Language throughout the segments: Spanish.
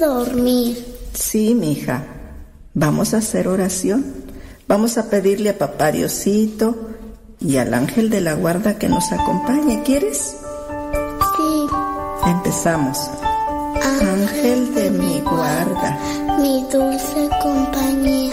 dormir. Sí, mija. Vamos a hacer oración. Vamos a pedirle a papá Diosito y al ángel de la guarda que nos acompañe. ¿Quieres? Sí. Empezamos. Ángel de mi guarda, mi dulce compañía,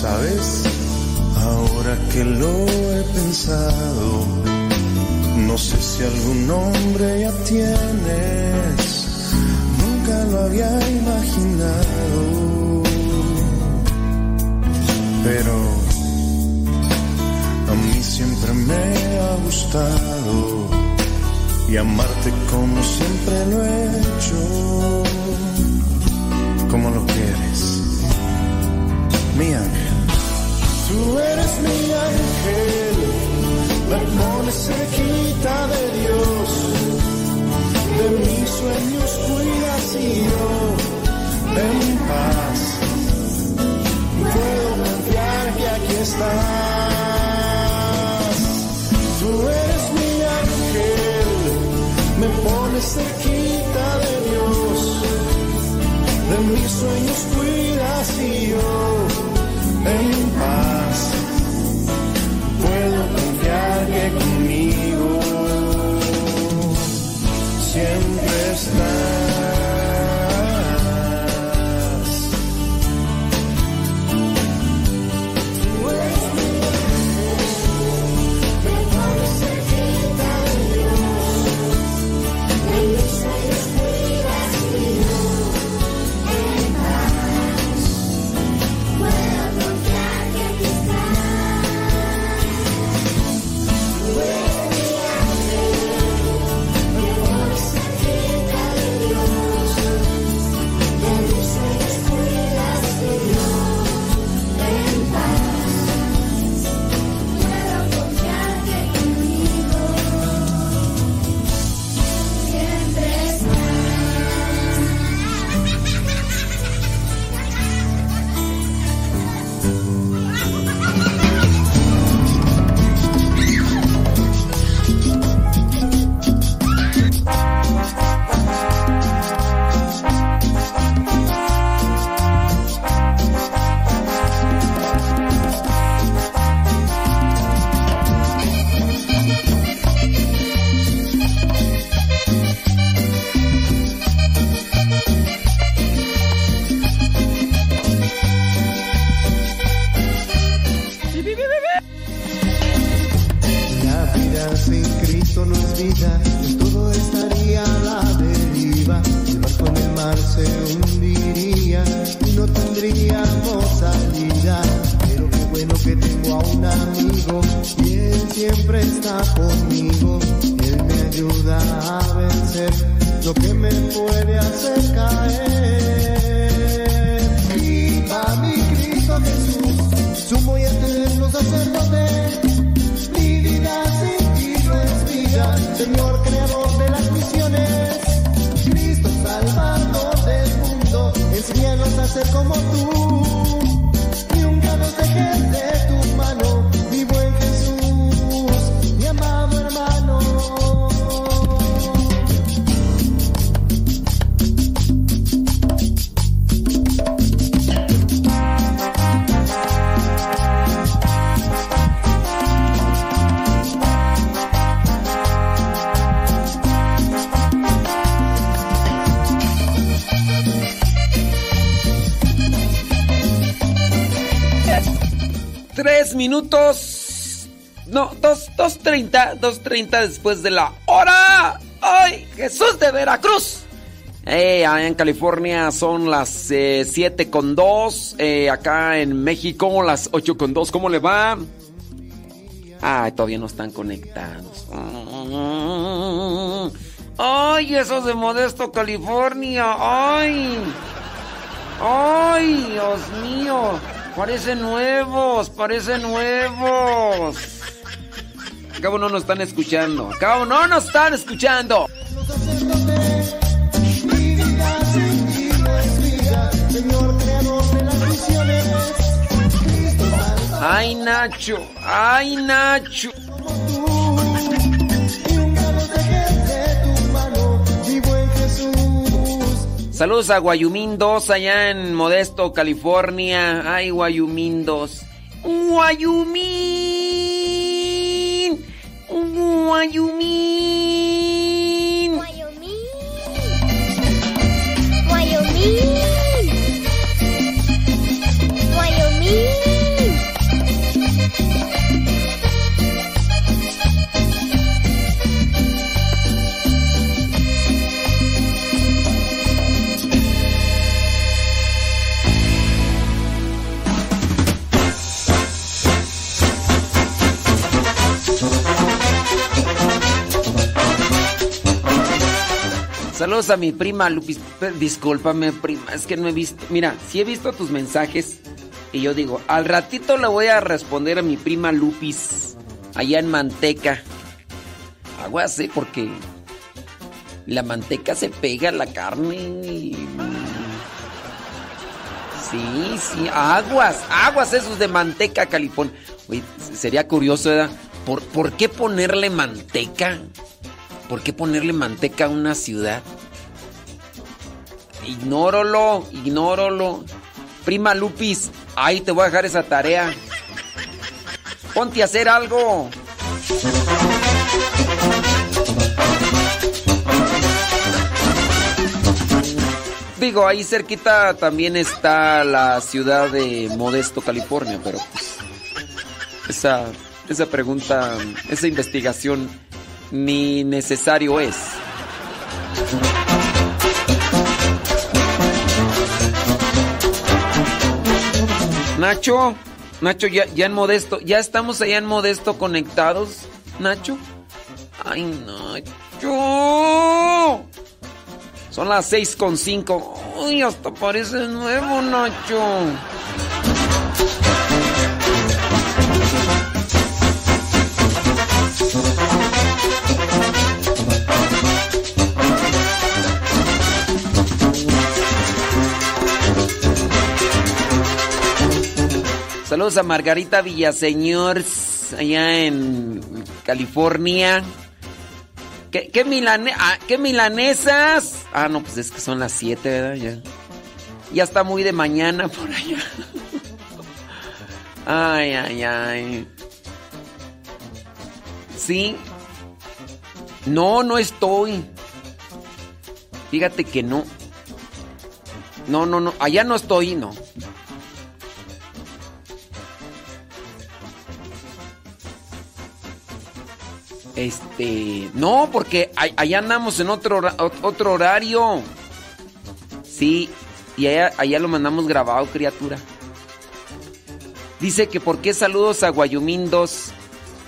Sabes, ahora que lo he pensado, no sé si algún nombre ya tienes, nunca lo había imaginado. Pero a mí siempre me ha gustado y amarte como siempre lo he hecho, como lo quieres, mi ángel. Tú eres mi ángel, me pones cerquita de Dios, de mis sueños cuidas y yo en paz puedo confiar que aquí estás. Tú eres mi pones cerquita de Dios, de mis sueños cuidas y yo en paz minutos. No, dos, dos treinta, dos treinta después de la hora. ¡Ay, Jesús de Veracruz! Eh, allá en California son las eh, con dos. Eh, acá en México las ocho con dos. ¿Cómo le va? Ay, todavía no están conectados. Ay, esos de Modesto, California. Ay. Ay, Dios mío. Parecen nuevos, parecen nuevos. Acabo no nos están escuchando. Acabo no nos están escuchando. Ay, Nacho. Ay, Nacho. Saludos a Guayumín 2 allá en Modesto, California. Ay, Guayumín 2. Guayumín. Guayumín. Saludos a mi prima Lupis. Discúlpame, prima, es que no he visto. Mira, sí he visto tus mensajes y yo digo, al ratito le voy a responder a mi prima Lupis allá en Manteca. Aguas, ¿eh? Porque la manteca se pega a la carne. Sí, sí, aguas, aguas esos de manteca, California. Oye, sería curioso, ¿verdad? ¿Por, ¿Por qué ponerle manteca? ¿Por qué ponerle manteca a una ciudad? Ignóralo, ignóralo. Prima Lupis, ahí te voy a dejar esa tarea. Ponte a hacer algo. Digo, ahí cerquita también está la ciudad de Modesto, California, pero pues esa, esa pregunta, esa investigación ni necesario es. Nacho, Nacho, ya, ya en Modesto, ya estamos allá en Modesto conectados, Nacho. Ay, Nacho. Son las seis con cinco. Uy, hasta parece nuevo, Nacho. Saludos a Margarita Villaseñor, allá en California. ¿Qué, qué, milane- ah, ¿Qué milanesas? Ah, no, pues es que son las 7, ¿verdad? Ya. Ya está muy de mañana por allá. Ay, ay, ay. Sí. No, no estoy. Fíjate que no. No, no, no. Allá no estoy, no. Este, no, porque allá andamos en otro, otro horario. Sí, y allá, allá lo mandamos grabado, criatura. Dice que por qué saludos a Guayumín 2.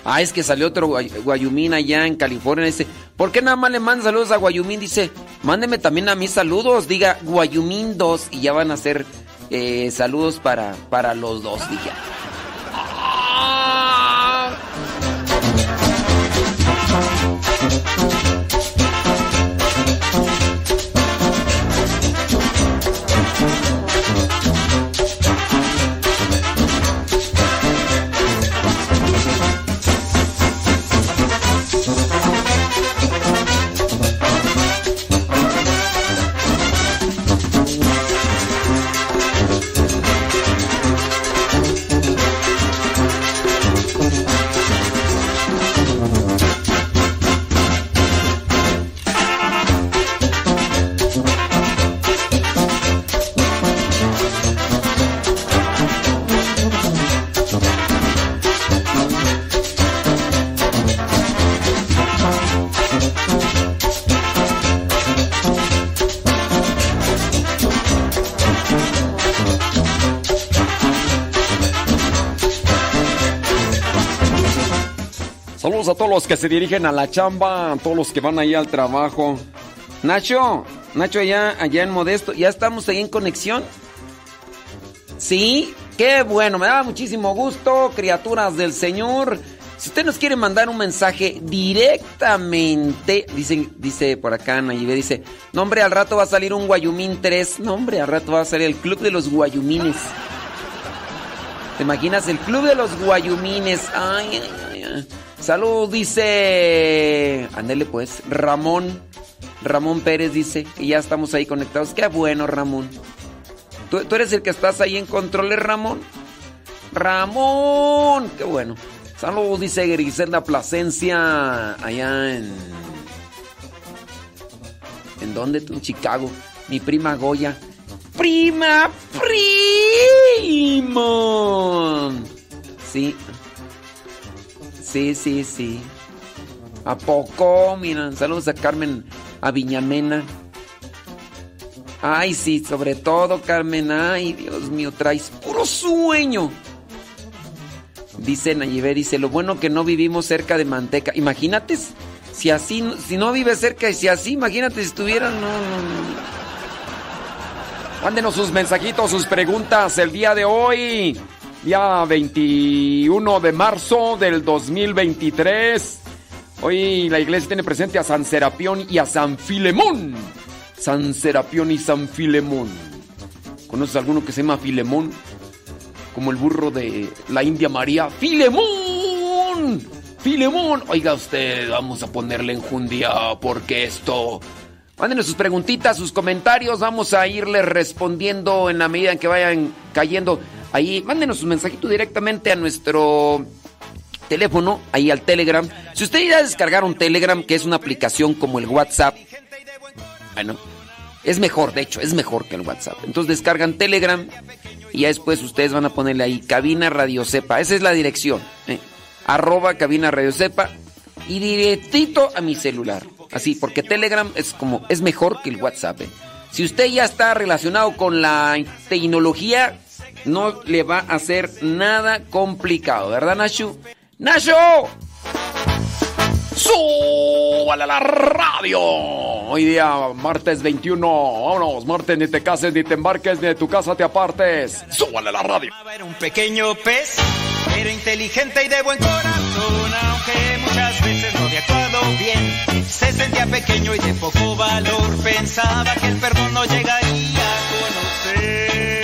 Ah, es que salió otro Guay- Guayumín allá en California. Dice, ¿por qué nada más le mandan saludos a Guayumín? Dice, mándeme también a mis saludos. Diga Guayumín 2 y ya van a ser eh, saludos para, para los dos. Dije, "Ah". Todos los que se dirigen a la chamba, todos los que van ahí al trabajo. Nacho, Nacho allá, allá en Modesto, ¿ya estamos ahí en conexión? Sí, qué bueno, me da muchísimo gusto, criaturas del Señor. Si usted nos quiere mandar un mensaje directamente, dice, dice por acá Nayibe, dice, no hombre, al rato va a salir un Guayumín 3, no hombre, al rato va a salir el Club de los Guayumines. ¿Te imaginas? El Club de los Guayumines. Ay, ay, ay. Salud, dice. Ándele pues, Ramón. Ramón Pérez dice que ya estamos ahí conectados. Qué bueno, Ramón. ¿Tú, tú eres el que estás ahí en controles, Ramón? Ramón, qué bueno. Saludos, dice Griselda Plasencia, allá en... ¿En dónde? tú? En Chicago. Mi prima Goya. ¡Prima! ¡Primo! Sí. Sí, sí, sí. ¿A poco? Miran, saludos a Carmen Aviñamena. Ay, sí, sobre todo, Carmen. Ay, Dios mío, traes puro sueño. Dice Nayibe, dice, lo bueno que no vivimos cerca de Manteca. Imagínate si así, si no vive cerca y si así, imagínate si estuvieran, no, no. Mándenos sus mensajitos, sus preguntas el día de hoy, día 21 de marzo del 2023. Hoy la iglesia tiene presente a San Serapión y a San Filemón. San Serapión y San Filemón. ¿Conoces alguno que se llama Filemón? como el burro de la India María. ¡Filemón! ¡Filemón! Oiga usted, vamos a ponerle enjundia porque esto... Mándenos sus preguntitas, sus comentarios, vamos a irles respondiendo en la medida en que vayan cayendo. Ahí, mándenos un mensajito directamente a nuestro teléfono, ahí al Telegram. Si usted ya descargaron Telegram, que es una aplicación como el WhatsApp, bueno, es mejor, de hecho, es mejor que el WhatsApp. Entonces descargan Telegram y ya después ustedes van a ponerle ahí cabina radio sepa. Esa es la dirección. ¿eh? Arroba cabina radio sepa y directito a mi celular. Así, porque Telegram es como, es mejor que el WhatsApp. ¿eh? Si usted ya está relacionado con la tecnología, no le va a hacer nada complicado, ¿verdad, Nashu? ¡Nashu! ¡Súbale a la radio! Hoy día, martes 21. Vámonos, martes, ni te cases, ni te embarques, ni de tu casa te apartes. ¡Súbale a la radio! Era un pequeño pez, era inteligente y de buen corazón, aunque muchas veces no había actuado bien. Se sentía pequeño y de poco valor, pensaba que el perdón no llegaría a conocer.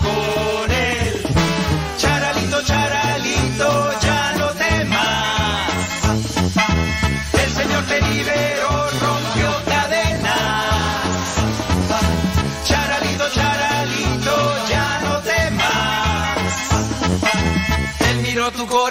Charalito, ya no temas. El Señor te liberó, rompió cadenas. Charalito, charalito, ya no temas. Él miró tu corazón,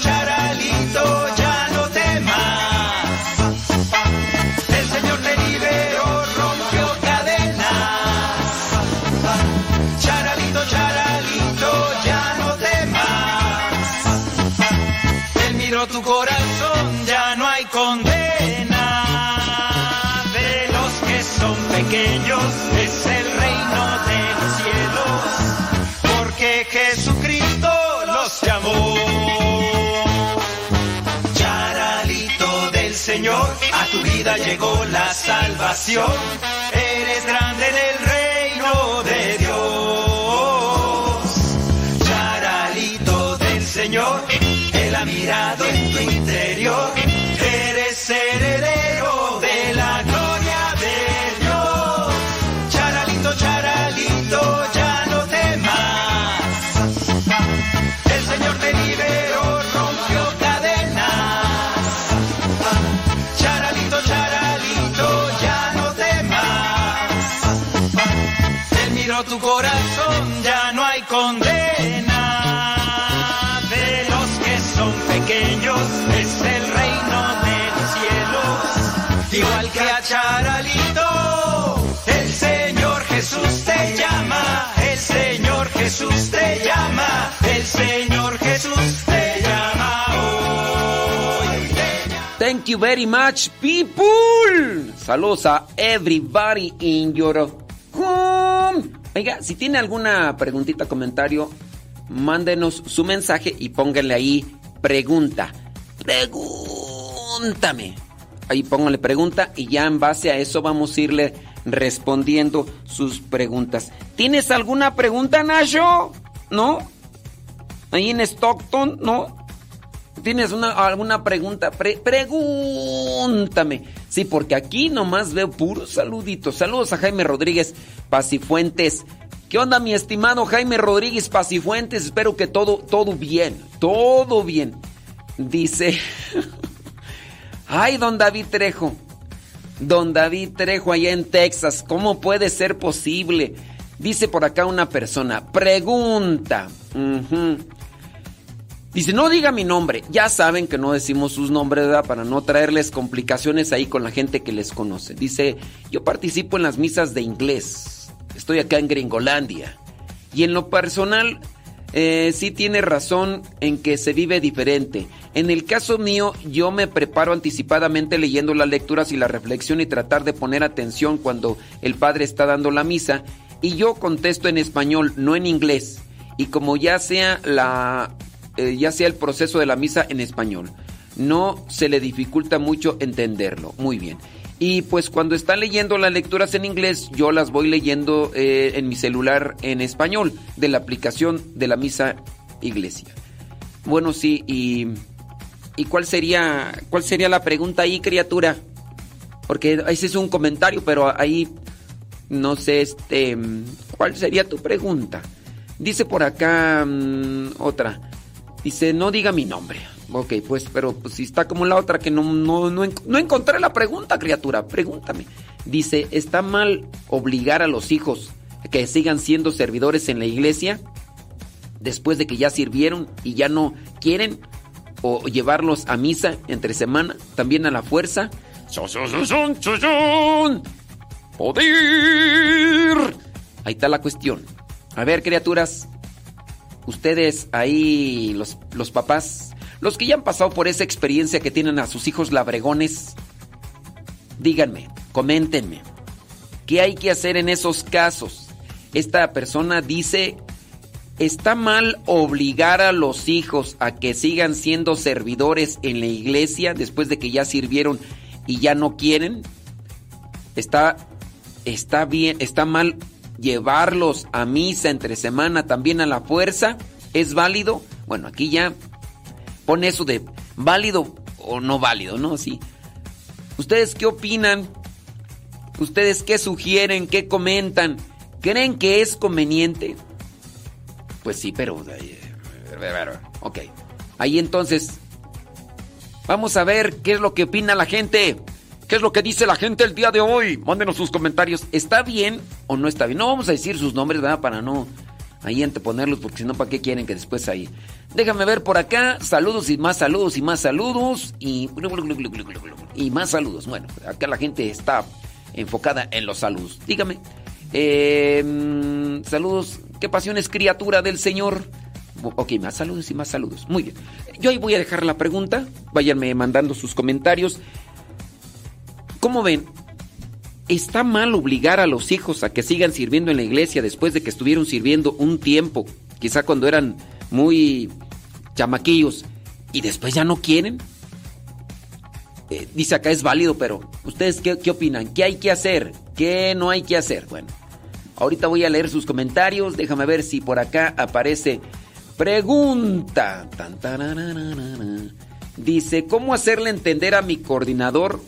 Charalito, ya no temas. El Señor te liberó, rompió cadenas. Charalito, charalito, ya no temas. Él miró tu corazón, ya no hay condena llegó la salvación, Jesús te llama. El Señor Jesús te llama hoy. Thank you very much, people. Saludos a everybody in your home. Oiga, si tiene alguna preguntita, comentario, mándenos su mensaje y pónganle ahí pregunta. Pregúntame. Ahí pónganle pregunta y ya en base a eso vamos a irle respondiendo sus preguntas. ¿Tienes alguna pregunta, Nacho? ¿No? Ahí en Stockton, ¿no? ¿Tienes una, alguna pregunta? Pre- pregúntame. Sí, porque aquí nomás veo puros saluditos. Saludos a Jaime Rodríguez Pacifuentes. ¿Qué onda, mi estimado Jaime Rodríguez Pacifuentes? Espero que todo, todo bien. Todo bien. Dice. Ay, don David Trejo. Don David Trejo allá en Texas. ¿Cómo puede ser posible? Dice por acá una persona. Pregunta. Dice, no diga mi nombre. Ya saben que no decimos sus nombres, ¿verdad? Para no traerles complicaciones ahí con la gente que les conoce. Dice, yo participo en las misas de inglés. Estoy acá en Gringolandia. Y en lo personal, eh, sí tiene razón en que se vive diferente. En el caso mío, yo me preparo anticipadamente leyendo las lecturas y la reflexión y tratar de poner atención cuando el padre está dando la misa. Y yo contesto en español, no en inglés. Y como ya sea la eh, ya sea el proceso de la misa en español. No se le dificulta mucho entenderlo. Muy bien. Y pues cuando está leyendo las lecturas en inglés, yo las voy leyendo eh, en mi celular en español, de la aplicación de la misa iglesia. Bueno, sí, y, ¿y cuál sería cuál sería la pregunta ahí, criatura? Porque ese es un comentario, pero ahí no sé este cuál sería tu pregunta. Dice por acá mm, otra. Dice, no diga mi nombre. Ok, pues, pero pues, si está como la otra que no, no, no, no encontré la pregunta, criatura. Pregúntame. Dice, ¿está mal obligar a los hijos a que sigan siendo servidores en la iglesia después de que ya sirvieron y ya no quieren? ¿O llevarlos a misa entre semana? ¿También a la fuerza? ¡Poder! Ahí está la cuestión. A ver, criaturas. Ustedes ahí, los, los papás, los que ya han pasado por esa experiencia que tienen a sus hijos labregones, díganme, coméntenme, ¿qué hay que hacer en esos casos? Esta persona dice, ¿está mal obligar a los hijos a que sigan siendo servidores en la iglesia después de que ya sirvieron y ya no quieren? ¿Está, está bien, está mal llevarlos a misa entre semana también a la fuerza? ¿Es válido? Bueno, aquí ya pone eso de válido o no válido, ¿no? Sí. ¿Ustedes qué opinan? ¿Ustedes qué sugieren? ¿Qué comentan? ¿Creen que es conveniente? Pues sí, pero... eh, Ok. Ahí entonces... Vamos a ver qué es lo que opina la gente. ¿Qué es lo que dice la gente el día de hoy? Mándenos sus comentarios. ¿Está bien o no está bien? No vamos a decir sus nombres, ¿verdad? Para no ahí anteponerlos, porque si no, ¿para qué quieren que después ahí? Déjame ver por acá. Saludos y más saludos y más saludos. Y, y más saludos. Bueno, acá la gente está enfocada en los saludos. Dígame. Mm, saludos. ¿Qué pasión es criatura del Señor? Ok, más saludos y más saludos. Muy bien. Yo ahí voy a dejar la pregunta. Váyanme mandando sus comentarios. ¿Cómo ven? ¿Está mal obligar a los hijos a que sigan sirviendo en la iglesia después de que estuvieron sirviendo un tiempo? Quizá cuando eran muy chamaquillos y después ya no quieren. Eh, dice acá es válido, pero ¿ustedes qué, qué opinan? ¿Qué hay que hacer? ¿Qué no hay que hacer? Bueno, ahorita voy a leer sus comentarios. Déjame ver si por acá aparece pregunta. Dice, ¿cómo hacerle entender a mi coordinador?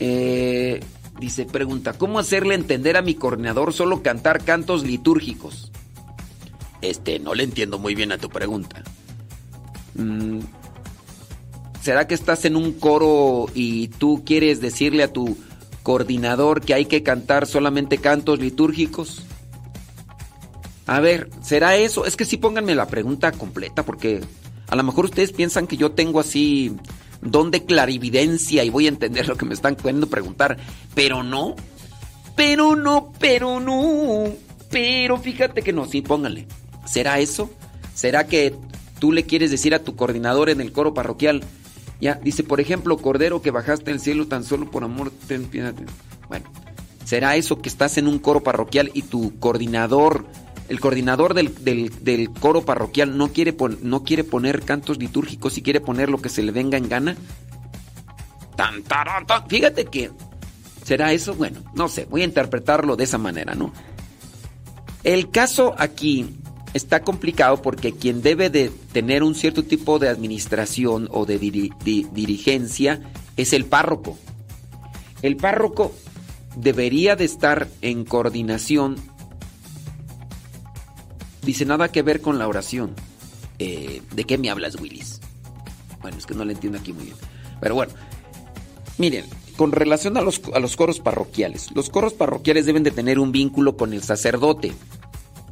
Eh, dice, pregunta, ¿cómo hacerle entender a mi coordinador solo cantar cantos litúrgicos? Este, no le entiendo muy bien a tu pregunta. Mm, ¿Será que estás en un coro y tú quieres decirle a tu coordinador que hay que cantar solamente cantos litúrgicos? A ver, ¿será eso? Es que sí pónganme la pregunta completa porque a lo mejor ustedes piensan que yo tengo así don de clarividencia y voy a entender lo que me están queriendo preguntar, pero no. Pero no, pero no. Pero fíjate que no, sí, pónganle. ¿Será eso? ¿Será que tú le quieres decir a tu coordinador en el coro parroquial, ya, dice, por ejemplo, Cordero que bajaste el cielo tan solo por amor, ten piedad. Bueno, ¿será eso que estás en un coro parroquial y tu coordinador, el coordinador del, coro parroquial no quiere, no quiere poner cantos litúrgicos y quiere poner lo que se le venga en gana? Tan, tan, tan. Fíjate que, ¿será eso? Bueno, no sé, voy a interpretarlo de esa manera, ¿no? El caso aquí está complicado porque quien debe de tener un cierto tipo de administración o de dirigencia es el párroco. El párroco debería de estar en coordinación. Dice nada que ver con la oración. Eh, ¿De qué me hablas, Willis? Bueno, es que no le entiendo aquí muy bien. Pero bueno, miren, con relación a los, a los coros parroquiales, los coros parroquiales deben de tener un vínculo con el sacerdote.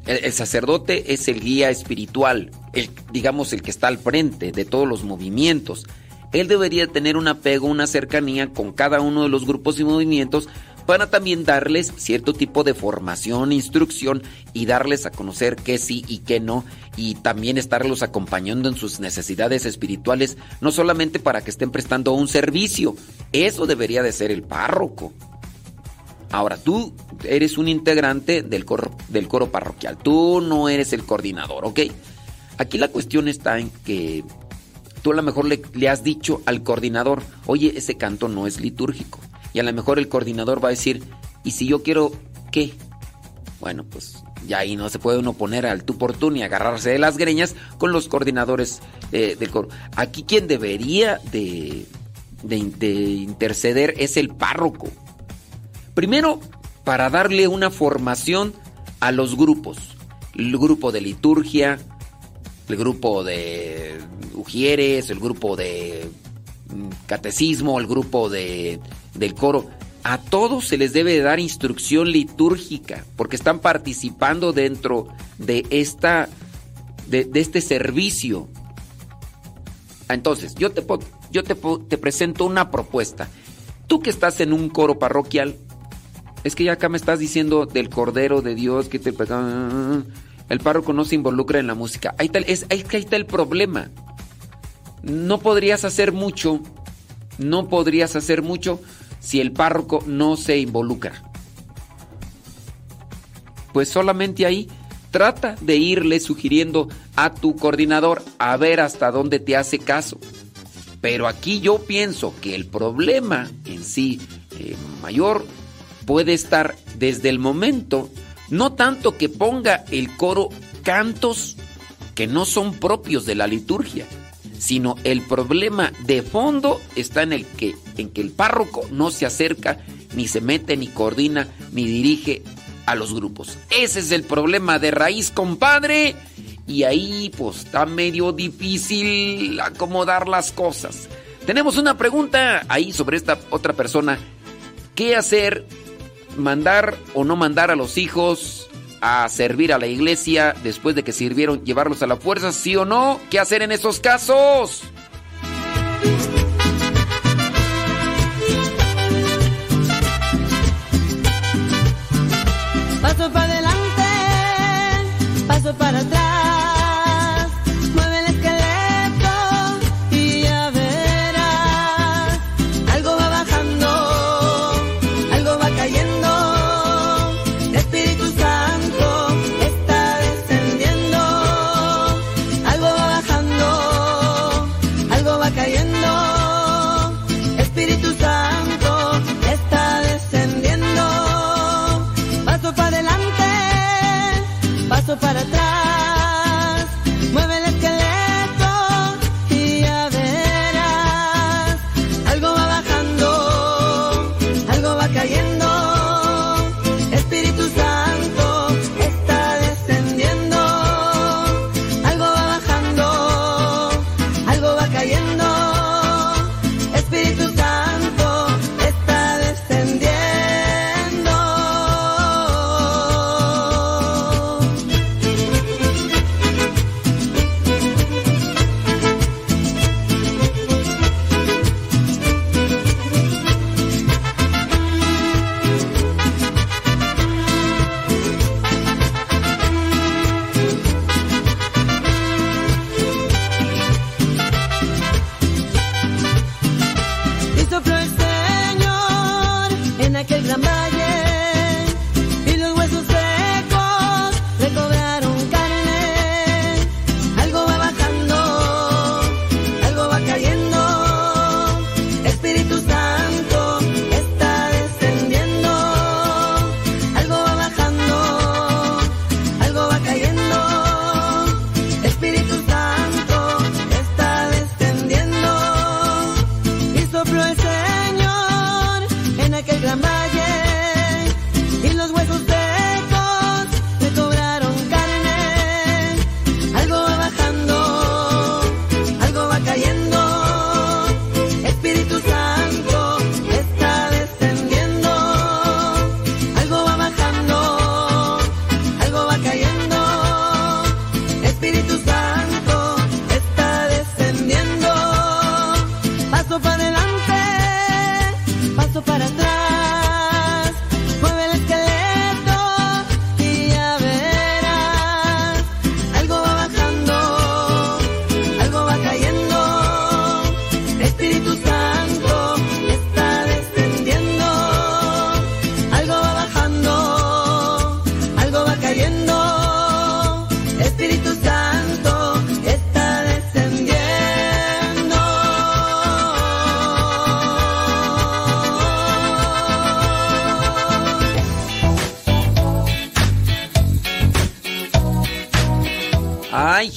El, sacerdote es el guía espiritual, el, digamos el que está al frente de todos los movimientos. Él debería tener un apego, una cercanía con cada uno de los grupos y movimientos para también darles cierto tipo de formación, instrucción y darles a conocer qué sí y qué no y también estarlos acompañando en sus necesidades espirituales, no solamente para que estén prestando un servicio, eso debería de ser el párroco. Ahora, tú eres un integrante del coro, del coro parroquial, tú no eres el coordinador, ¿ok? Aquí la cuestión está en que tú a lo mejor le, le, has dicho al coordinador, oye, ese canto no es litúrgico. Y a lo mejor el coordinador va a decir, ¿y si yo quiero qué? Bueno, pues ya ahí no se puede uno poner al tú por tú ni agarrarse de las greñas con los coordinadores eh, del coro. Aquí quien debería de, de interceder es el párroco. Primero, para darle una formación a los grupos. El grupo de liturgia, el grupo de ujieres, el grupo de catecismo, el grupo de, del coro. A todos se les debe dar instrucción litúrgica porque están participando dentro de, esta, de, este servicio. Entonces, yo, te, yo te, te presento una propuesta. Tú que estás en un coro parroquial, es que ya acá me estás diciendo del Cordero de Dios que te... El párroco no se involucra en la música. Ahí está, es, ahí está el problema. No podrías hacer mucho, no podrías hacer mucho si el párroco no se involucra. Pues solamente ahí trata de irle sugiriendo a tu coordinador a ver hasta dónde te hace caso. Pero aquí yo pienso que el problema en sí eh, mayor puede estar desde el momento, no tanto que ponga el coro cantos que no son propios de la liturgia, sino el problema de fondo está en el que en que el párroco no se acerca ni se mete ni coordina ni dirige a los grupos. Ese es el problema de raíz, compadre. Y ahí pues está medio difícil acomodar las cosas. Tenemos una pregunta ahí sobre esta otra persona. ¿Qué hacer mandar o no mandar a los hijos a servir a la iglesia después de que sirvieron, llevarlos a la fuerza, sí o no? ¿Qué hacer en esos casos?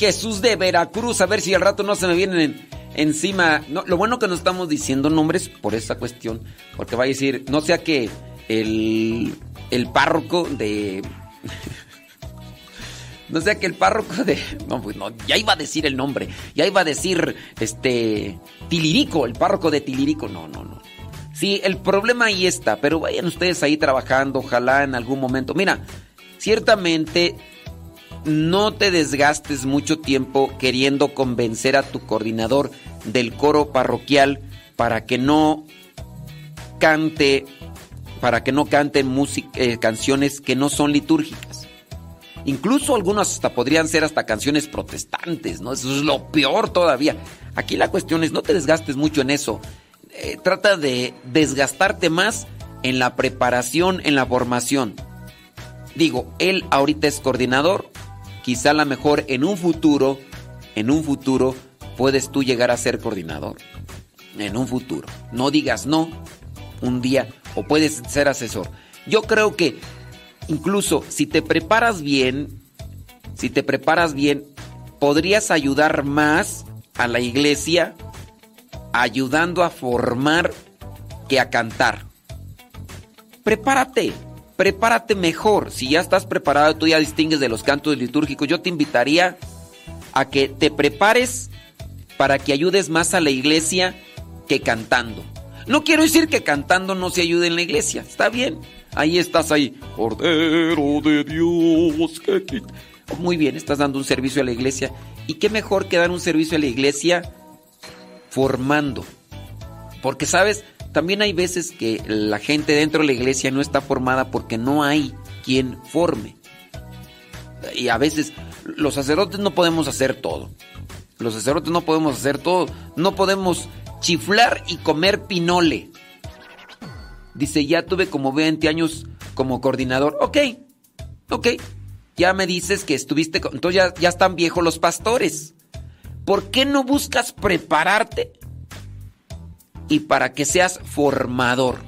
Jesús de Veracruz, a ver si al rato no se me vienen encima. Lo bueno que no estamos diciendo nombres por esa cuestión, porque va a decir, no sea que el, el párroco de... no sea que el párroco de... No, pues no, ya iba a decir el nombre, ya iba a decir, este, Tilirico, el párroco de Tilirico. No, no, no. Sí, el problema ahí está, pero vayan ustedes ahí trabajando, ojalá en algún momento. Mira, ciertamente no te desgastes mucho tiempo queriendo convencer a tu coordinador del coro parroquial para que no cante, para que no canten eh, canciones que no son litúrgicas. Incluso algunas hasta podrían ser hasta canciones protestantes, ¿no? Eso es lo peor todavía. Aquí la cuestión es no te desgastes mucho en eso. Eh, trata de desgastarte más en la preparación, en la formación. Digo, él ahorita es coordinador, quizá a lo mejor en un futuro, en un futuro puedes tú llegar a ser coordinador. En un futuro. No digas no un día o puedes ser asesor. Yo creo que incluso si te preparas bien, si te preparas bien, podrías ayudar más a la iglesia ayudando a formar que a cantar. Prepárate prepárate mejor. Si ya estás preparado, tú ya distingues de los cantos litúrgicos. Yo te invitaría a que te prepares para que ayudes más a la iglesia que cantando. No quiero decir que cantando no se ayude en la iglesia. Está bien. Ahí estás ahí. Cordero de Dios. Muy bien, estás dando un servicio a la iglesia. ¿Y qué mejor que dar un servicio a la iglesia formando? Porque, ¿sabes? También hay veces que la gente dentro de la iglesia no está formada porque no hay quien forme. Y a veces los sacerdotes no podemos hacer todo. Los sacerdotes no podemos hacer todo. No podemos chiflar y comer pinole. Dice, ya tuve como 20 años como coordinador. Ok, ok. Ya me dices que estuviste... Entonces ya, ya están viejos los pastores. ¿Por qué no buscas prepararte y para que seas formador.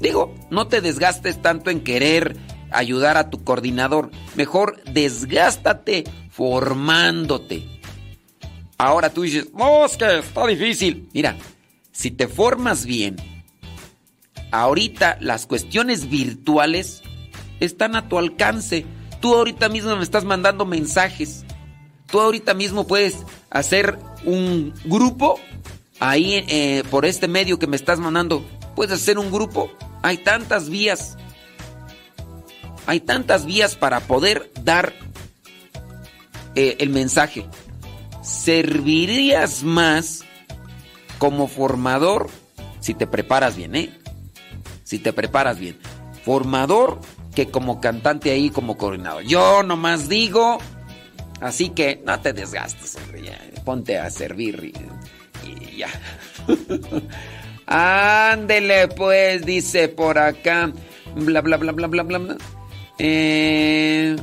Digo, no te desgastes tanto en querer ayudar a tu coordinador. Mejor desgástate formándote. Ahora tú dices, no, es que está difícil. Mira, si te formas bien, ahorita las cuestiones virtuales están a tu alcance. Tú ahorita mismo me estás mandando mensajes. Tú ahorita mismo puedes hacer un grupo ahí eh, por este medio que me estás mandando, puedes hacer un grupo. Hay tantas vías. Hay tantas vías para poder dar eh, el mensaje. Servirías más como formador si te preparas bien, ¿eh? Si te preparas bien. Formador que como cantante ahí, como coordinador. Yo nomás digo, así que no te desgastes, ponte a servir ya. Ándele, pues, dice por acá. Bla, bla, bla, bla, bla, bla. Eh...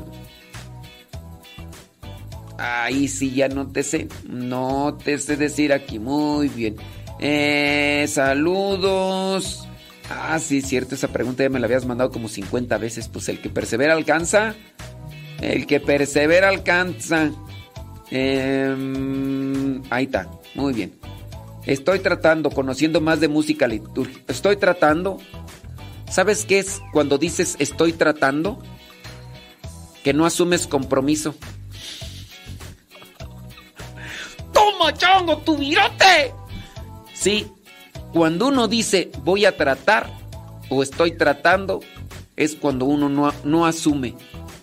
Ahí sí, ya no te sé. No te sé decir aquí. Muy bien. Eh, saludos. Ah, sí, cierto. Esa pregunta ya me la habías mandado como 50 veces. Pues el que persevera alcanza. El que persevera alcanza. Eh, ahí está. Muy bien. Estoy tratando, conociendo más de música litúrgica. Estoy tratando. ¿Sabes qué es cuando dices estoy tratando? Que no asumes compromiso. ¡Toma, chango, tu virote! Sí, cuando uno dice voy a tratar o estoy tratando, es cuando uno no, no asume.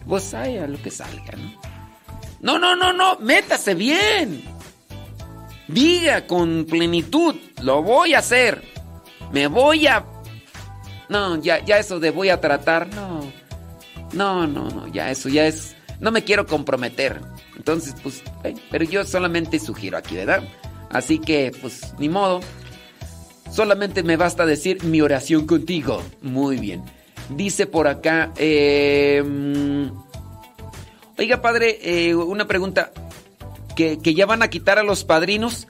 Vos a lo que salga, ¿no? No, no, no, no, métase bien. Diga con plenitud, lo voy a hacer. Me voy a... No, ya, ya eso de voy a tratar, no. No, no, no, ya eso ya es... No me quiero comprometer. Entonces, pues, pero yo solamente sugiero aquí, ¿verdad? Así que, pues, ni modo. Solamente me basta decir mi oración contigo. Muy bien. Dice por acá, eh, oiga padre, eh, una pregunta que, ya van a quitar a los padrinos.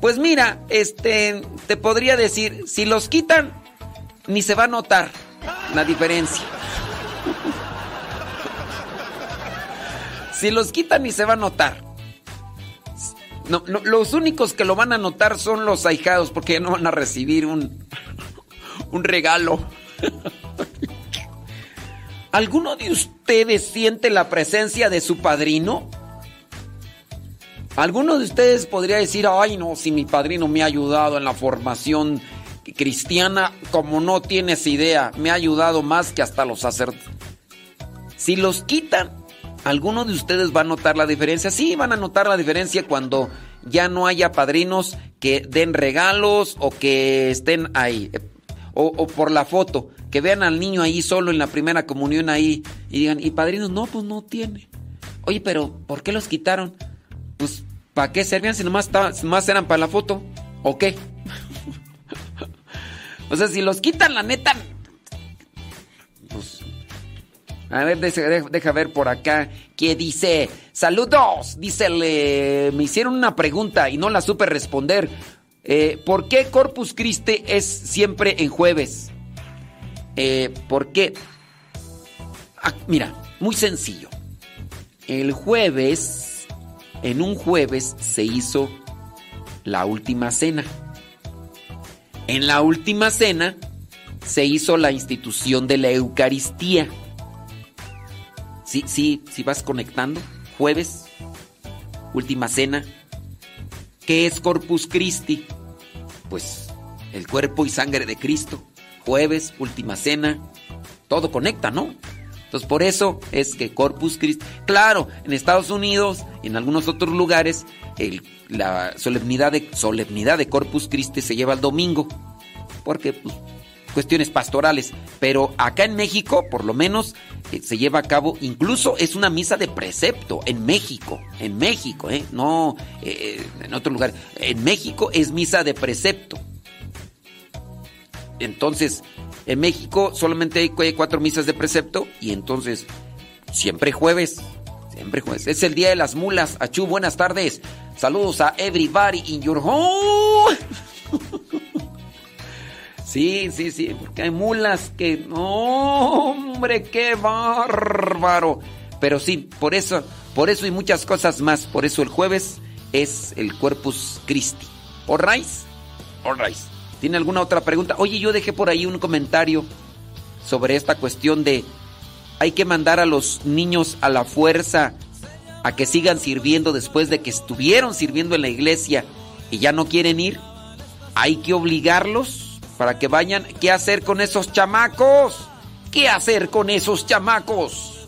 Pues mira, este, te podría decir, si los quitan, ni se va a notar la diferencia. si los quitan ni se va a notar. No, los únicos que lo van a notar son los ahijados porque no van a recibir un, un regalo. ¿Alguno de ustedes siente la presencia de su padrino? ¿Alguno de ustedes podría decir, ay no, si mi padrino me ha ayudado en la formación cristiana, como no tienes idea, me ha ayudado más que hasta los sacerdotes? Si los quitan, ¿alguno de ustedes va a notar la diferencia? Sí, van a notar la diferencia cuando ya no haya padrinos que den regalos o que estén ahí. O, o, por la foto, que vean al niño ahí solo en la primera comunión ahí y digan, ¿y padrinos? No, pues no tiene. Oye, pero ¿por qué los quitaron? pues, ¿para qué servían si nomás, más eran para la foto? ¿O qué? o sea, si los quitan, la neta. Pues. A ver, deja, ver por acá. ¿Qué dice? Saludos. Dice, me hicieron una pregunta y no la supe responder. Eh, ¿Por qué Corpus Christi es siempre en jueves? Eh, ¿Por qué? Ah, mira, muy sencillo. El jueves en un jueves se hizo la última cena. En la última cena se hizo la institución de la Eucaristía. Sí, sí, sí vas conectando. Jueves, última cena. ¿Qué es Corpus Christi? Pues el cuerpo y sangre de Cristo. Jueves, última cena. Todo conecta, ¿no? Entonces, por eso es que Corpus Christi, claro, en Estados Unidos y en algunos otros lugares, la solemnidad de, solemnidad de Corpus Christi se lleva el domingo, porque pues, cuestiones pastorales, pero acá en México, por lo menos, eh, se lleva a cabo, incluso es una misa de precepto en México, en México, ¿eh? no eh, en otro lugar, en México es misa de precepto. Entonces, en México solamente hay cuatro misas de precepto y entonces siempre jueves. Siempre jueves. Es el día de las mulas. Achú, buenas tardes. Saludos a everybody in your home. Sí, sí, sí, porque hay mulas que... ¡No, hombre, qué bárbaro! Pero sí, por eso, por eso y muchas cosas más. Por eso el jueves es el Corpus Christi. ¿Alright? Alright. ¿Tiene alguna otra pregunta? Oye, yo dejé por ahí un comentario sobre esta cuestión de hay que mandar a los niños a la fuerza a que sigan sirviendo después de que estuvieron sirviendo en la iglesia y ya no quieren ir. Hay que obligarlos para que vayan. ¿Qué hacer con esos chamacos? ¿Qué hacer con esos chamacos?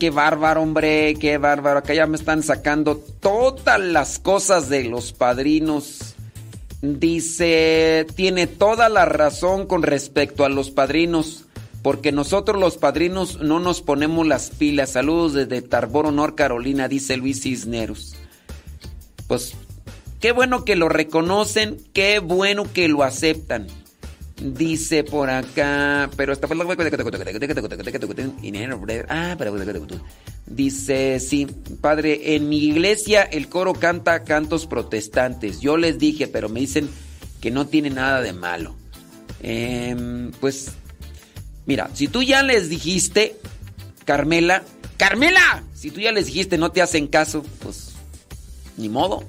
Qué bárbaro, hombre, qué bárbaro. Acá ya me están sacando todas las cosas de los padrinos. Dice, tiene toda la razón con respecto a los padrinos, porque nosotros los padrinos no nos ponemos las pilas. Saludos desde Tarboro, North Carolina, dice Luis Cisneros. Pues, qué bueno que lo reconocen, qué bueno que lo aceptan. Dice por acá, pero está Ah, Dice, sí, padre, en mi iglesia el coro canta cantos protestantes. Yo les dije, pero me dicen que no tiene nada de malo. Em, pues, mira, si tú ya les dijiste, Carmela, Carmela, si tú ya les dijiste no te hacen caso, pues, ni modo.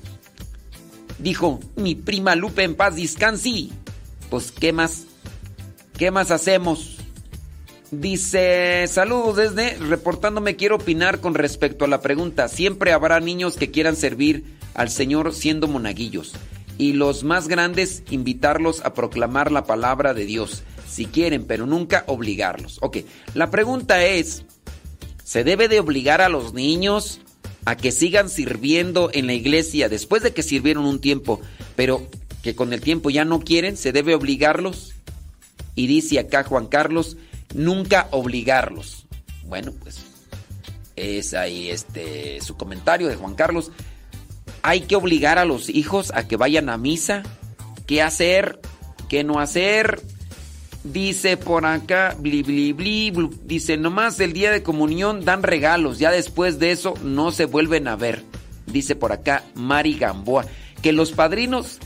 Dijo, mi prima Lupe en paz descansi pues, ¿qué más? ¿Qué más hacemos? Dice, saludos desde reportándome, quiero opinar con respecto a la pregunta. Siempre habrá niños que quieran servir al Señor siendo monaguillos y los más grandes invitarlos a proclamar la palabra de Dios, si quieren, pero nunca obligarlos. Ok, la pregunta es, ¿se debe de obligar a los niños a que sigan sirviendo en la iglesia después de que sirvieron un tiempo, pero que con el tiempo ya no quieren, se debe obligarlos. Y dice acá Juan Carlos, nunca obligarlos. Bueno, pues es ahí este su comentario de Juan Carlos. Hay que obligar a los hijos a que vayan a misa. ¿Qué hacer? ¿Qué no hacer? Dice por acá, bli, bli, bli, dice, nomás el día de comunión dan regalos, ya después de eso no se vuelven a ver. Dice por acá Mari Gamboa, que los padrinos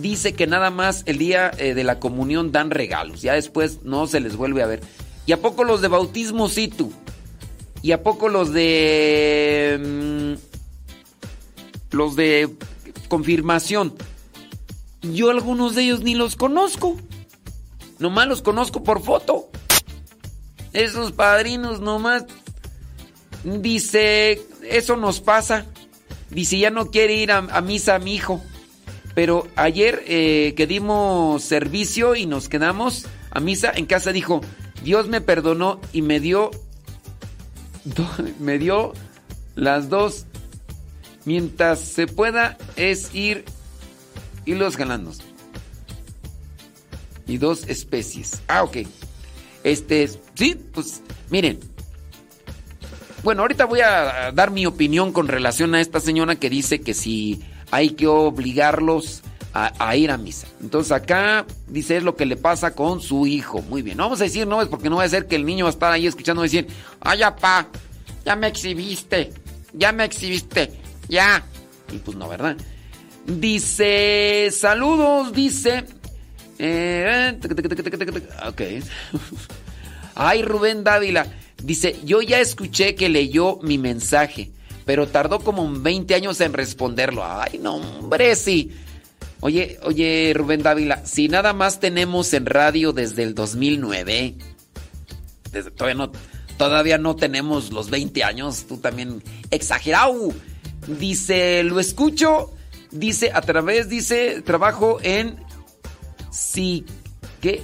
dice que nada más el día eh, de la comunión dan regalos, ya después no se les vuelve a ver. ¿Y a poco los de bautismo sí tú? ¿Y a poco los de... Mm, los de confirmación? Yo algunos de ellos ni los conozco. Nomás los conozco por foto. Esos padrinos nomás. Dice, eso nos pasa. Dice, ya no quiere ir a, a misa mi hijo. Pero ayer eh, que dimos servicio y nos quedamos a misa en casa dijo, Dios me perdonó y me dio, me dio las dos. Mientras se pueda es ir y los galanos. Y dos especies. Ah, ok. Este, sí, pues miren. Bueno, ahorita voy a dar mi opinión con relación a esta señora que dice que si hay que obligarlos a, ir a misa. Entonces acá dice es lo que le pasa con su hijo. Muy bien, no vamos a decir no es porque no va a ser que el niño va a estar ahí escuchando decir, ay, pa, ya me exhibiste, ya me exhibiste, ya. Y pues no, ¿verdad? Dice, saludos, dice... Eh, ok. Ay, Rubén Dávila. Dice, yo ya escuché que leyó mi mensaje pero tardó como 20 años en responderlo. Ay, no, hombre, sí. Oye, oye, Rubén Dávila, si nada más tenemos en radio desde el 2009, todavía, no, todavía no tenemos los 20 años, tú también exagerado. Dice, lo escucho, dice, a través, dice, trabajo en sí, ¿qué?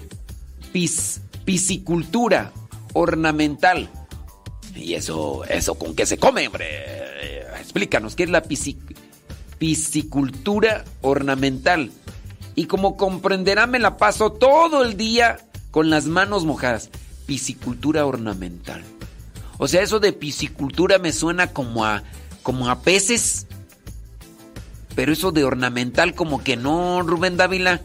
piscicultura ornamental. ¿Y eso, eso con qué se come, hombre? Explícanos, ¿qué es la piscicultura ornamental? Y como comprenderá, me la paso todo el día con las manos mojadas. Piscicultura ornamental. O sea, eso de piscicultura me suena como a, como a peces. Pero eso de ornamental como que no, Rubén Dávila.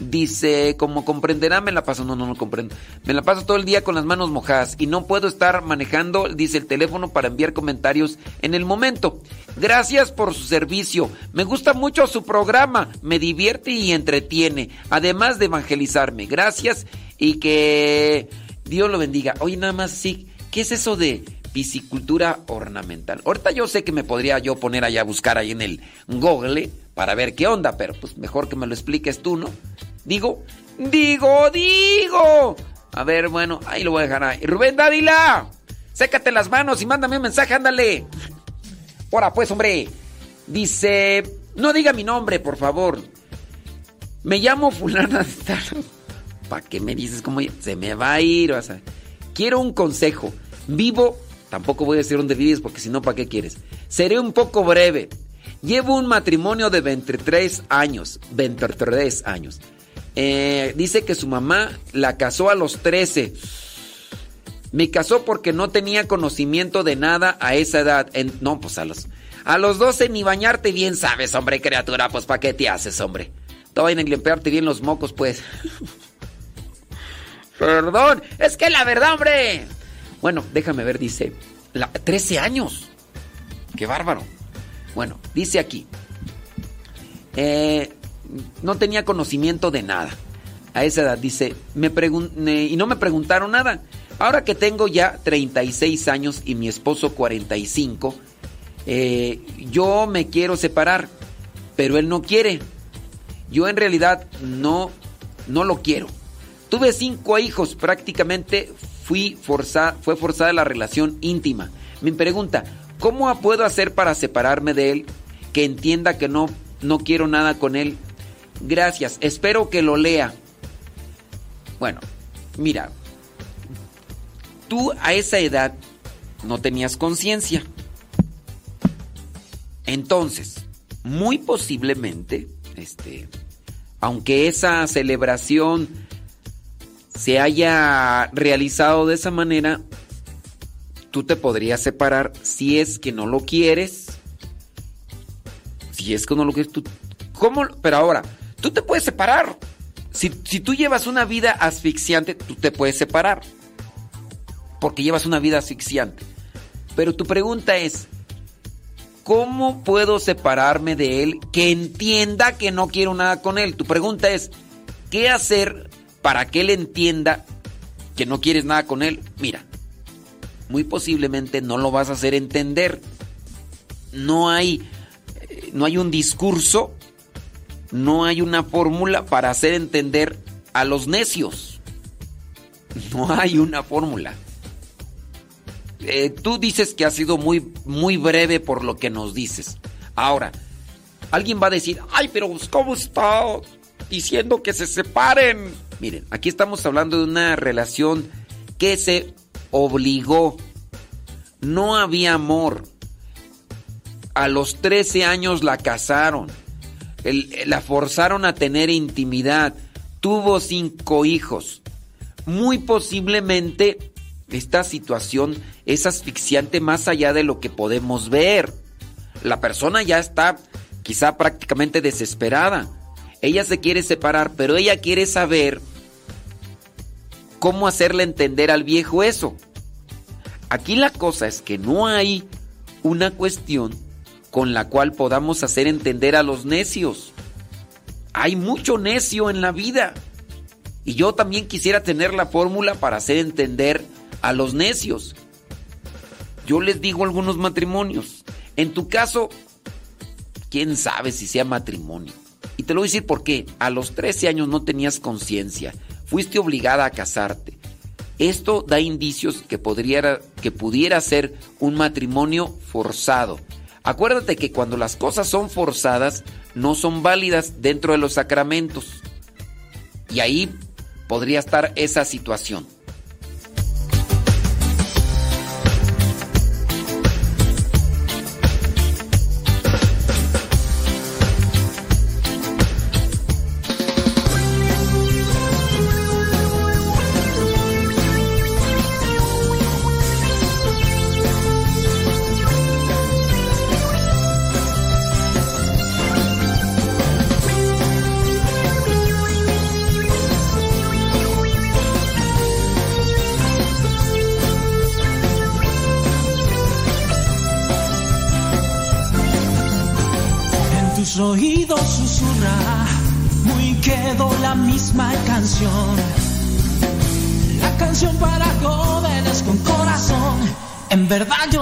Dice, como comprenderá, me la paso, no, no, no comprendo. Me la paso todo el día con las manos mojadas y no puedo estar manejando, dice el teléfono, para enviar comentarios en el momento. Gracias por su servicio. Me gusta mucho su programa, me divierte y entretiene, además de evangelizarme. Gracias y que Dios lo bendiga. Oye, nada más, sí, ¿qué es eso de piscicultura ornamental? Ahorita yo sé que me podría yo poner allá a buscar ahí en el Google para ver qué onda, pero pues mejor que me lo expliques tú, ¿no? Digo, digo, digo. A ver, bueno, ahí lo voy a dejar ahí. Rubén Dávila, sécate las manos y mándame un mensaje, ándale. Ahora pues, hombre. Dice, no diga mi nombre, por favor. Me llamo fulana ¿Para qué me dices cómo se me va a ir? Quiero un consejo. Vivo Tampoco voy a decir dónde vives porque si no, ¿para qué quieres? Seré un poco breve. Llevo un matrimonio de 23 años. 23 años. Eh, dice que su mamá la casó a los 13. Me casó porque no tenía conocimiento de nada a esa edad. no, pues a los, a los 12 ni bañarte bien sabes, hombre, criatura. Pues ¿para qué te haces, hombre? Todavía ni limpiarte bien los mocos, pues. Perdón, es que la verdad, hombre. Bueno, déjame ver, dice. La, 13 años. Qué bárbaro. Bueno, dice aquí. Eh, no tenía conocimiento de nada. A esa edad, dice, me y no me preguntaron nada. Ahora que tengo ya 36 años y mi esposo 45, eh, yo me quiero separar, pero él no quiere. Yo en realidad no, no lo quiero. Tuve cinco hijos, prácticamente fui forzada, fue forzada la relación íntima. Me pregunta, ¿cómo puedo hacer para separarme de él? Que entienda que no, no quiero nada con él. Gracias, espero que lo lea. Bueno, mira, tú a esa edad no tenías conciencia. Entonces, muy posiblemente, este, aunque esa celebración se haya realizado de esa manera, tú te podrías separar si es que no lo quieres. Si es que no lo quieres, tú. ¿Cómo? Pero ahora, tú te puedes separar. Si, si tú llevas una vida asfixiante, tú te puedes separar. Porque llevas una vida asfixiante. Pero tu pregunta es, ¿cómo puedo separarme de él que entienda que no quiero nada con él? Tu pregunta es, ¿qué hacer para que él entienda que no quieres nada con él? Mira, muy posiblemente no lo vas a hacer entender. No hay, eh, no hay un discurso, no hay una fórmula para hacer entender a los necios. No hay una fórmula. Eh, tú dices que ha sido muy, muy breve por lo que nos dices. Ahora, alguien va a decir, ay, pero ¿cómo está diciendo que se separen? Miren, aquí estamos hablando de una relación que se obligó. No había amor. A los 13 años la casaron. la forzaron a tener intimidad. Tuvo cinco hijos. Muy posiblemente esta situación es asfixiante más allá de lo que podemos ver. La persona ya está quizá prácticamente desesperada. Ella se quiere separar, pero ella quiere saber cómo hacerle entender al viejo eso. Aquí la cosa es que no hay una cuestión con la cual podamos hacer entender a los necios. Hay mucho necio en la vida. Y yo también quisiera tener la fórmula para hacer entender a los necios. Yo les digo algunos matrimonios. En tu caso, quién sabe si sea matrimonio. Y te lo voy a decir porque a los 13 años no tenías conciencia. Fuiste obligada a casarte. Esto da indicios que, podría, que pudiera ser un matrimonio forzado. Acuérdate que cuando las cosas son forzadas, no son válidas dentro de los sacramentos. Y ahí podría estar esa situación. verdad do.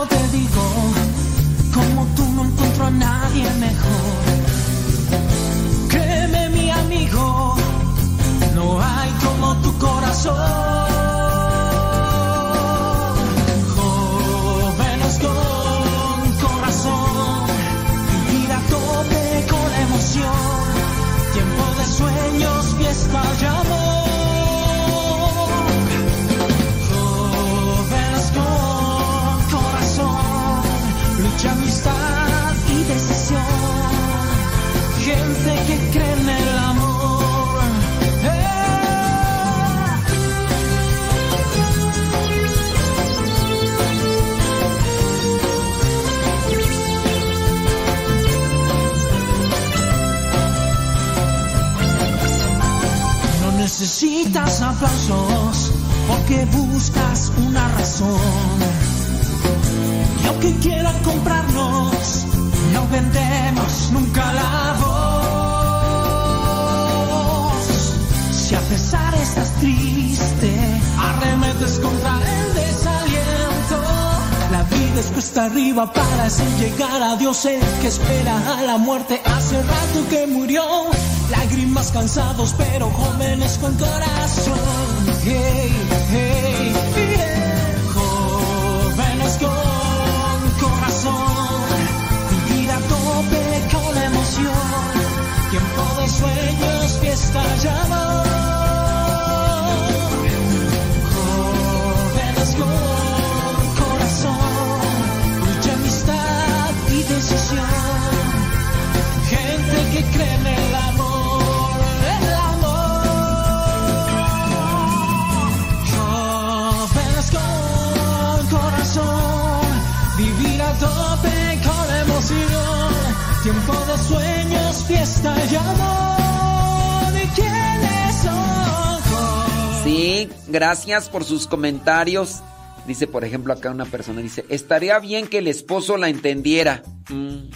Para hacer llegar a Dios el que espera a la muerte hace rato que murió. Lágrimas cansados pero jóvenes con corazón. Hey, hey, hey. Jóvenes con corazón. Vivir a tope con emoción. Tiempo de sueños, fiesta y Tiempo de sueños, fiesta y amor. ¿Y quiénes son? Sí, gracias por sus comentarios. Dice, por ejemplo, acá una persona dice, estaría bien que el esposo la entendiera. Mm.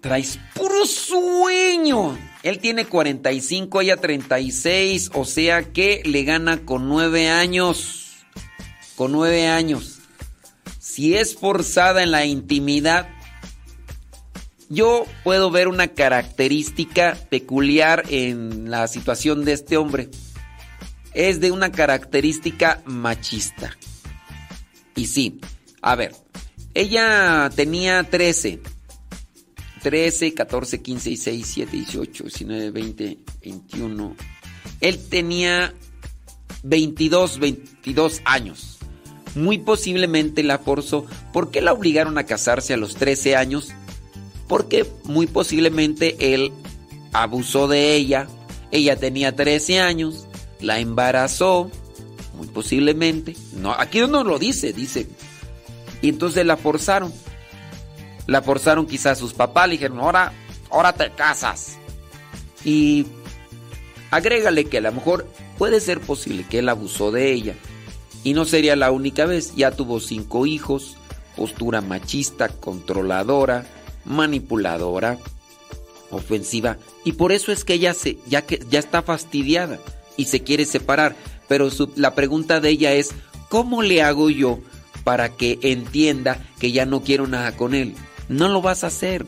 Traes puro sueño. Él tiene 45, ella 36, o sea que le gana con 9 años. Con 9 años. Si es forzada en la intimidad, yo puedo ver una característica peculiar en la situación de este hombre. Es de una característica machista. Y sí, a ver, ella tenía 13. 13, 14, 15, 16, 17, 18, 19, 20, 21. Él tenía 22, 22 años. Muy posiblemente la forzó. ¿Por qué la obligaron a casarse a los 13 años? Porque muy posiblemente él abusó de ella. Ella tenía 13 años, la embarazó, muy posiblemente. No, aquí no lo dice, dice. Y entonces la forzaron. La forzaron quizás sus papás, le dijeron, ahora, ahora te casas. Y agrégale que a lo mejor puede ser posible que él abusó de ella. Y no sería la única vez, ya tuvo cinco hijos, postura machista, controladora, manipuladora, ofensiva. Y por eso es que ella se, ya, que, ya está fastidiada y se quiere separar. Pero la pregunta de ella es, ¿cómo le hago yo para que entienda que ya no quiero nada con él? No lo vas a hacer.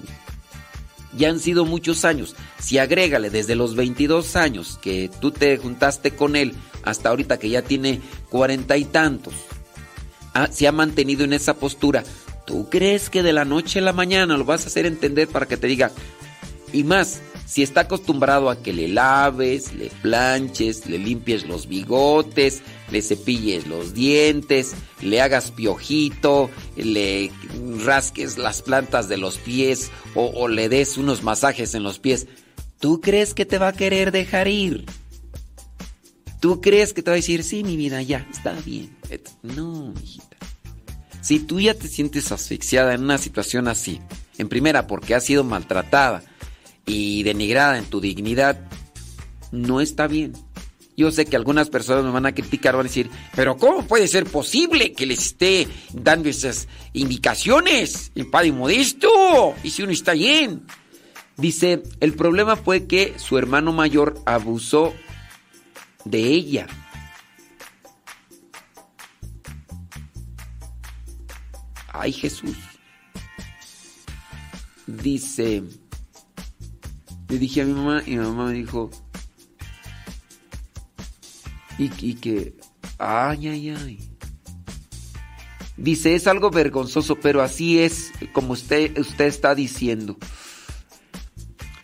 Ya han sido muchos años. Si agrégale desde los 22 años que tú te juntaste con él hasta ahorita que ya tiene cuarenta y tantos, ah, se ha mantenido en esa postura. ¿Tú crees que de la noche a la mañana lo vas a hacer entender para que te diga? Y más, si está acostumbrado a que le laves, le planches, le limpies los bigotes, le cepilles los dientes, le hagas piojito, le rasques las plantas de los pies o, le des unos masajes en los pies, ¿tú crees que te va a querer dejar ir? ¿Tú crees que te va a decir, sí, mi vida, ya, está bien? No, hijita. Si tú ya te sientes asfixiada en una situación así, en primera porque has sido maltratada y denigrada en tu dignidad, no está bien. Yo sé que algunas personas me van a criticar, van a decir, pero ¿cómo puede ser posible que les esté dando esas indicaciones en Padre Modesto? Y si uno está bien. Dice, el problema fue que su hermano mayor abusó de ella. Ay Jesús. Dice, le dije a mi mamá y mi mamá me dijo, y, y que, ay, ay, ay. Dice, es algo vergonzoso, pero así es como usted, usted está diciendo.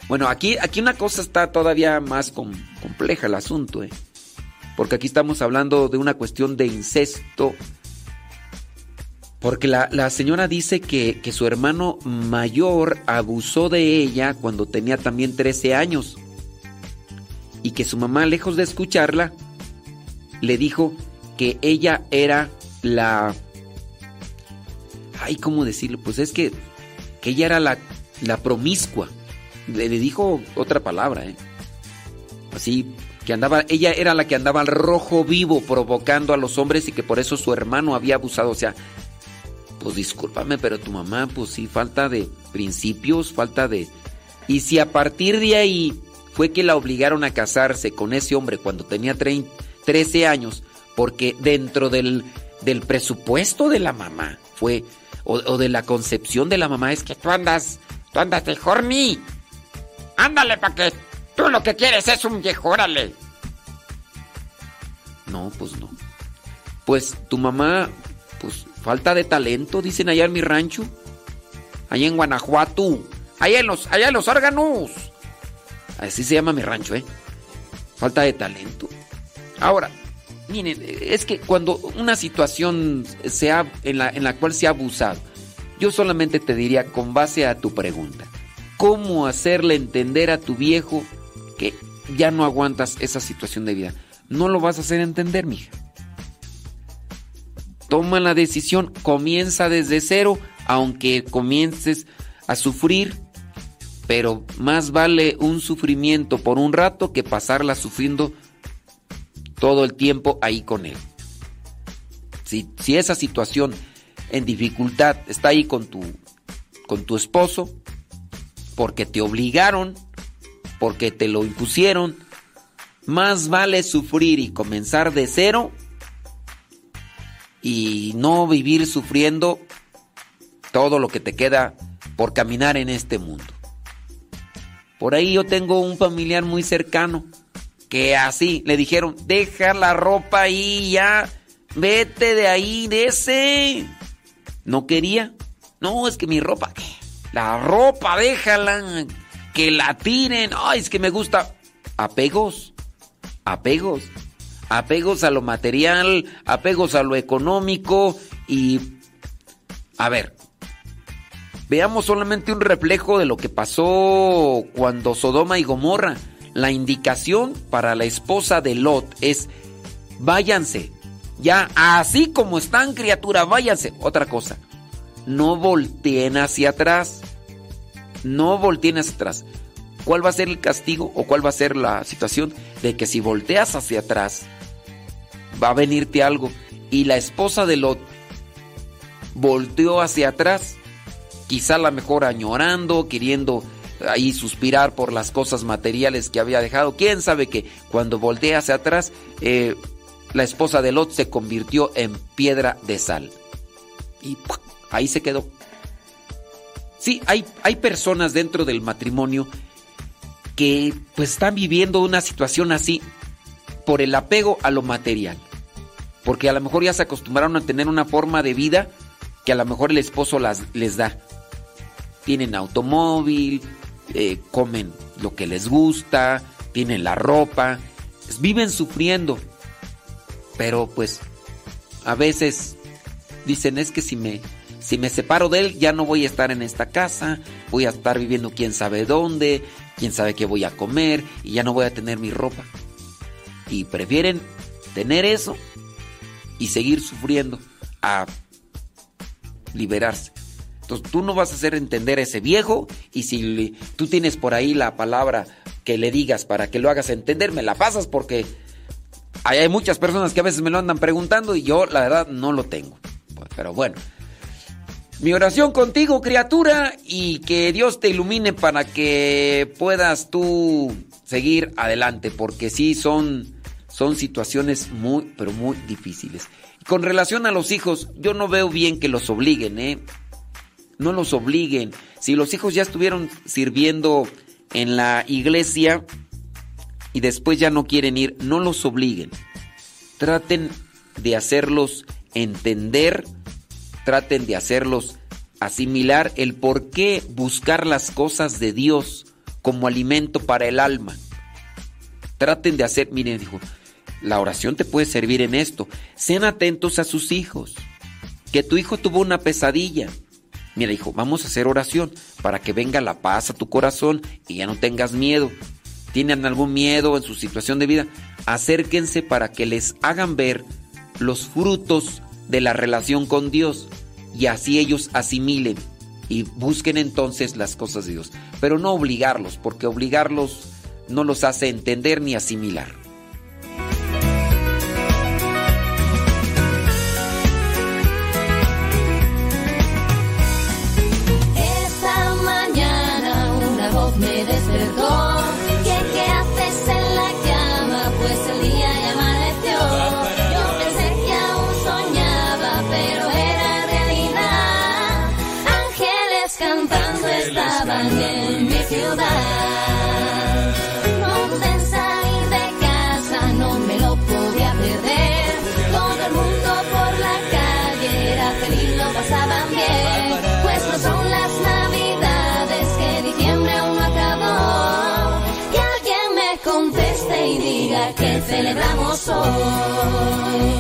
Bueno, aquí, aquí una cosa está todavía más com, compleja el asunto, ¿eh? Porque aquí estamos hablando de una cuestión de incesto. Porque la, la señora dice que, que, su hermano mayor abusó de ella cuando tenía también 13 años. Y que su mamá, lejos de escucharla, le dijo que ella era la... Ay, ¿cómo decirlo? Pues es que, que ella era la, la promiscua. Le, le, dijo otra palabra, ¿eh? Así, que andaba, ella era la que andaba al rojo vivo provocando a los hombres y que por eso su hermano había abusado. O sea, pues discúlpame, pero tu mamá, pues sí, falta de principios, falta de... Y si a partir de ahí fue que la obligaron a casarse con ese hombre cuando tenía 13 años, porque dentro del, del presupuesto de la mamá fue, o, de la concepción de la mamá, es que tú andas, tú andas de horny. Ándale, para que tú lo que quieres es un viejo, órale. No, pues no. Pues tu mamá, pues falta de talento, dicen allá en mi rancho. Allá en Guanajuato. Allá en los, allá en los órganos. Así se llama mi rancho, ¿eh? Falta de talento. Ahora, miren, es que cuando una situación sea en la, en la cual se ha abusado, yo solamente te diría con base a tu pregunta, ¿cómo hacerle entender a tu viejo que ya no aguantas esa situación de vida? No lo vas a hacer entender, mija. Toma la decisión, comienza desde cero, aunque comiences a sufrir, pero más vale un sufrimiento por un rato que pasarla sufriendo todo el tiempo ahí con él. Si, si esa situación en dificultad está ahí con tu, con tu esposo, porque te obligaron, porque te lo impusieron, más vale sufrir y comenzar de cero y no vivir sufriendo todo lo que te queda por caminar en este mundo. Por ahí yo tengo un familiar muy cercano que así le dijeron, deja la ropa ahí ya, vete de ahí, de ese. No quería. No, es que mi ropa, la ropa, déjala, que la tiren. Ay, es que me gusta. Apegos, apegos, apegos a lo material, apegos a lo económico y... A ver, veamos solamente un reflejo de lo que pasó cuando Sodoma y Gomorra la indicación para la esposa de Lot es, váyanse, ya así como están criatura, váyanse. Otra cosa, no volteen hacia atrás, no volteen hacia atrás. ¿Cuál va a ser el castigo o cuál va a ser la situación de que si volteas hacia atrás, va a venirte algo? Y la esposa de Lot volteó hacia atrás, quizá la mejor añorando, queriendo ahí suspirar por las cosas materiales que había dejado. ¿Quién sabe que cuando voltea hacia atrás, eh, la esposa de Lot se convirtió en piedra de sal? Y ahí se quedó. Sí, hay, hay personas dentro del matrimonio que pues están viviendo una situación así por el apego a lo material. Porque a lo mejor ya se acostumbraron a tener una forma de vida que a lo mejor el esposo las, les da. Tienen automóvil, eh, comen lo que les gusta, tienen la ropa, viven sufriendo. Pero pues a veces dicen es que si me, si me separo de él ya no voy a estar en esta casa, voy a estar viviendo quién sabe dónde, quién sabe qué voy a comer y ya no voy a tener mi ropa. Y prefieren tener eso y seguir sufriendo a liberarse. Entonces tú no vas a hacer entender a ese viejo y si tú tienes por ahí la palabra que le digas para que lo hagas entender, me la pasas porque hay muchas personas que a veces me lo andan preguntando y yo la verdad no lo tengo. Pero bueno, mi oración contigo, criatura, y que Dios te ilumine para que puedas tú seguir adelante, porque sí son, son situaciones muy, pero muy difíciles. con relación a los hijos, yo no veo bien que los obliguen, ¿eh? no los obliguen. Si los hijos ya estuvieron sirviendo en la iglesia y después ya no quieren ir, no los obliguen. Traten de hacerlos entender, traten de hacerlos asimilar el por qué buscar las cosas de Dios como alimento para el alma. Traten de hacer, miren, dijo, la oración te puede servir en esto. Sean atentos a sus hijos. Que tu hijo tuvo una pesadilla Mira, hijo, vamos a hacer oración para que venga la paz a tu corazón y ya no tengas miedo. ¿Tienen algún miedo en su situación de vida? Acérquense para que les hagan ver los frutos de la relación con Dios y así ellos asimilen y busquen entonces las cosas de Dios. Pero no obligarlos, porque obligarlos no los hace entender ni asimilar. Despertó. ¿Qué, qué haces en la cama? Pues el día ya amaneció. Yo pensé que aún soñaba, pero era realidad. Ángeles cantando estaban en mi ciudad. Celebramos hoy.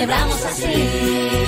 Celebramos así.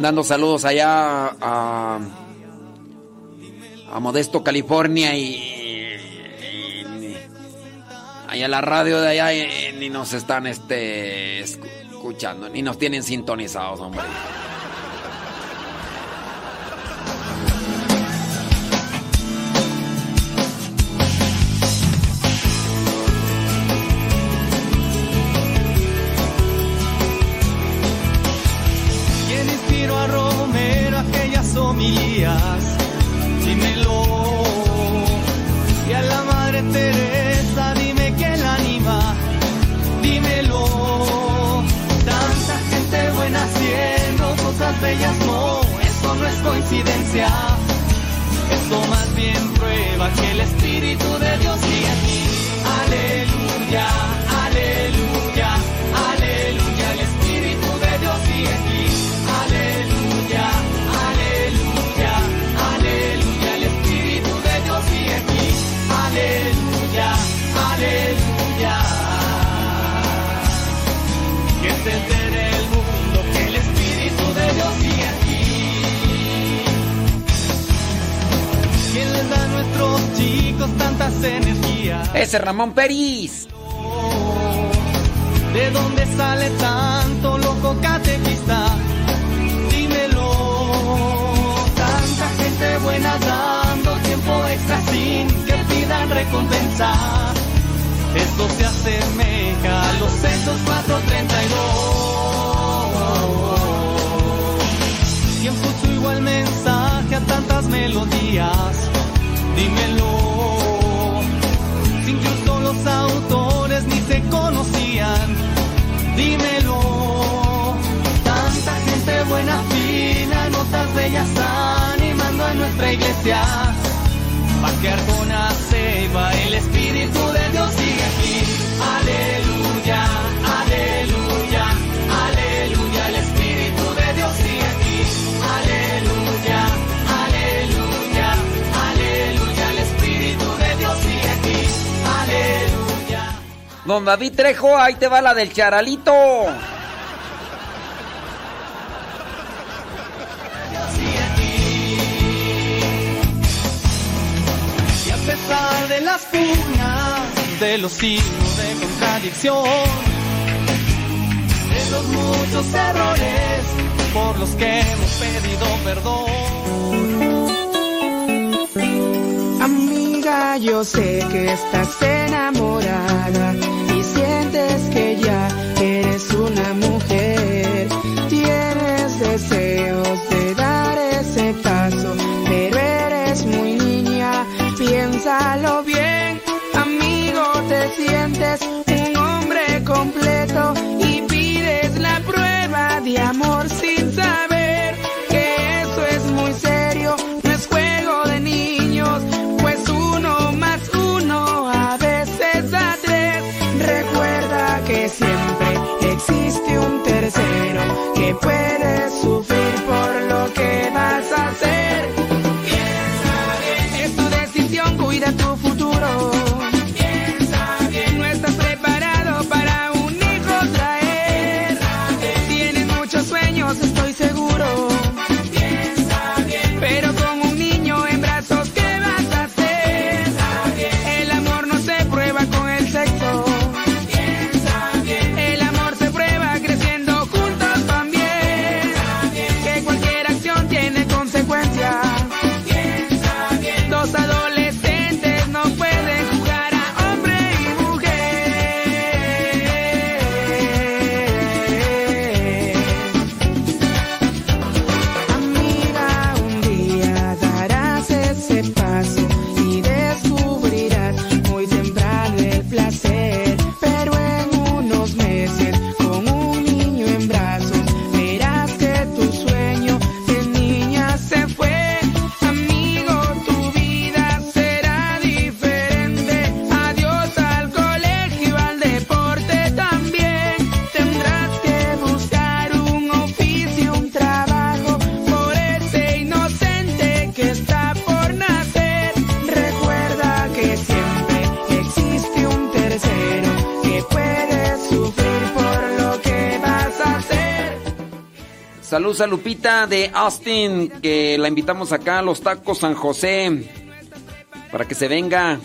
Mandando saludos allá a, a Modesto, California y, y- allá la radio de allá y- ni nos están este escuchando, ni nos tienen sintonizados, hombre. Homilías? Dímelo. Y a la Madre Teresa, dime quién la anima. Dímelo. Tanta gente buena haciendo cosas bellas, no, eso no es coincidencia. Esto más bien prueba que el Espíritu de Dios sigue aquí. Aleluya, Ese Ramón Peris. ¿De dónde sale tanto loco catequista? Dímelo. Tanta gente buena dando tiempo extra sin que pidan recompensa. Esto se asemeja a los hechos 432. ¿Quién puso igual mensaje a tantas melodías? Dímelo. Incluso los autores ni se conocían, dímelo. Tanta gente buena, fina, notas bellas animando a nuestra iglesia. Pa' que Arjona se va, el Espíritu de Dios sigue aquí. Don David Trejo, ahí te va la del charalito. Y a pesar de las pugnas, de los signos de contradicción, de los muchos errores por los que hemos pedido perdón. Amiga, yo sé que estás enamorada que ya eres una mujer. Tienes deseos de dar ese paso, pero eres muy niña. Piénsalo bien, amigo, te sientes un hombre completo y pides la prueba de amor existe un Saludos a Lupita de Austin, que la invitamos acá a los tacos San José. Para que se venga.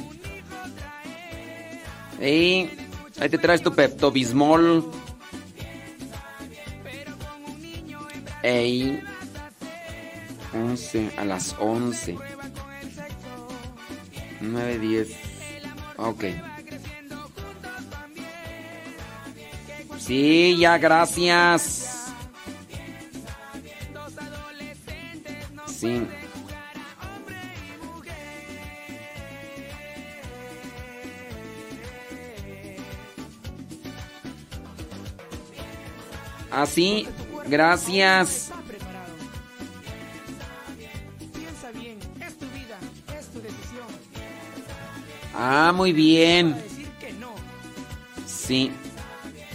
Ey, ahí te traes tu Pepto Bismol. Ey. 11, a las 11. 9, 10. Ok. Sí, ya, gracias. Es tu decisión. Ah, muy bien. Sí.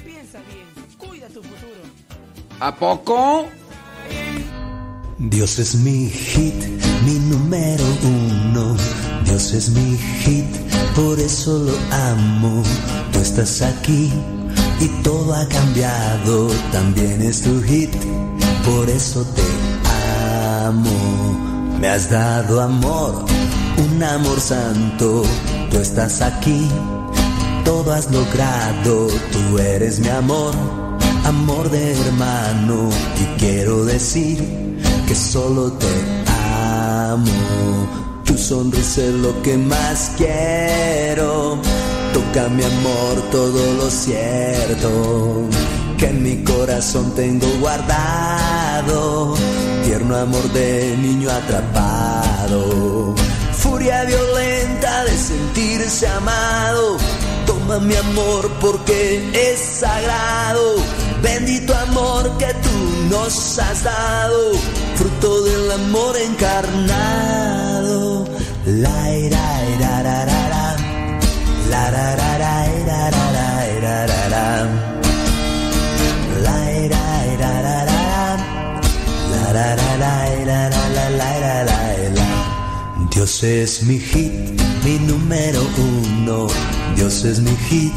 piensa bien, cuida tu futuro. ¿A poco? Dios es mi hit, mi número uno. Dios es mi hit, por eso lo amo. Tú estás aquí y todo ha cambiado. También es tu hit, por eso te amo. Me has dado amor, un amor santo. Tú estás aquí, todo has logrado. Tú eres mi amor, amor de hermano. Y quiero decir que solo te amo. Tu sonrisa es lo que más quiero. Toca mi amor todo lo cierto que en mi corazón tengo guardado. Tierno amor de niño atrapado. Furia violenta de sentirse amado. Toma mi amor porque es sagrado. Bendito amor que tú nos has dado. Fruto del amor encarnado. La ira, ira, ra, ra, ra. La ra, ra, ra, ira, ra, ra, ira, ra, ra. La. La la, la, ira, la, la. Dios es mi hit, mi número uno. Dios es mi hit,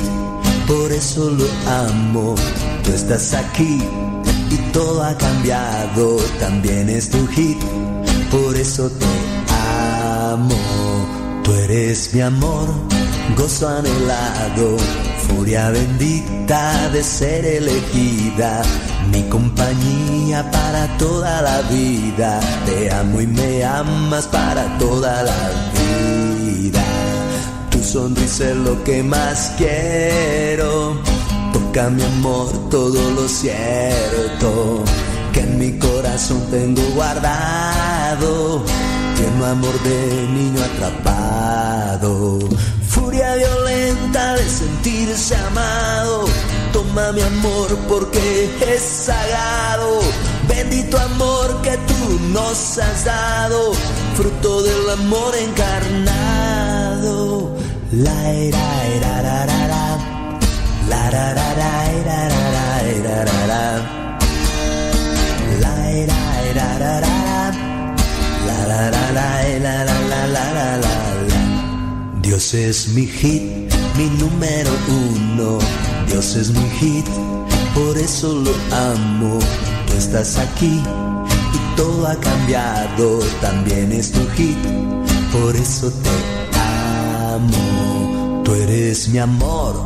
por eso lo amo. Tú estás aquí y todo ha cambiado. También es tu hit, por eso te amo. Tú eres mi amor, gozo anhelado, furia bendita de ser elegida, mi compañía para toda la vida. Te amo y me amas para toda la vida. Tu sonrisa es lo que más quiero. Toca mi amor todo lo cierto que en mi corazón tengo guardado. Tierno amor de niño atrapado. Furia violenta de sentirse amado. Toma mi amor porque es sagrado. Bendito amor que tú nos has dado. Fruto del amor encarnado. La era, era, ra, ra, ra. La ra, ra, ra, ra, ra, ra, ra. Ra, ra, ra. La la la la la la la la la la. Dios es mi hit, mi número uno. Dios es mi hit, por eso lo amo. Tú estás aquí y todo ha cambiado. También es tu hit, por eso te amo. Tú eres mi amor,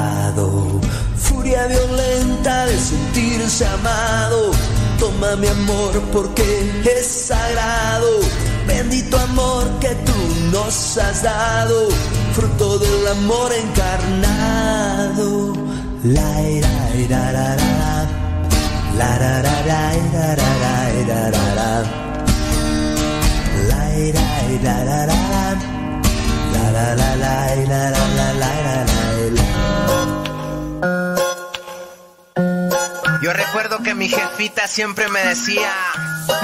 Furia violenta de sentirse amado Toma mi amor porque es sagrado. Bendito amor que tú nos has dado. Fruto del amor encarnado. La ira, ira, ra, ra, ra. La ra, ra, ra, ira, ra, ra, ira, ra, ra. La ira, ira, ra, ra, ra. La la la la ira, ra, la la ira, la, la. Yo recuerdo que mi jefita siempre me decía,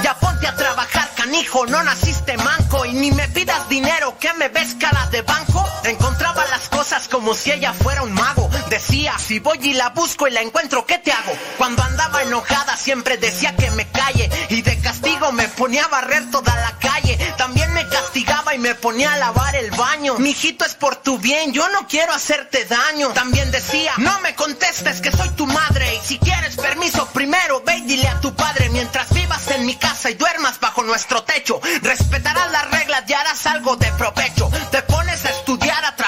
ya ponte a trabajar, canijo, no naciste manco y ni me pidas dinero, que me ves cara de banco. Encontraba las cosas como si ella fuera un mago. Decía, si voy y la busco y la encuentro, ¿qué te hago? Cuando andaba enojada siempre decía que me calle y de castigo me ponía a barrer toda la calle. También castigaba y me ponía a lavar el baño. Mijito es por tu bien, yo no quiero hacerte daño. También decía, no me contestes que soy tu madre y si quieres permiso primero ve y dile a tu padre mientras vivas en mi casa y duermas bajo nuestro techo. Respetarás las reglas y harás algo de provecho. Te pones a estudiar, a trabajar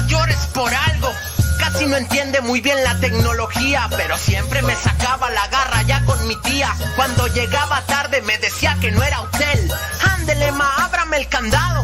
llores por algo. Casi no entiende muy bien la tecnología, pero siempre me sacaba la garra ya con mi tía. Cuando llegaba tarde me decía que no era hotel. Ándele, ma, ábrame el candado.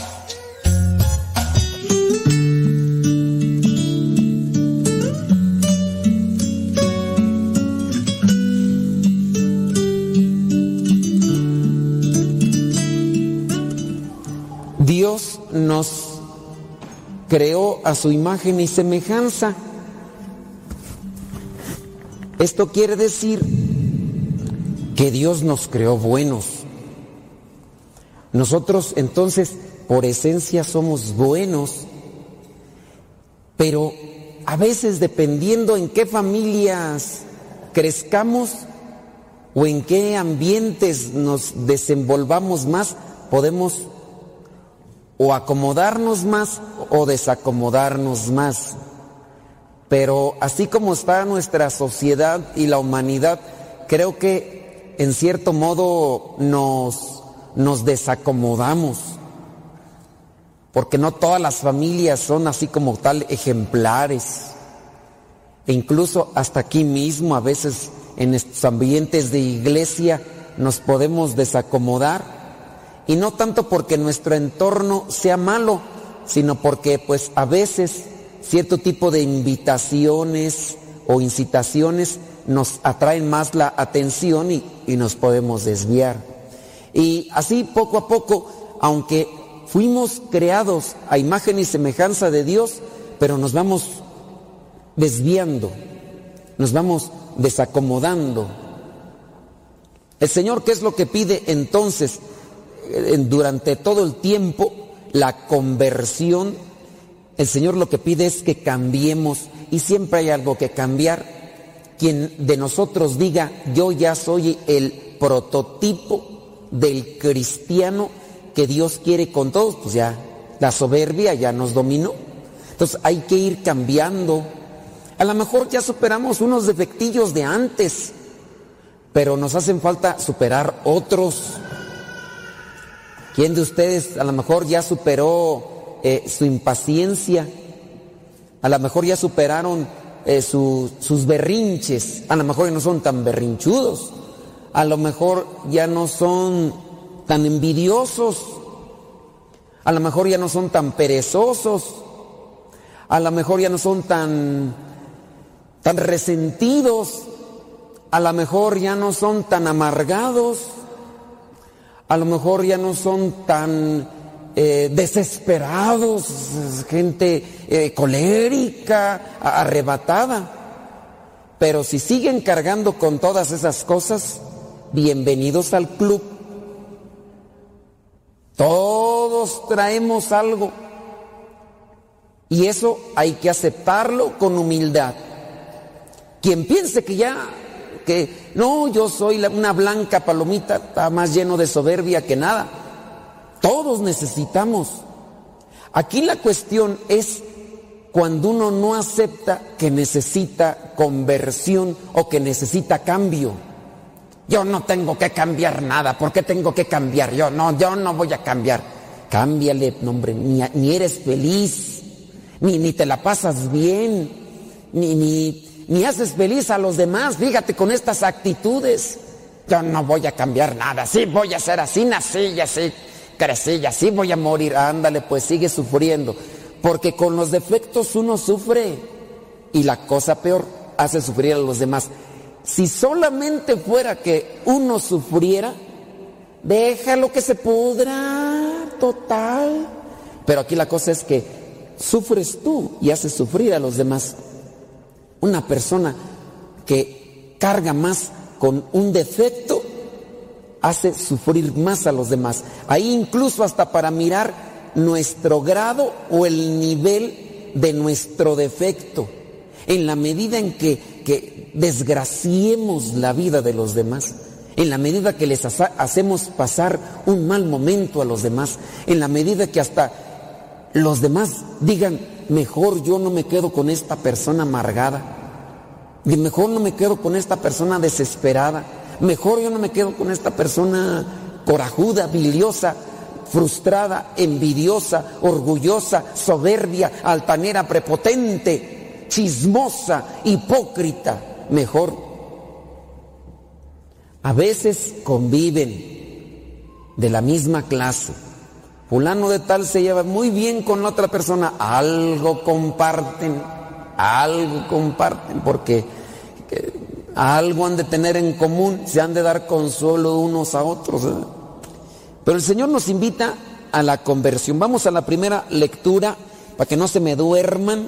Creó a su imagen y semejanza. Esto quiere decir que Dios nos creó buenos. Nosotros entonces, por esencia, somos buenos, pero a veces dependiendo en qué familias crezcamos o en qué ambientes nos desenvolvamos más, podemos o acomodarnos más o desacomodarnos más. Pero así como está nuestra sociedad y la humanidad, creo que en cierto modo nos, nos desacomodamos. Porque no todas las familias son así como tal ejemplares. E incluso hasta aquí mismo, a veces en estos ambientes de iglesia, nos podemos desacomodar y no tanto porque nuestro entorno sea malo, sino porque pues a veces cierto tipo de invitaciones o incitaciones nos atraen más la atención y, y nos podemos desviar. Y así poco a poco, aunque fuimos creados a imagen y semejanza de Dios, pero nos vamos desviando, nos vamos desacomodando. El Señor, ¿qué es lo que pide entonces? Durante todo el tiempo la conversión, el Señor lo que pide es que cambiemos y siempre hay algo que cambiar. Quien de nosotros diga, yo ya soy el prototipo del cristiano que Dios quiere con todos, pues ya la soberbia ya nos dominó. Entonces hay que ir cambiando. A lo mejor ya superamos unos defectillos de antes, pero nos hacen falta superar otros. ¿Quién de ustedes a lo mejor ya superó eh, su impaciencia? A lo mejor ya superaron eh, sus berrinches. A lo mejor ya no son tan berrinchudos. A lo mejor ya no son tan envidiosos. A lo mejor ya no son tan perezosos. A lo mejor ya no son tan, tan resentidos. A lo mejor ya no son tan amargados a lo mejor ya no son tan eh, desesperados, gente eh, colérica, arrebatada. Pero si siguen cargando con todas esas cosas, bienvenidos al club. Todos traemos algo. Y eso hay que aceptarlo con humildad. Quien piense que ya que no, yo soy una blanca palomita, está más lleno de soberbia que nada. Todos necesitamos. Aquí la cuestión es cuando uno no acepta que necesita conversión o que necesita cambio. Yo no tengo que cambiar nada, ¿por qué tengo que cambiar? Yo no, yo no voy a cambiar. Cámbiale, hombre, ni, ni eres feliz, ni, ni te la pasas bien, ni, ni, ni haces feliz a los demás. Fíjate con estas actitudes. Yo no voy a cambiar nada. Sí, voy a ser así, nací y así, crecí y así voy a morir. Ándale, pues sigue sufriendo. Porque con los defectos uno sufre. Y la cosa peor, hace sufrir a los demás. Si solamente fuera que uno sufriera, déjalo que se pudra, total. Pero aquí la cosa es que sufres tú y haces sufrir a los demás. Una persona que carga más con un defecto hace sufrir más a los demás. Ahí incluso hasta para mirar nuestro grado o el nivel de nuestro defecto. en la medida en que, desgraciemos la vida de los demás, en la medida que les hacemos pasar un mal momento a los demás, en la medida que hasta los demás digan, mejor yo no me quedo con esta persona amargada, mejor no me quedo con esta persona desesperada, mejor yo no me quedo con esta persona corajuda, biliosa, frustrada, envidiosa, orgullosa, soberbia, altanera, prepotente, chismosa, hipócrita, mejor. A veces conviven de la misma clase. Fulano de tal se lleva muy bien con la otra persona, algo comparten, algo comparten, porque eh, algo han de tener en común, se han de dar consuelo unos a otros. ¿verdad? Pero el Señor nos invita a la conversión. Vamos a la primera lectura para que no se me duerman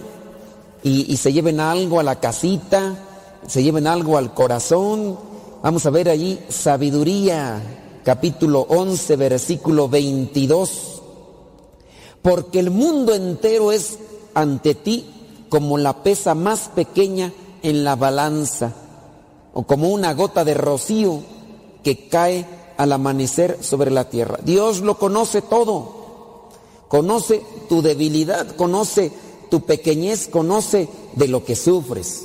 y, y se lleven algo a la casita, se lleven algo al corazón. Vamos a ver allí sabiduría, capítulo 11, versículo 22. Porque el mundo entero es ante ti como la pesa más pequeña en la balanza, o como una gota de rocío que cae al amanecer sobre la tierra. Dios lo conoce todo, conoce tu debilidad, conoce tu pequeñez, conoce de lo que sufres.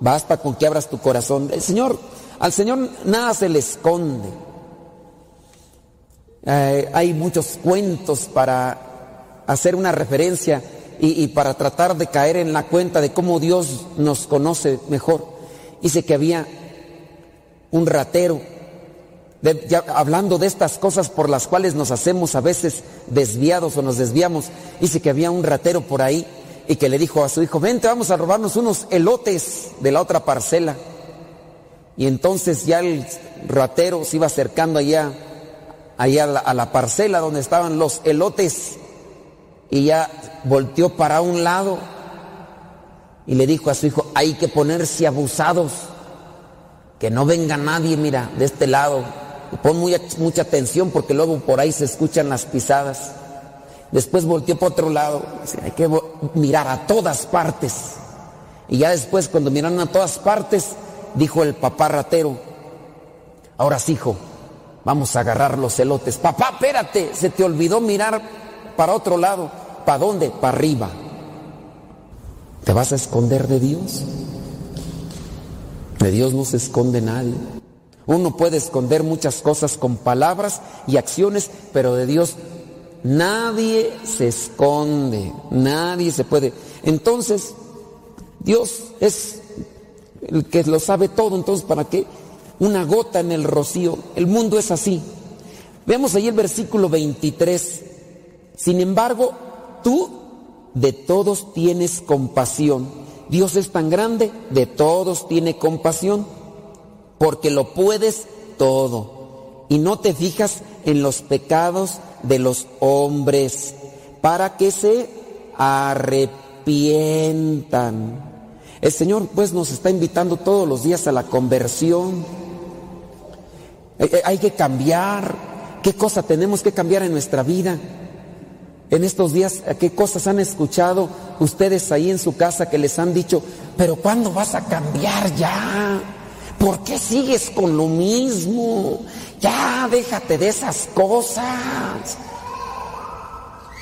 Basta con que abras tu corazón. El Señor, al Señor nada se le esconde. Eh, hay muchos cuentos para hacer una referencia y, para tratar de caer en la cuenta de cómo Dios nos conoce mejor. Dice que había un ratero, ya hablando de estas cosas por las cuales nos hacemos a veces desviados o nos desviamos, dice que había un ratero por ahí y que le dijo a su hijo, vente, vamos a robarnos unos elotes de la otra parcela. Y entonces ya el ratero se iba acercando allá, allá a la parcela donde estaban los elotes y ya volteó para un lado y le dijo a su hijo, hay que ponerse abusados, que no venga nadie, mira, de este lado. Y pon mucha atención porque luego por ahí se escuchan las pisadas. Después volteó para otro lado, dice, hay que mirar a todas partes. Y ya después, cuando miraron a todas partes, dijo el papá ratero, ahora sí, hijo, vamos a agarrar los elotes. Papá, espérate, se te olvidó mirar para otro lado. ¿Para dónde? Para arriba. ¿Te vas a esconder de Dios? De Dios no se esconde nadie. Uno puede esconder muchas cosas con palabras y acciones, pero de Dios nadie se esconde, nadie se puede. Entonces, Dios es el que lo sabe todo, entonces ¿para qué? Una gota en el rocío. El mundo es así. Veamos ahí el versículo 23. Sin embargo, tú de todos tienes compasión. Dios es tan grande, de todos tiene compasión, porque lo puedes todo. Y no te fijas en los pecados de los hombres, para que se arrepientan. El Señor pues nos está invitando todos los días a la conversión. Eh, eh, Hay que cambiar. ¿Qué cosa tenemos que cambiar en nuestra vida? En estos días, ¿a ¿qué cosas han escuchado ustedes ahí en su casa que les han dicho, pero ¿cuándo vas a cambiar ya? ¿Por qué sigues con lo mismo? Ya, déjate de esas cosas.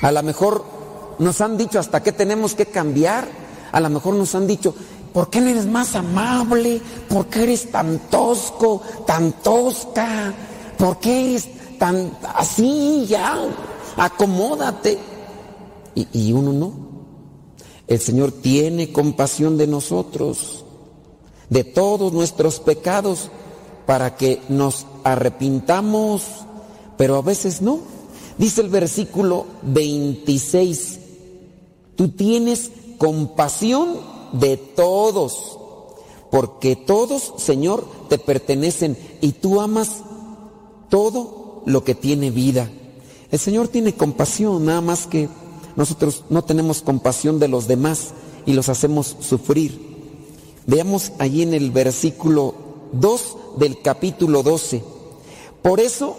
A lo mejor nos han dicho hasta qué tenemos que cambiar. A lo mejor nos han dicho, ¿por qué no eres más amable? ¿Por qué eres tan tosco, tan tosca? ¿Por qué eres tan así ya? Acomódate. Y, uno no. El Señor tiene compasión de nosotros, de todos nuestros pecados, para que nos arrepintamos, pero a veces no. Dice el versículo 26, tú tienes compasión de todos, porque todos, Señor, te pertenecen y tú amas todo lo que tiene vida. El Señor tiene compasión, nada más que nosotros no tenemos compasión de los demás y los hacemos sufrir. Veamos allí en el versículo 2 del capítulo 12. Por eso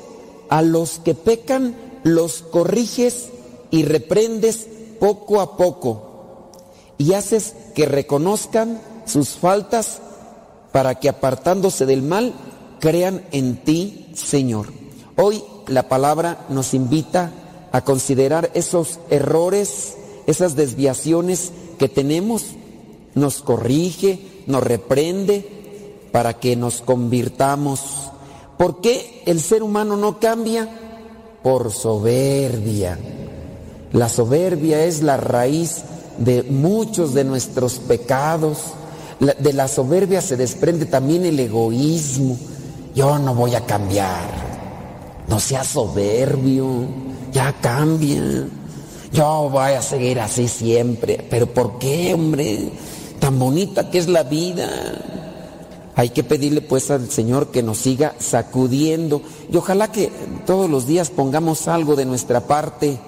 a los que pecan los corriges y reprendes poco a poco y haces que reconozcan sus faltas para que apartándose del mal crean en ti, Señor. Hoy la palabra nos invita a considerar esos errores, esas desviaciones que tenemos, nos corrige, nos reprende para que nos convirtamos. ¿Por qué el ser humano no cambia? Por soberbia. La soberbia es la raíz de muchos de nuestros pecados. De la soberbia se desprende también el egoísmo. Yo no voy a cambiar. No sea soberbio. Ya cambia. Yo voy a seguir así siempre. Pero ¿por qué, hombre? Tan bonita que es la vida. Hay que pedirle pues al Señor que nos siga sacudiendo y ojalá que todos los días pongamos algo de nuestra parte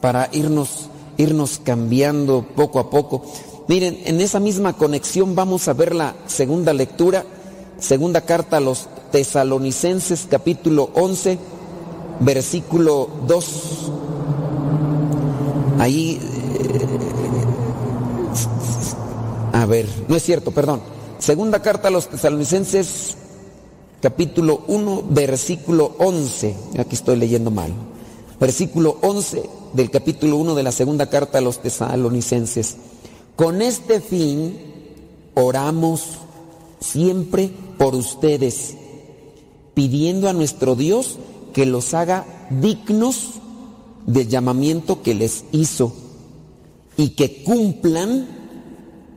para irnos irnos cambiando poco a poco. Miren, en esa misma conexión vamos a ver la segunda lectura, segunda carta a los tesalonicenses capítulo 11, versículo 2. Ahí... eh, a ver, no es cierto, perdón. Segunda carta a los tesalonicenses capítulo 1, versículo 11. Aquí estoy leyendo mal. Versículo 11 del capítulo 1 de la segunda carta a los tesalonicenses. Con este fin oramos siempre por ustedes, pidiendo a nuestro Dios que los haga dignos del llamamiento que les hizo y que cumplan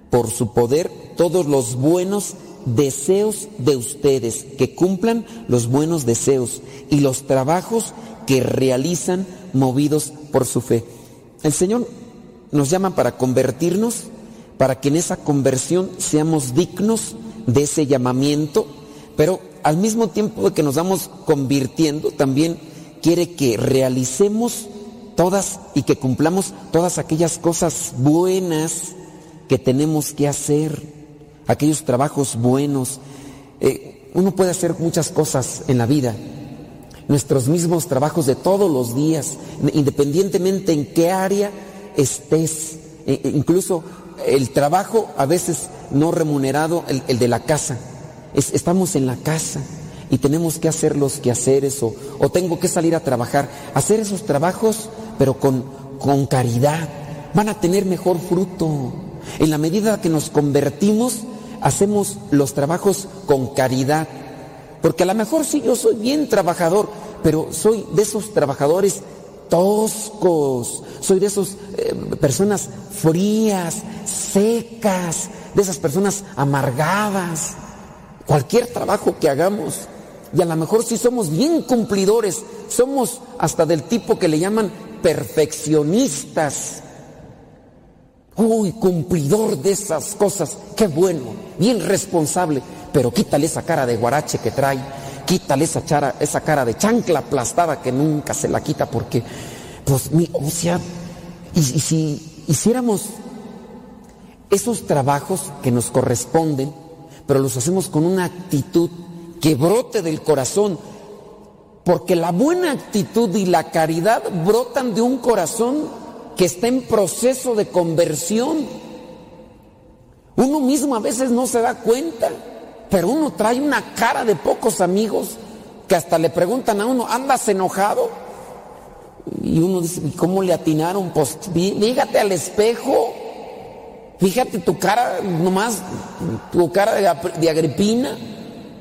por su poder todos los buenos deseos de ustedes, que cumplan los buenos deseos y los trabajos que realizan movidos por su fe. El Señor nos llama para convertirnos, para que en esa conversión seamos dignos de ese llamamiento, pero al mismo tiempo que nos vamos convirtiendo, también quiere que realicemos todas y que cumplamos todas aquellas cosas buenas que tenemos que hacer, aquellos trabajos buenos. Eh, uno puede hacer muchas cosas en la vida, nuestros mismos trabajos de todos los días, independientemente en qué área estés, e- e incluso el trabajo a veces no remunerado, el, el de la casa. Es- estamos en la casa y tenemos que hacer los quehaceres o, o tengo que salir a trabajar, hacer esos trabajos pero con, con caridad, van a tener mejor fruto. En la medida que nos convertimos, hacemos los trabajos con caridad. Porque a lo mejor sí yo soy bien trabajador, pero soy de esos trabajadores toscos, soy de esas personas frías, secas, de esas personas amargadas. Cualquier trabajo que hagamos, y a lo mejor sí somos bien cumplidores, somos hasta del tipo que le llaman perfeccionistas. Uy, cumplidor de esas cosas, qué bueno, bien responsable, pero quítale esa cara de guarache que trae, quítale esa, chara, esa cara de chancla aplastada que nunca se la quita porque, pues, mi, o sea, y, y si hiciéramos esos trabajos que nos corresponden, pero los hacemos con una actitud que brote del corazón, porque la buena actitud y la caridad brotan de un corazón que está en proceso de conversión. Uno mismo a veces no se da cuenta, pero uno trae una cara de pocos amigos que hasta le preguntan a uno, ¿andas enojado? Y uno dice, ¿y cómo le atinaron? Pues fíjate al espejo, fíjate tu cara nomás, tu cara de, de agripina,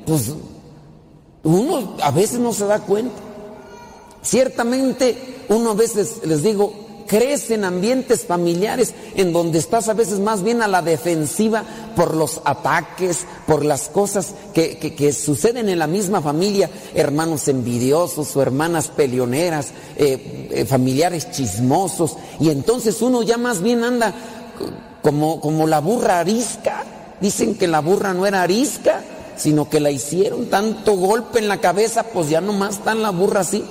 pues uno a veces no se da cuenta. Ciertamente uno a veces, les digo, crece en ambientes familiares en donde estás a veces más bien a la defensiva por los ataques, por las cosas que, que, suceden en la misma familia, hermanos envidiosos o hermanas peleoneras, eh, eh, familiares chismosos, y entonces uno ya más bien anda como, como la burra arisca. Dicen que la burra no era arisca, sino que la hicieron tanto golpe en la cabeza, pues ya nomás en la burra así.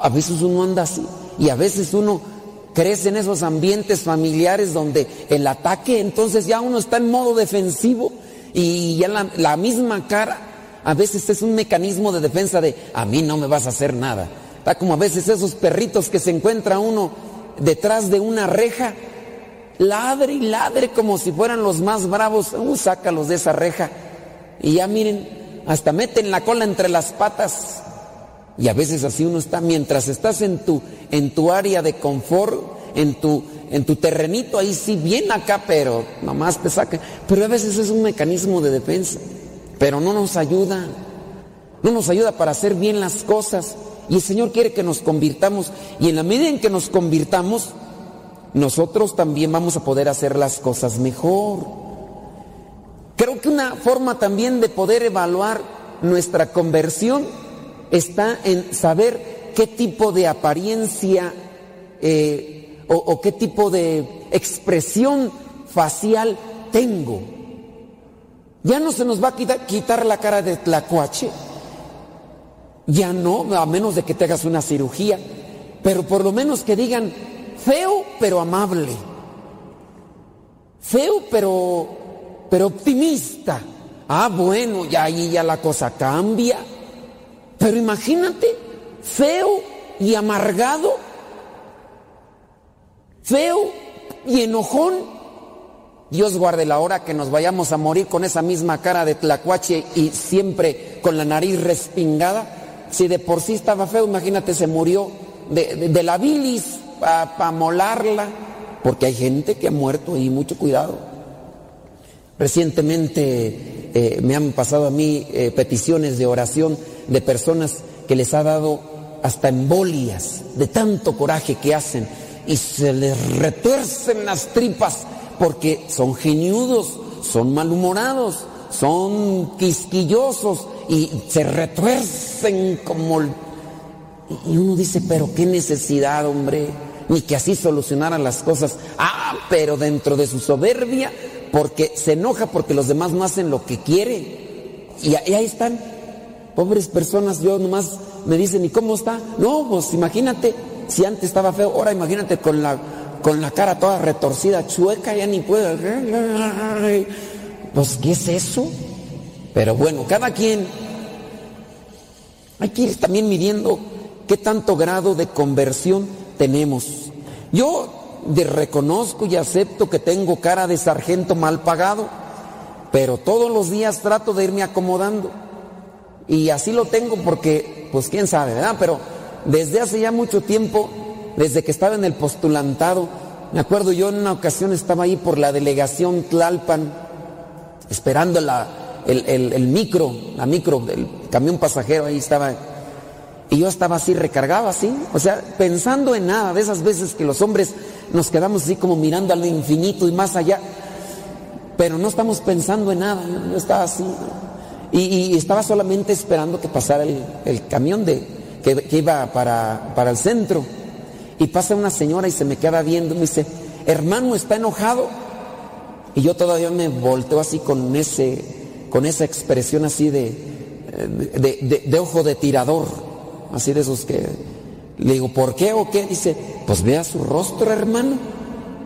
A veces uno anda así y a veces uno crece en esos ambientes familiares donde el ataque, entonces ya uno está en modo defensivo y ya la, la, misma cara a veces es un mecanismo de defensa de a mí no me vas a hacer nada. Está como a veces esos perritos que se encuentra uno detrás de una reja ladre y ladre como si fueran los más bravos. Uh, sácalos de esa reja. Y ya miren, hasta meten la cola entre las patas. Y a veces así uno está, mientras estás en tu, en tu área de confort, en tu, en tu terrenito, ahí sí, bien acá, pero nomás te saca. Pero a veces es un mecanismo de defensa, pero no nos ayuda. No nos ayuda para hacer bien las cosas. Y el Señor quiere que nos convirtamos. Y en la medida en que nos convirtamos, nosotros también vamos a poder hacer las cosas mejor. Creo que una forma también de poder evaluar nuestra conversión está en saber qué tipo de apariencia eh, o, o qué tipo de expresión facial tengo. Ya no se nos va a quitar, quitar la cara de tlacuache. Ya no, a menos de que te hagas una cirugía. Pero por lo menos que digan feo pero amable. Feo pero pero optimista. Ah, bueno, ya ahí ya la cosa cambia. Pero imagínate, feo y amargado. Feo y enojón. Dios guarde la hora que nos vayamos a morir con esa misma cara de tlacuache y siempre con la nariz respingada. Si de por sí estaba feo, imagínate, se murió de, de- la bilis para molarla. Porque hay gente que ha muerto y mucho cuidado. Recientemente eh, me han pasado a mí eh, peticiones de oración de personas que les ha dado hasta embolias de tanto coraje que hacen y se les retuercen las tripas porque son geniudos, son malhumorados, son quisquillosos y se retuercen como... el- Y uno dice, pero qué necesidad, hombre, ni que así solucionaran las cosas. Ah, pero dentro de su soberbia, porque se enoja porque los demás no hacen lo que quiere. Y, ahí están, pobres personas, yo nomás me dicen, ¿y cómo está? No, pues imagínate, si antes estaba feo, ahora imagínate con la, con la cara toda retorcida, chueca, ya ni puede. Pues, ¿qué es eso? Pero bueno, cada quien hay que ir también midiendo qué tanto grado de conversión tenemos. Yo de- reconozco y acepto que tengo cara de sargento mal pagado, pero todos los días trato de irme acomodando. Y así lo tengo porque, pues quién sabe, ¿verdad? Pero desde hace ya mucho tiempo, desde que estaba en el postulantado, me acuerdo yo en una ocasión estaba ahí por la delegación Tlalpan, esperando la, el, el- el micro, la micro del camión pasajero, ahí estaba. Y yo estaba así, recargado así, o sea, pensando en nada, de esas veces que los hombres nos quedamos así como mirando al infinito y más allá, pero no estamos pensando en nada, yo estaba así. Y, y estaba solamente esperando que pasara el, el camión de, que, que iba para, para el centro. Y pasa una señora y se me queda viendo, me dice, hermano, ¿está enojado? Y yo todavía me volteo así con ese, con esa expresión así de, de, de- de ojo de tirador, así de esos que le digo, ¿por qué o qué? Dice, pues vea su rostro, hermano.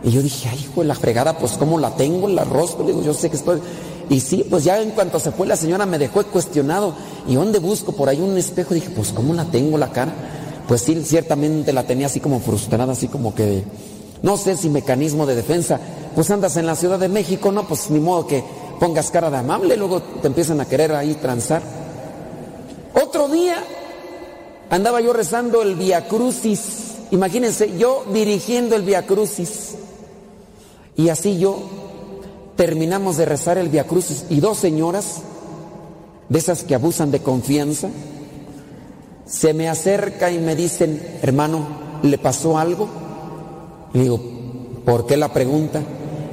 Y yo dije, ay, hijo la fregada, pues cómo la tengo en la rostro. Le digo, yo sé que estoy. Y sí, pues ya en cuanto se fue la señora me dejó cuestionado. ¿Y dónde busco? Por ahí un espejo. Dije, pues cómo la tengo la cara. Pues sí, ciertamente la tenía así como frustrada, así como que, no sé si mecanismo de defensa. Pues andas en la Ciudad de México, no, pues ni modo que pongas cara de amable, luego te empiezan a querer ahí transar. Otro día andaba yo rezando el Via Crucis. Imagínense, yo dirigiendo el Via Crucis. Y así yo terminamos de rezar el Via Crucis y dos señoras, de esas que abusan de confianza, se me acerca y me dicen, hermano, ¿le pasó algo? Y digo, ¿por qué la pregunta?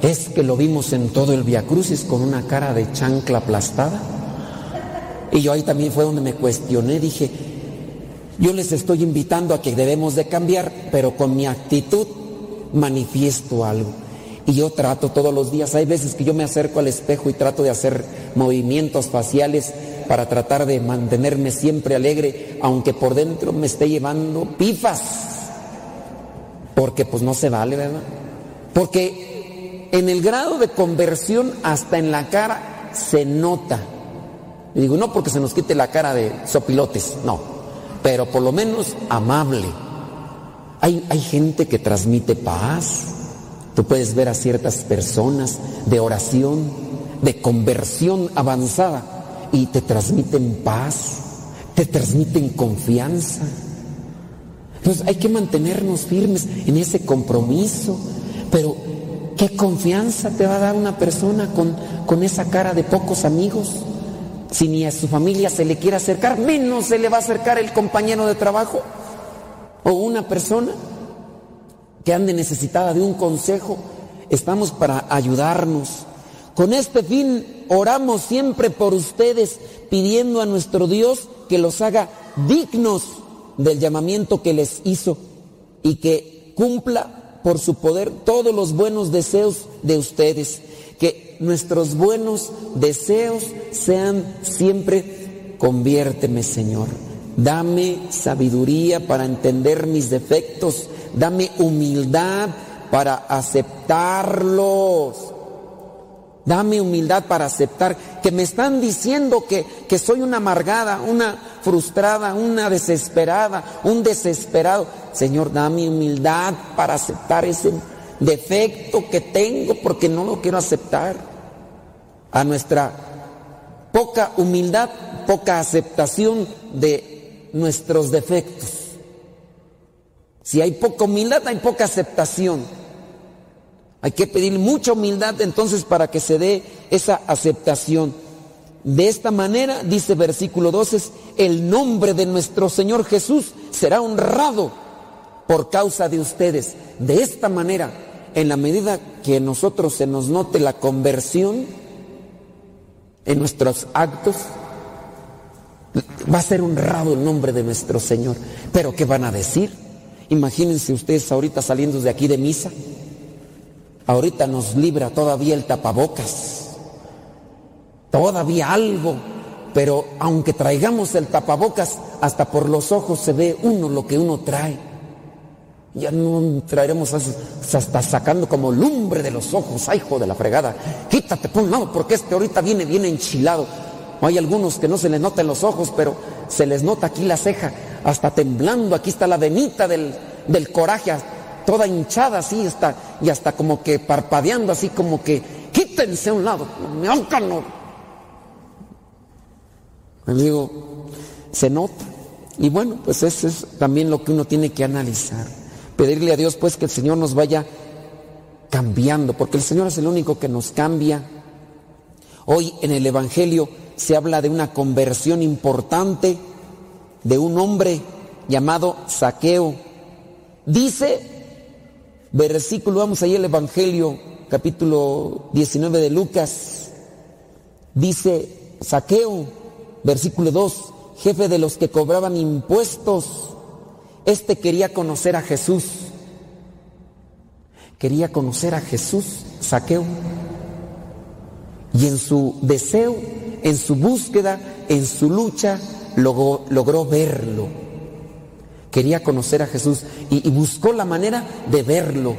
Es que lo vimos en todo el Via Crucis con una cara de chancla aplastada. Y yo ahí también fue donde me cuestioné, dije, yo les estoy invitando a que debemos de cambiar, pero con mi actitud manifiesto algo. Y yo trato todos los días, hay veces que yo me acerco al espejo y trato de hacer movimientos faciales para tratar de mantenerme siempre alegre, aunque por dentro me esté llevando pifas. Porque pues no se vale, ¿verdad? Porque en el grado de conversión hasta en la cara se nota. Y digo, no porque se nos quite la cara de sopilotes, no, pero por lo menos amable. Hay, hay gente que transmite paz, Tú puedes ver a ciertas personas de oración, de conversión avanzada y te transmiten paz, te transmiten confianza. Entonces hay que mantenernos firmes en ese compromiso, pero ¿qué confianza te va a dar una persona con, con esa cara de pocos amigos? Si ni a su familia se le quiere acercar, menos se le va a acercar el compañero de trabajo o una persona que ande necesitada de un consejo. Estamos para ayudarnos. Con este fin oramos siempre por ustedes, pidiendo a nuestro Dios que los haga dignos del llamamiento que les hizo y que cumpla por su poder todos los buenos deseos de ustedes. Que nuestros buenos deseos sean siempre, conviérteme Señor. Dame sabiduría para entender mis defectos. Dame humildad para aceptarlos. Dame humildad para aceptar que me están diciendo que, que soy una amargada, una frustrada, una desesperada, un desesperado. Señor, dame humildad para aceptar ese defecto que tengo porque no lo quiero aceptar. A nuestra poca humildad, poca aceptación de nuestros defectos. Si hay poca humildad, hay poca aceptación. Hay que pedir mucha humildad entonces para que se dé esa aceptación. De esta manera, dice versículo 12, el nombre de nuestro Señor Jesús será honrado por causa de ustedes. De esta manera, en la medida que nosotros se nos note la conversión en nuestros actos, va a ser honrado el nombre de nuestro Señor. Pero ¿qué van a decir? Imagínense ustedes ahorita saliendo de aquí de misa. Ahorita nos libra todavía el tapabocas. Todavía algo. Pero aunque traigamos el tapabocas, hasta por los ojos se ve uno lo que uno trae. Ya no traeremos hasta sacando como lumbre de los ojos. Ay, hijo de la fregada. Quítate por un lado porque este ahorita viene bien enchilado. Hay algunos que no se les nota en los ojos, pero se les nota aquí la ceja, hasta temblando. Aquí está la venita del, del coraje, toda hinchada así, está, y hasta como que parpadeando así, como que quítense a un lado. Me no. Digo, se nota. Y bueno, pues eso es también lo que uno tiene que analizar. Pedirle a Dios pues que el Señor nos vaya cambiando, porque el Señor es el único que nos cambia. Hoy en el Evangelio se habla de una conversión importante de un hombre llamado Saqueo. Dice, versículo, vamos ahí el Evangelio, capítulo 19 de Lucas, dice Saqueo, versículo 2, jefe de los que cobraban impuestos, este quería conocer a Jesús. Quería conocer a Jesús, Saqueo. Y en su deseo, en su búsqueda, en su lucha, logró, verlo. Quería conocer a Jesús y, y buscó la manera de verlo.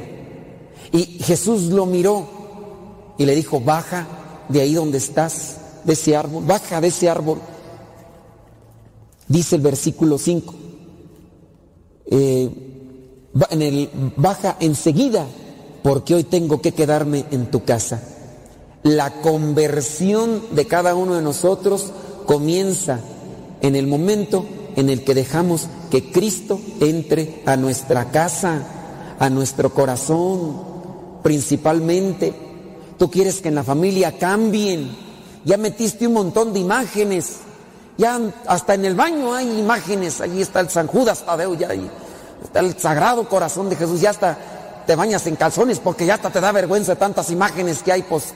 Y Jesús lo miró y le dijo, baja de ahí donde estás, de ese árbol, baja de ese árbol. Dice el versículo 5, eh, en el, baja enseguida, porque hoy tengo que quedarme en tu casa. La conversión de cada uno de nosotros comienza en el momento en el que dejamos que Cristo entre a nuestra casa, a nuestro corazón, principalmente. Tú quieres que en la familia cambien. Ya metiste un montón de imágenes. Ya hasta en el baño hay imágenes. Allí está el San Judas Tadeo, ya está el Sagrado Corazón de Jesús. Ya hasta te bañas en calzones porque ya hasta te da vergüenza tantas imágenes que hay, pues.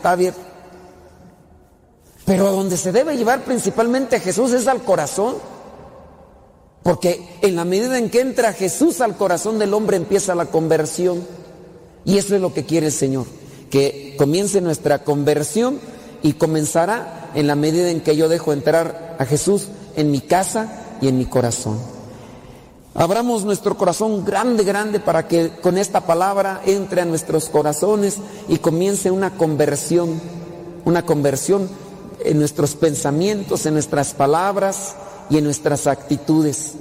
Pero a donde se debe llevar principalmente Jesús es al corazón. Porque en la medida en que entra Jesús al corazón del hombre empieza la conversión. Y eso es lo que quiere el Señor. Que comience nuestra conversión y comenzará en la medida en que yo dejo entrar a Jesús en mi casa y en mi corazón. Abramos nuestro corazón grande, grande para que con esta palabra entre a nuestros corazones y comience una conversión, una conversión en nuestros pensamientos, en nuestras palabras y en nuestras actitudes.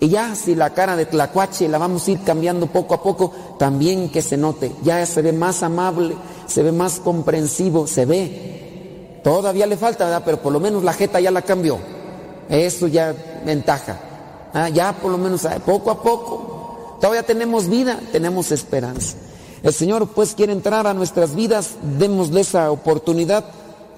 Y ya si la cara de Tlacuache la vamos a ir cambiando poco a poco, también que se note, ya se ve más amable, se ve más comprensivo, se ve. Todavía le falta, ¿verdad? Pero por lo menos la jeta ya la cambió. Eso ya ventaja. Ah, ya por lo menos ah, poco a poco. Todavía tenemos vida, tenemos esperanza. El Señor pues quiere entrar a nuestras vidas, démosle esa oportunidad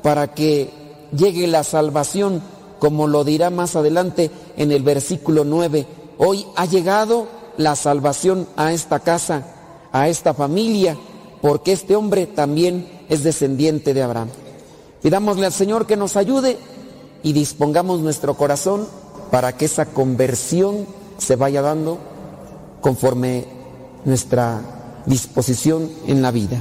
para que llegue la salvación, como lo dirá más adelante en el versículo 9. Hoy ha llegado la salvación a esta casa, a esta familia, porque este hombre también es descendiente de Abraham. Pidámosle al Señor que nos ayude y dispongamos nuestro corazón para que esa conversión se vaya dando conforme nuestra disposición en la vida.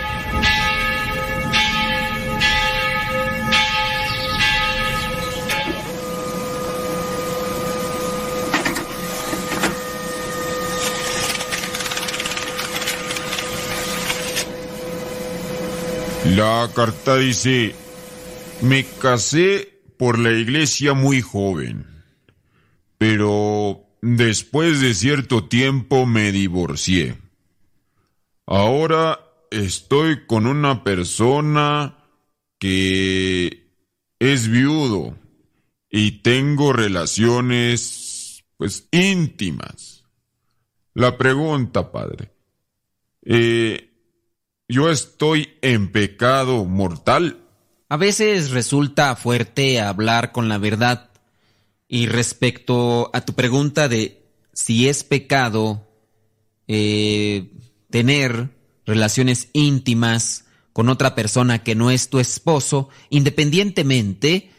La carta dice, me casé por la iglesia muy joven, pero después de cierto tiempo me divorcié. Ahora estoy con una persona que es viudo y tengo relaciones, pues, íntimas. La pregunta, padre, eh, ¿yo estoy en pecado mortal? A veces resulta fuerte hablar con la verdad. Y respecto a tu pregunta de si es pecado eh, tener relaciones íntimas con otra persona que no es tu esposo, independientemente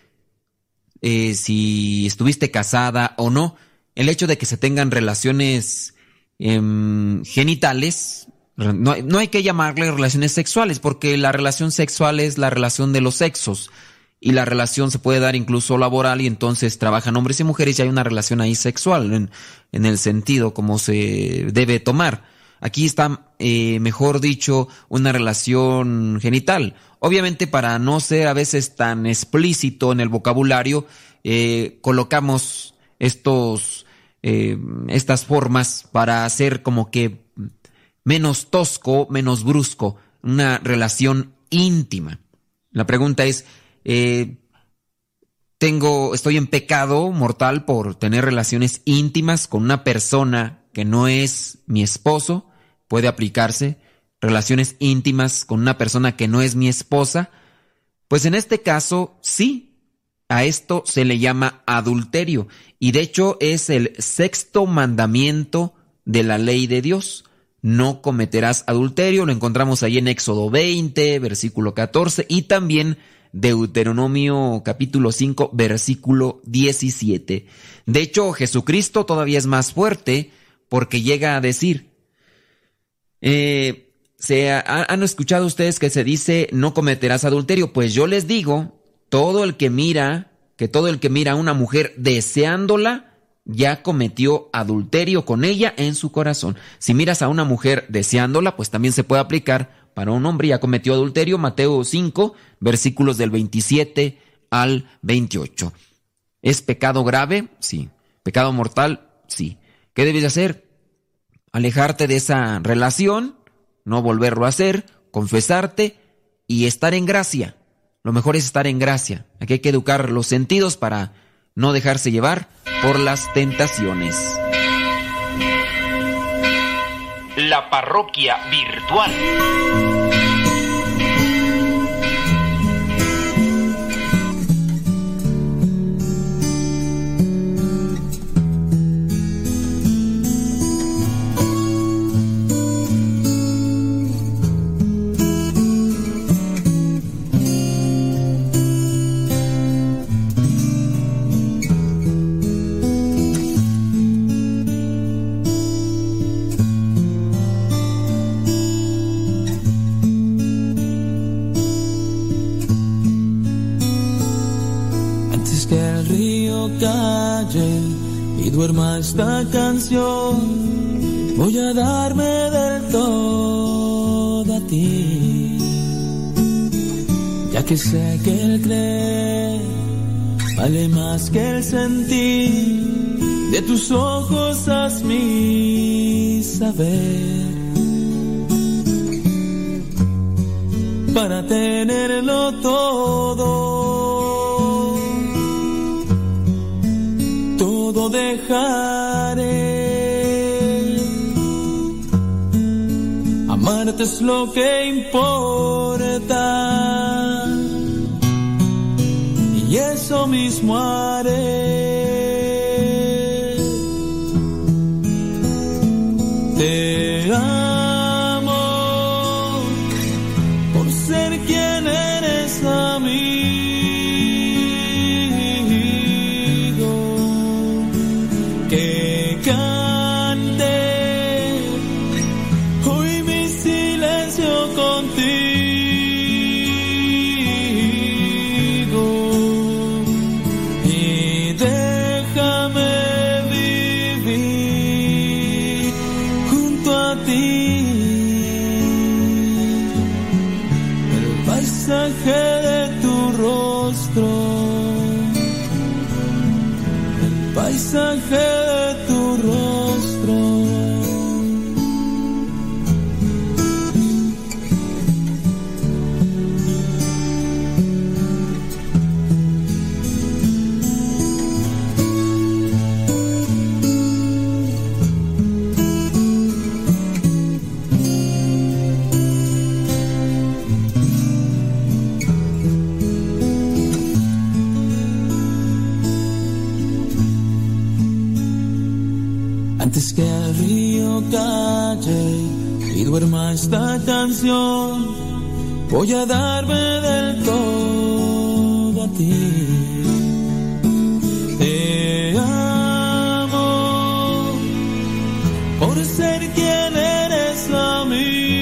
eh, si estuviste casada o no, el hecho de que se tengan relaciones em, genitales, no, hay que llamarle relaciones sexuales, porque la relación sexual es la relación de los sexos y la relación se puede dar incluso laboral y entonces trabajan hombres y mujeres y hay una relación ahí sexual en, en el sentido como se debe tomar. Aquí está, eh, mejor dicho, una relación genital. Obviamente para no ser a veces tan explícito en el vocabulario, eh, colocamos estos, eh, estas formas para hacer como que menos tosco, menos brusco, una relación íntima. La pregunta es, eh, tengo, estoy en pecado mortal por tener relaciones íntimas con una persona que no es mi esposo, puede aplicarse, relaciones íntimas con una persona que no es mi esposa, pues en este caso sí, a esto se le llama adulterio y de hecho es el sexto mandamiento de la ley de Dios. No cometerás adulterio, lo encontramos ahí en Éxodo 20, versículo 14 y también Deuteronomio capítulo 5, versículo 17. De hecho, Jesucristo todavía es más fuerte porque llega a decir, eh, se ha- han escuchado ustedes que se dice no cometerás adulterio, pues yo les digo, todo el que mira, que todo el que mira a una mujer deseándola, ya cometió adulterio con ella en su corazón. Si miras a una mujer deseándola, pues también se puede aplicar para un hombre, ya cometió adulterio, Mateo 5, versículos del 27 al 28. ¿Es pecado grave? Sí. ¿Pecado mortal? Sí. ¿Qué debes de hacer? Alejarte de esa relación, no volverlo a hacer, confesarte y estar en gracia. Lo mejor es estar en gracia. Aquí hay que educar los sentidos para no dejarse llevar por las tentaciones. La parroquia virtual. Duerma esta canción, voy a darme del todo a ti. Ya que sé que el creer vale más que el sentir, de tus ojos haz mi saber. Para tenerlo todo todo dejaré. Amarte es lo que importa. Y eso mismo haré. Esta canción, voy a darme del todo a ti. Te amo por ser quien eres amigo.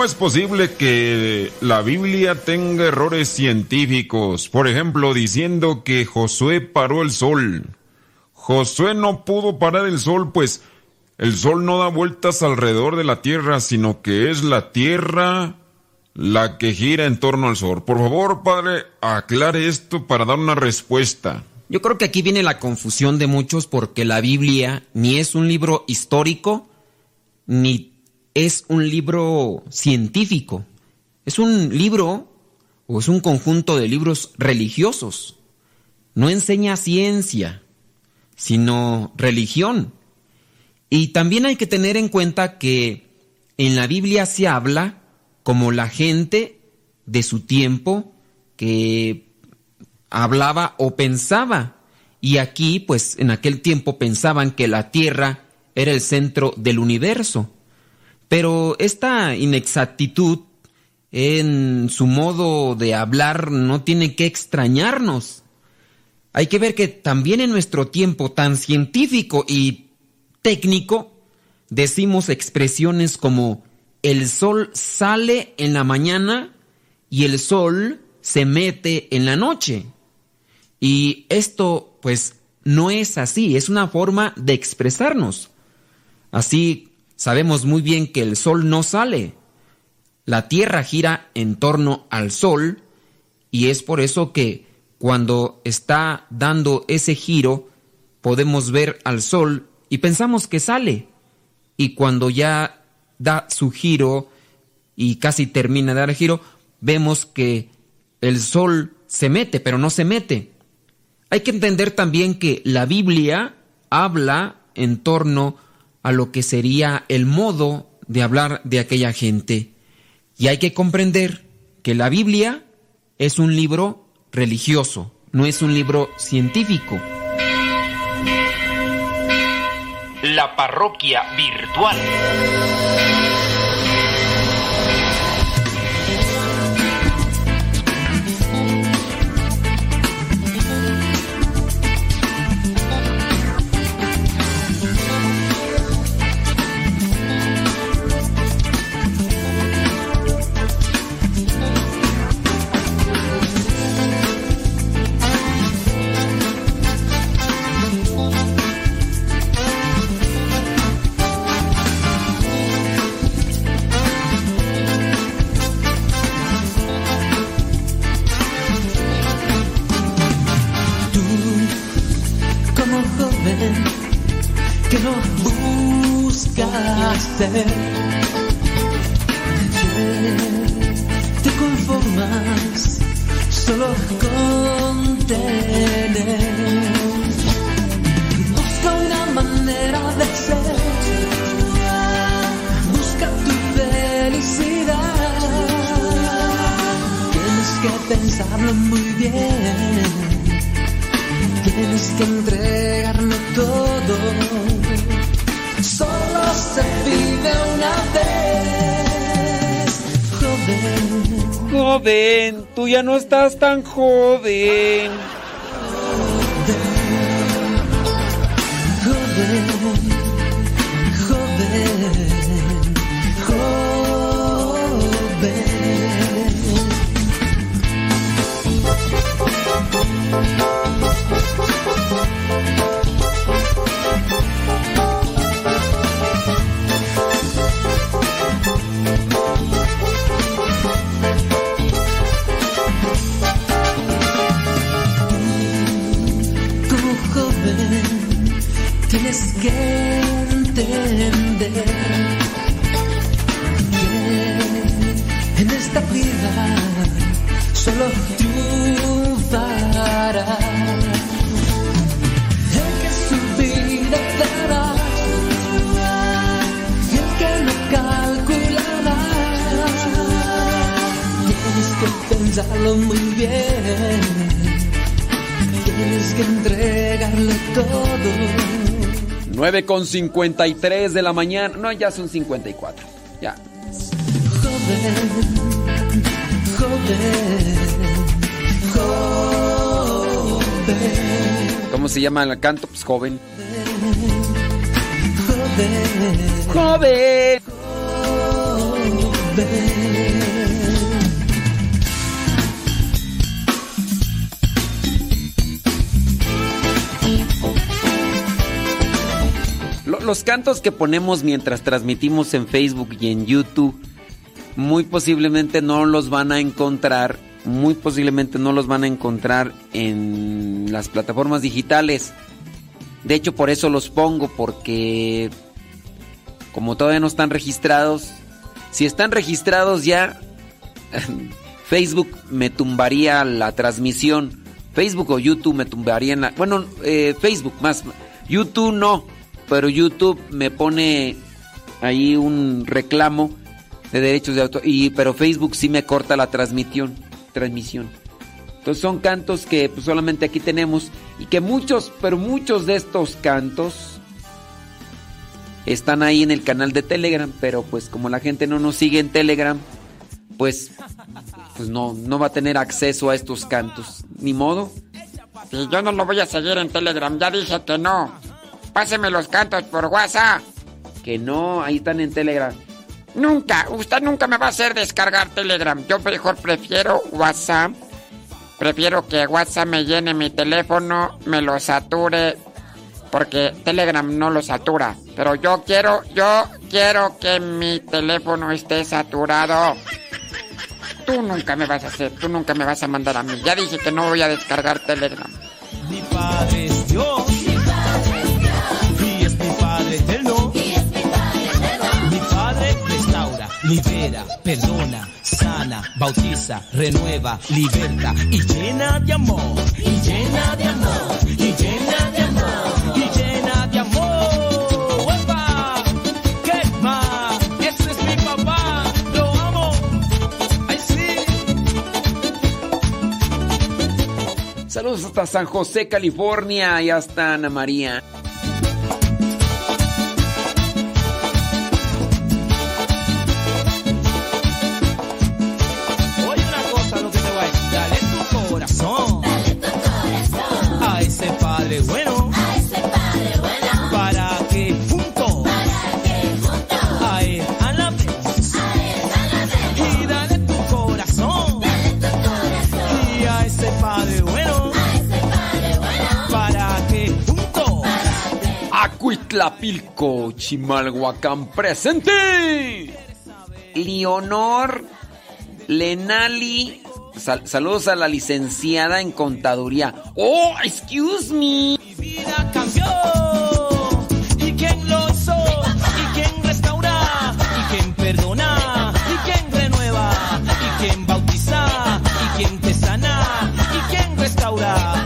¿Cómo es posible que la Biblia tenga errores científicos? Por ejemplo, diciendo que Josué paró el sol. Josué no pudo parar el sol, pues el sol no da vueltas alrededor de la tierra, sino que es la tierra la que gira en torno al sol. Por favor, padre, aclare esto para dar una respuesta. Yo creo que aquí viene la confusión de muchos porque la Biblia ni es un libro histórico, ni es un libro científico. Es un libro o es un conjunto de libros religiosos. No enseña ciencia, sino religión. Y también hay que tener en cuenta que en la Biblia se habla como la gente de su tiempo que hablaba o pensaba. Y aquí, pues en aquel tiempo pensaban que la Tierra era el centro del universo. Pero esta inexactitud en su modo de hablar no tiene que extrañarnos. Hay que ver que también en nuestro tiempo tan científico y técnico decimos expresiones como el sol sale en la mañana y el sol se mete en la noche. Y esto pues no es así, es una forma de expresarnos. Así sabemos muy bien que el sol no sale. La Tierra gira en torno al sol y es por eso que cuando está dando ese giro podemos ver al sol y pensamos que sale. Y cuando ya da su giro y casi termina de dar el giro, vemos que el sol se mete, pero no se mete. Hay que entender también que la Biblia habla en torno lo que sería el modo de hablar de aquella gente. Y hay que comprender que la Biblia es un libro religioso, no es un libro científico. La parroquia virtual. Estás tan joven, tienes que entender que en esta vida solo triunfará el que su vida dará y el que no calculará. Tienes que pensarlo muy bien. Tienes que entregarle todo. 9 con 53 de la mañana. No, ya son 54. Ya. Joven, joven, joven, ¿Cómo se llama el canto? Pues joven. joven, ¡Joven! Los cantos que ponemos mientras transmitimos en Facebook y en YouTube, muy posiblemente no los van a encontrar, muy posiblemente no los van a encontrar en las plataformas digitales. De hecho, por eso los pongo, porque como todavía no están registrados, si están registrados ya, Facebook me tumbaría la transmisión. Facebook o YouTube me tumbarían la... Bueno, eh, Facebook más. YouTube no, pero YouTube me pone ahí un reclamo de derechos de autor. Y, pero Facebook sí me corta la transmisión. transmisión. Entonces son cantos que pues, solamente aquí tenemos y que muchos, pero muchos de estos cantos están ahí en el canal de Telegram, pero pues como la gente no nos sigue en Telegram, pues, pues no, no va a tener acceso a estos cantos. Ni modo. Y yo no lo voy a seguir en Telegram, ya dije que no. Páseme los cantos por WhatsApp. Que no, ahí están en Telegram. Nunca, usted nunca me va a hacer descargar Telegram. Yo mejor prefiero WhatsApp. Prefiero que WhatsApp me llene mi teléfono, me lo sature, porque Telegram no lo satura. Pero yo quiero, yo quiero que mi teléfono esté saturado. Tú nunca me vas a hacer, tú nunca me vas a mandar a mí. Ya dije que no voy a descargar Telegram. Mi Padre es Dios. Libera, perdona, sana, bautiza, renueva, liberta y llena de amor. Y llena de amor. Y llena de amor. Y llena de amor. ¿Qué más? Es mi papá. Lo amo. Ay, sí. Saludos hasta San José, California y hasta Ana María. Cuitlapilco, Chimalhuacán presente. Leonor Lenali. Sal saludos a la licenciada en contaduría. Oh, excuse me. Mi vida cambió. ¿Y quién lo hizo? ¿Y quién restaura? ¿Y quién perdona? ¿Y quién renueva? ¿Y quién bautiza? ¿Y quién te sana? ¿Y quién restaura?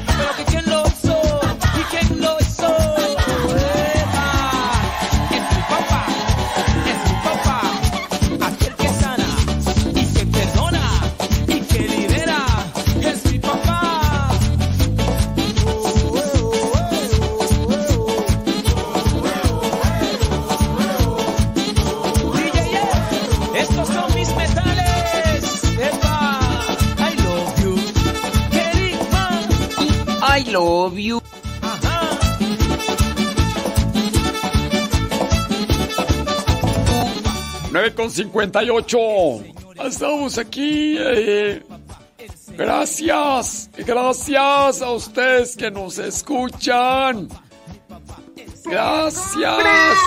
Love you. ¡9 con 58! Estamos aquí. eh, gracias, gracias a ustedes que nos escuchan. Gracias.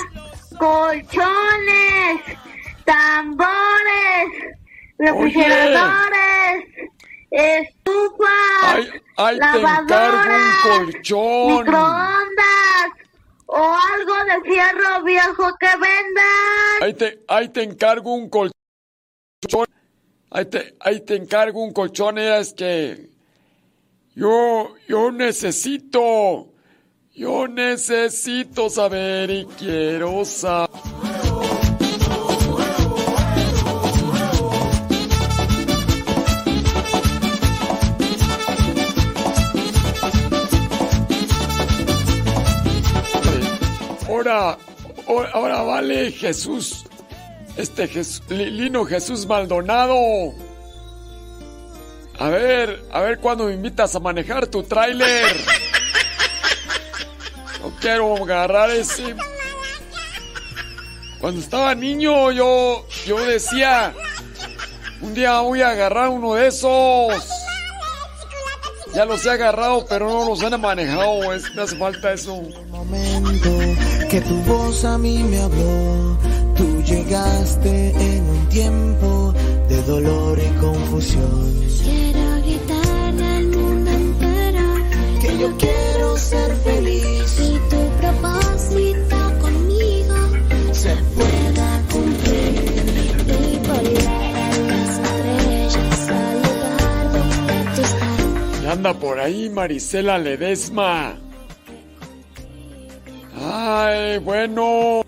colchones, tambores, refrigeradores, estufas, Ay, ay, encargo un colchón. microondas o algo de fierro viejo que vendan. Ahí te, ahí te encargo un colchón. Ahí te, ahí te encargo un colchón. Es que yo, yo necesito, yo necesito saber y quiero saber. Ahora, vale Jesús, este Jes- Li- Lino Jesús Maldonado. A ver, a ver cuándo me invitas a manejar tu tráiler. No quiero agarrar ese. Cuando estaba niño yo, yo decía, un día voy a agarrar uno de esos. Ya los he agarrado, pero no los he manejado. Es, me hace falta eso. Que tu voz a mí me habló. Tú llegaste en un tiempo de dolor y confusión. Quiero gritarle al mundo entero Que yo quiero ser feliz y tu propósito conmigo se pueda cumplir y volar a las estrellas al lugar donde tú estás. Y anda por ahí Marisela Ledesma. Ay, bueno.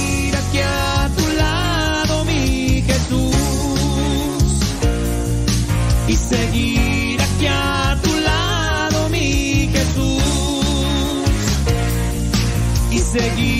morir aquí a tu lado, mi Jesús, y seguir aquí a tu lado, mi Jesús, y seguir.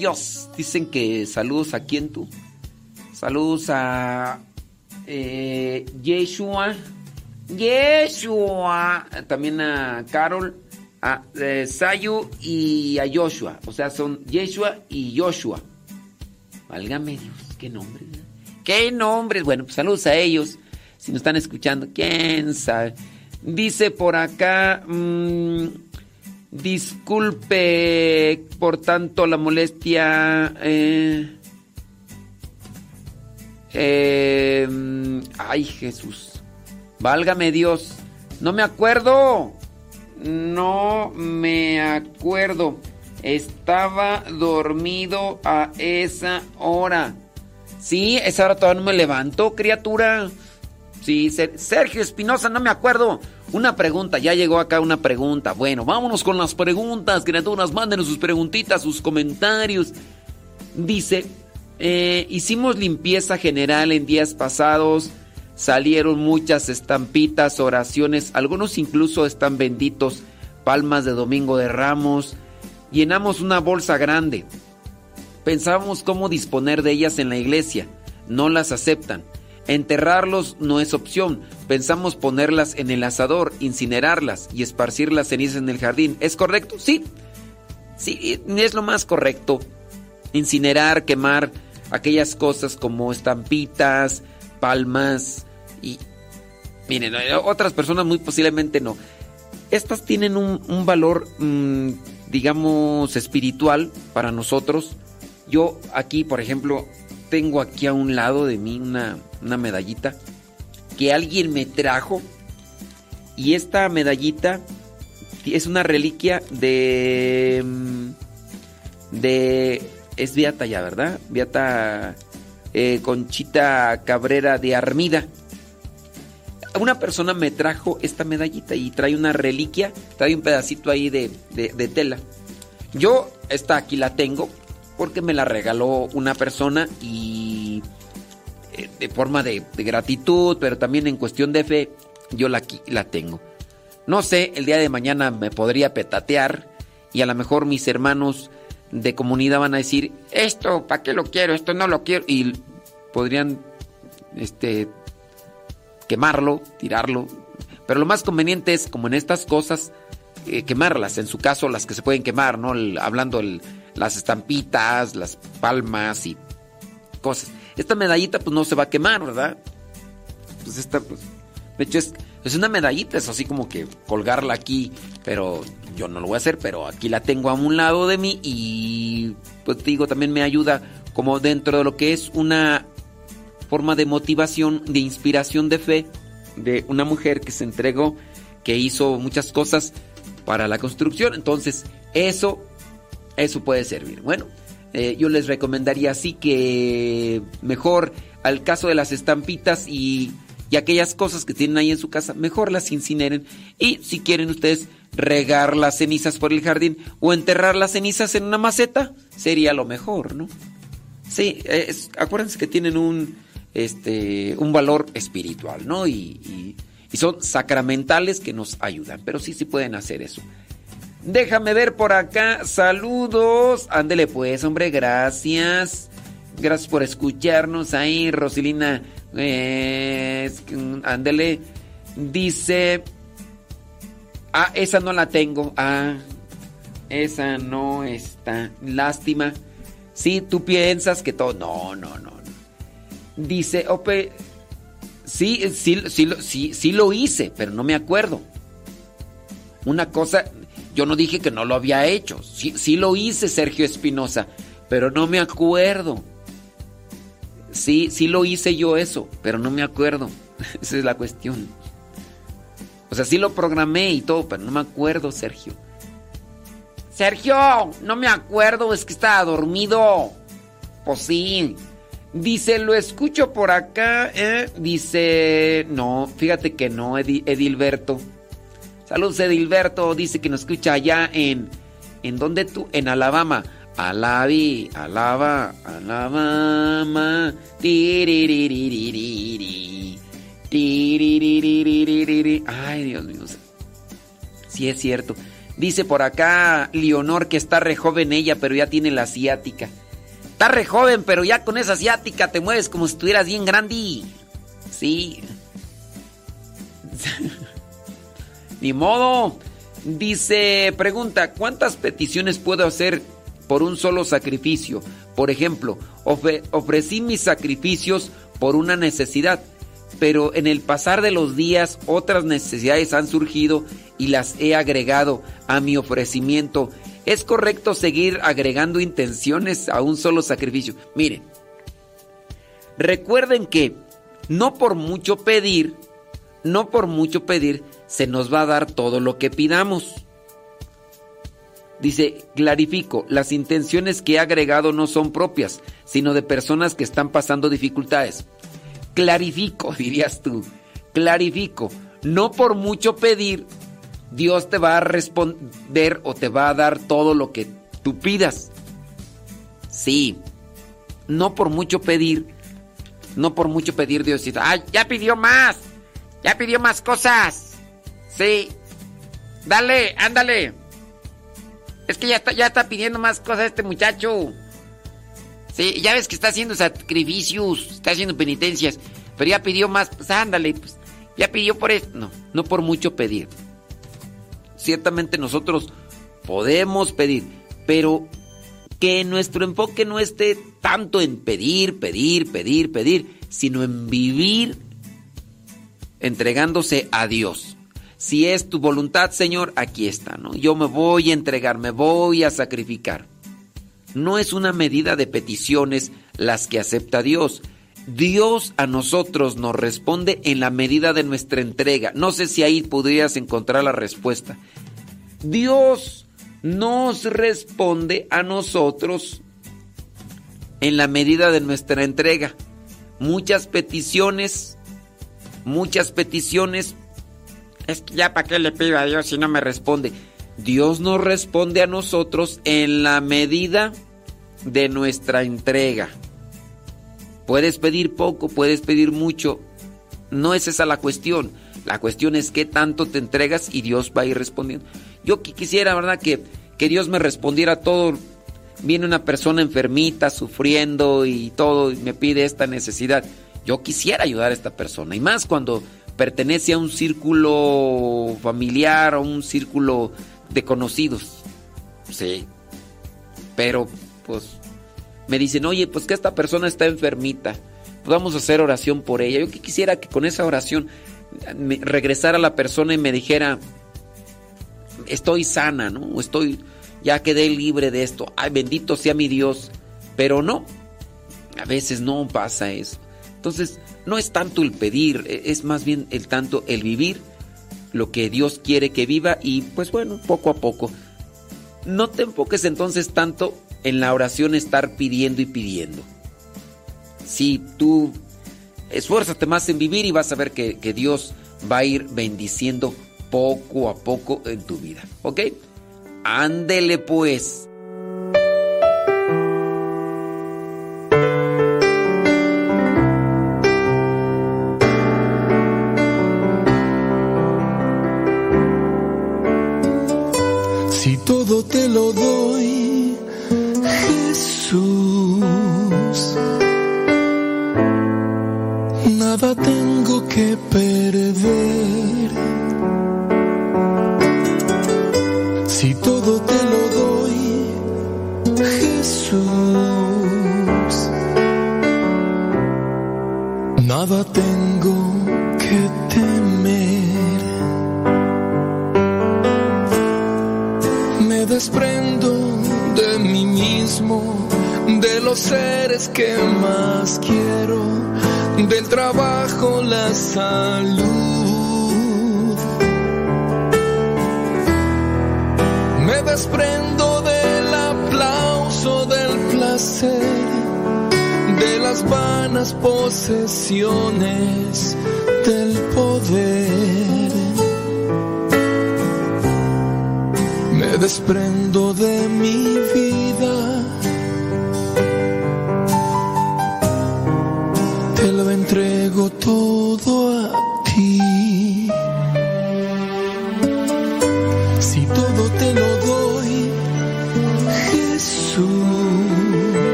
Gracias. Dicen que saludos a quién tú. Saludos a eh, Yeshua. Yeshua. También a Carol, a eh, Sayu y a Joshua. O sea, son Yeshua y Joshua. Válgame Dios, qué nombre. ¿Qué nombres? Bueno, pues saludos a ellos. Si nos están escuchando, quién sabe. Dice por acá. mm, disculpe por tanto la molestia. eh, mm, ay, Jesús. Válgame Dios. No me acuerdo. No me acuerdo. Estaba dormido a esa hora. Sí, esa hora todavía no me levanto, criatura. Sí, Ser- Sergio Espinosa, no me acuerdo. Una pregunta, ya llegó acá una pregunta. Bueno, vámonos con las preguntas, criaturas. Mándenos sus preguntitas, sus comentarios. Dice, eh, hicimos limpieza general en días pasados. Salieron muchas estampitas, oraciones. Algunos incluso están benditos. Palmas de Domingo de Ramos. Llenamos una bolsa grande. Pensábamos cómo disponer de ellas en la iglesia. No las aceptan. Enterrarlos no es opción. Pensamos ponerlas en el asador, incinerarlas y esparcir las cenizas en el jardín. ¿Es correcto? Sí. Sí, es lo más correcto. Incinerar, quemar aquellas cosas como estampitas, palmas y... Miren, eh, otras personas muy posiblemente no. Estas tienen un, valor, mm, digamos, espiritual para nosotros. Yo aquí, por ejemplo, tengo aquí a un lado de mí una, una medallita que alguien me trajo. Y esta medallita es una reliquia de... mm, de... Es Beata ya, ¿verdad? Beata eh, Conchita Cabrera de Armida. Una persona me trajo esta medallita y trae una reliquia, trae un pedacito ahí de, de- de tela. Yo esta aquí la tengo porque me la regaló una persona y eh, de forma de, gratitud, pero también en cuestión de fe, yo la, la tengo. No sé, el día de mañana me podría petatear y a lo mejor mis hermanos de comunidad van a decir, esto, ¿para qué lo quiero? Esto no lo quiero. Y podrían, este, quemarlo, tirarlo. Pero lo más conveniente es, como en estas cosas, eh, quemarlas. En su caso, las que se pueden quemar, ¿no? Hablando el- las estampitas, las palmas y cosas. Esta medallita, pues no se va a quemar, ¿verdad? Pues esta, pues. De hecho, es, es una medallita, es así como que colgarla aquí, pero yo no lo voy a hacer, pero aquí la tengo a un lado de mí y, pues digo, también me ayuda como dentro de lo que es una forma de motivación, de inspiración de fe de una mujer que se entregó, que hizo muchas cosas para la construcción. Entonces, eso, eso puede servir. Bueno, eh, yo les recomendaría así que mejor al caso de las estampitas y, aquellas cosas que tienen ahí en su casa, mejor las incineren. Y si quieren ustedes regar las cenizas por el jardín o enterrar las cenizas en una maceta, sería lo mejor, ¿no? Sí, es- acuérdense que tienen un, este, un valor espiritual, ¿no? Y- y son sacramentales que nos ayudan, pero sí, sí pueden hacer eso. Déjame ver por acá, saludos. Ándele pues, hombre, gracias. Gracias por escucharnos ahí, Rosilina. eh, mm, ándele, dice... Ah, esa no la tengo. Ah, esa no está. Lástima. Si tú piensas que todo. No, no, no. Dice, Ope. Sí, sí, sí, sí, sí lo hice, pero no me acuerdo. Una cosa, yo no dije que no lo había hecho. Sí, sí lo hice, Sergio Espinosa, pero no me acuerdo. Sí, sí lo hice yo eso, pero no me acuerdo. Esa es la cuestión. O sea, sí lo programé y todo, pero no me acuerdo, Sergio. Sergio, no me acuerdo, es que estaba dormido. Pues sí. Dice, lo escucho por acá. ¿eh? Dice, no, fíjate que no, Edi- Edilberto. Saludos, Edilberto. Dice que nos escucha allá en. ¿En dónde tú? En Alabama. Alabi, Alaba, Alabama. Ay, Dios mío. Sí es cierto. Dice por acá Leonor que está re joven ella, pero ya tiene la asiática. Está re joven, pero ya con esa asiática te mueves como si estuvieras bien grande. Sí. Ni modo. Dice, pregunta, ¿cuántas peticiones puedo hacer por un solo sacrificio? Por ejemplo, ofre- ofrecí mis sacrificios por una necesidad, pero en el pasar de los días otras necesidades han surgido y las he agregado a mi ofrecimiento. ¿Es correcto seguir agregando intenciones a un solo sacrificio? Miren, recuerden que no por mucho pedir, no por mucho pedir, se nos va a dar todo lo que pidamos. Dice, clarifico, las intenciones que he agregado no son propias, sino de personas que están pasando dificultades. Clarifico, dirías tú, clarifico, no por mucho pedir, Dios te va a responder o te va a dar todo lo que tú pidas. Sí, no por mucho pedir, no por mucho pedir Dios ay, ya pidió más, ya pidió más cosas. Sí, dale, ándale. Es que ya está, ya está pidiendo más cosas este muchacho. Sí, ya ves que está haciendo sacrificios, está haciendo penitencias, pero ya pidió más, pues ándale, pues ya pidió por esto. No, no por mucho pedir. Ciertamente nosotros podemos pedir, pero que nuestro enfoque no esté tanto en pedir, pedir, pedir, pedir, sino en vivir entregándose a Dios. Si es tu voluntad, Señor, aquí está, ¿no? Yo me voy a entregar, me voy a sacrificar. No es una medida de peticiones las que acepta Dios. Dios a nosotros nos responde en la medida de nuestra entrega. No sé si ahí podrías encontrar la respuesta. Dios nos responde a nosotros en la medida de nuestra entrega. Muchas peticiones, muchas peticiones Es que ya para qué le pido a Dios si no me responde. Dios nos responde a nosotros en la medida de nuestra entrega. Puedes pedir poco, puedes pedir mucho. No es esa la cuestión. La cuestión es qué tanto te entregas y Dios va a ir respondiendo. Yo qui- quisiera, ¿verdad? Que, que Dios me respondiera todo. Viene una persona enfermita, sufriendo y todo, y me pide esta necesidad. Yo quisiera ayudar a esta persona. Y más cuando pertenece a un círculo familiar, a un círculo de conocidos. Sí. Pero, pues, me dicen, oye, pues que esta persona está enfermita. Pues vamos a hacer oración por ella. Yo que quisiera que con esa oración regresara la persona y me dijera, estoy sana, ¿no? Estoy, ya quedé libre de esto. Ay, bendito sea mi Dios. Pero no, a veces no pasa eso. Entonces, no es tanto el pedir, e- es más bien el tanto el vivir lo que Dios quiere que viva y pues bueno, poco a poco. No te enfoques entonces tanto en la oración estar pidiendo y pidiendo. Si tú esfuérzate más en vivir y vas a ver que, que Dios va a ir bendiciendo poco a poco en tu vida. ¿Ok? Ándele pues.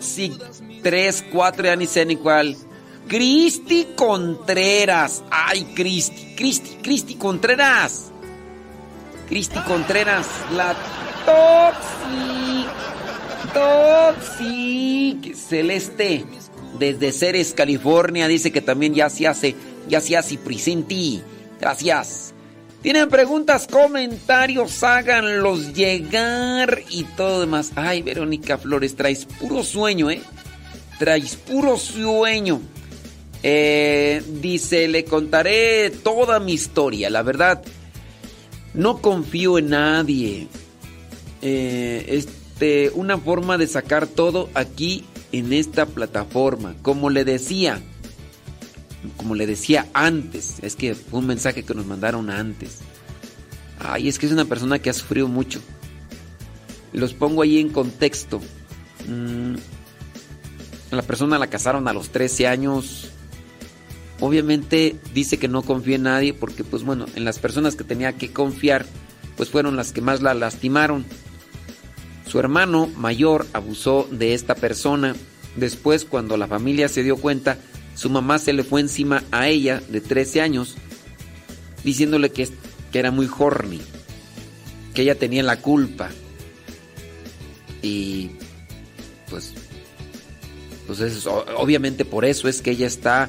Toxic 3, 4, ya ni sé ni cuál. Cristi Contreras. Ay, Cristi, Cristi, Cristi Contreras. Cristi Contreras, la Toxic. Toxic. Celeste, desde Ceres, California, dice que también ya se hace, ya se hace presente. Gracias. Tienen preguntas, comentarios, háganlos llegar y todo demás. Ay, Verónica Flores, traes puro sueño, ¿eh? Traes puro sueño. Eh, dice, le contaré toda mi historia. La verdad, no confío en nadie. Eh, este, una forma de sacar todo aquí en esta plataforma. Como le decía, como le decía antes, es que fue un mensaje que nos mandaron antes. Ay, es que es una persona que ha sufrido mucho. Los pongo ahí en contexto. Mm, la persona la casaron a los 13 años. Obviamente dice que no confía en nadie porque, pues bueno, en las personas que tenía que confiar, pues fueron las que más la lastimaron. Su hermano mayor abusó de esta persona. Después, cuando la familia se dio cuenta, su mamá se le fue encima a ella de 13 años, diciéndole que, que era muy horny, que ella tenía la culpa. Y pues, pues es, obviamente por eso es que ella está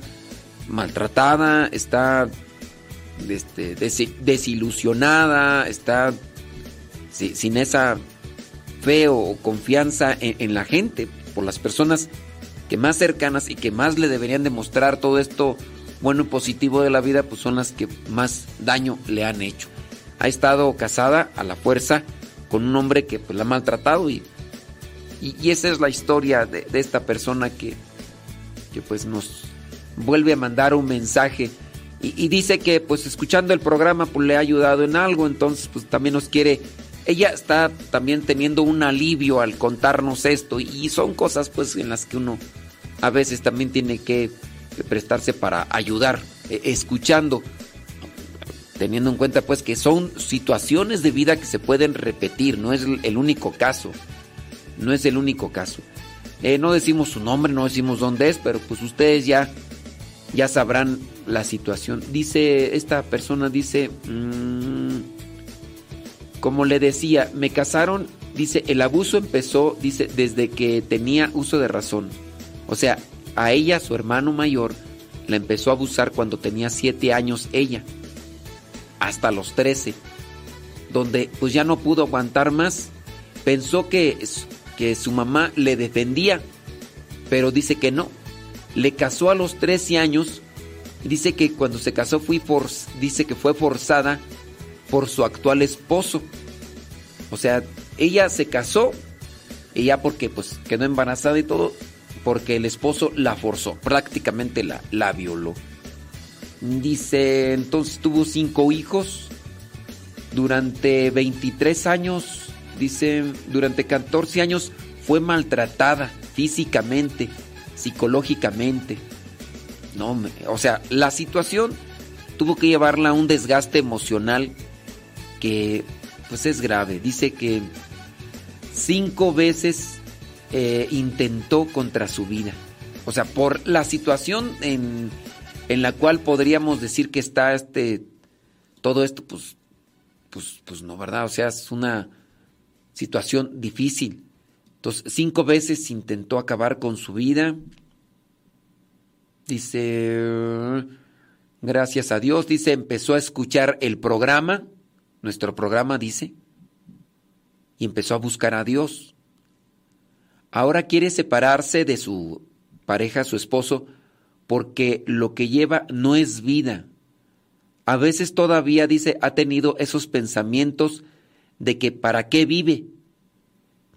maltratada, está este, desilusionada, está sin esa fe o confianza en, en la gente, por las personas que más cercanas y que más le deberían demostrar todo esto bueno y positivo de la vida, pues son las que más daño le han hecho. Ha estado casada a la fuerza con un hombre que pues, la ha maltratado y, y, esa es la historia de, esta persona que, que, pues nos vuelve a mandar un mensaje y, dice que pues escuchando el programa pues le ha ayudado en algo, entonces pues también nos quiere... Ella está también teniendo un alivio al contarnos esto y son cosas pues en las que uno a veces también tiene que prestarse para ayudar, eh, escuchando, teniendo en cuenta pues que son situaciones de vida que se pueden repetir, no es el único caso, no es el único caso. Eh, no decimos su nombre, no decimos dónde es, pero pues ustedes ya, ya sabrán la situación. Dice, esta persona dice, mmm, como le decía, me casaron, dice, el abuso empezó, dice, desde que tenía uso de razón. O sea, a ella, su hermano mayor, la empezó a abusar cuando tenía 7 años ella, hasta los 13, donde pues ya no pudo aguantar más. Pensó que, que su mamá le defendía, pero dice que no. Le casó a los 13 años. Dice que cuando se casó dice que fue forzada por su actual esposo. O sea, ella se casó, ella porque pues quedó embarazada y todo, porque el esposo la forzó, prácticamente la, la violó. Dice, entonces tuvo cinco hijos durante 23 años, dice, durante 14 años fue maltratada físicamente, psicológicamente. No, o sea, la situación tuvo que llevarla a un desgaste emocional que pues es grave. Dice que cinco veces eh, intentó contra su vida. O sea, por la situación en, en, la cual podríamos decir que está este todo esto, pues, pues, pues no, ¿verdad? O sea, es una situación difícil. Entonces, cinco veces intentó acabar con su vida. Dice, gracias a Dios, dice, empezó a escuchar el programa, nuestro programa dice, y empezó a buscar a Dios. Ahora quiere separarse de su pareja, su esposo, porque lo que lleva no es vida. A veces todavía dice, ha tenido esos pensamientos de que para qué vive,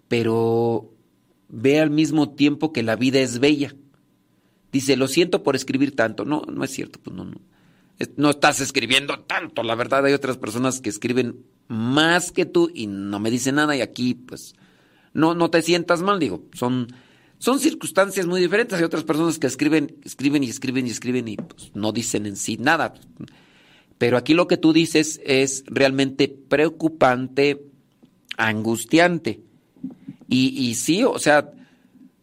pero ve al mismo tiempo que la vida es bella. Dice, lo siento por escribir tanto. No, no es cierto, pues no, no. Estás escribiendo tanto, la verdad hay otras personas que escriben más que tú y no me dicen nada y aquí pues no, no te sientas mal, digo, son, son circunstancias muy diferentes. Hay otras personas que escriben, escriben y escriben y escriben y pues, no dicen en sí nada. Pero aquí lo que tú dices es realmente preocupante, angustiante. Y, y sí, o sea,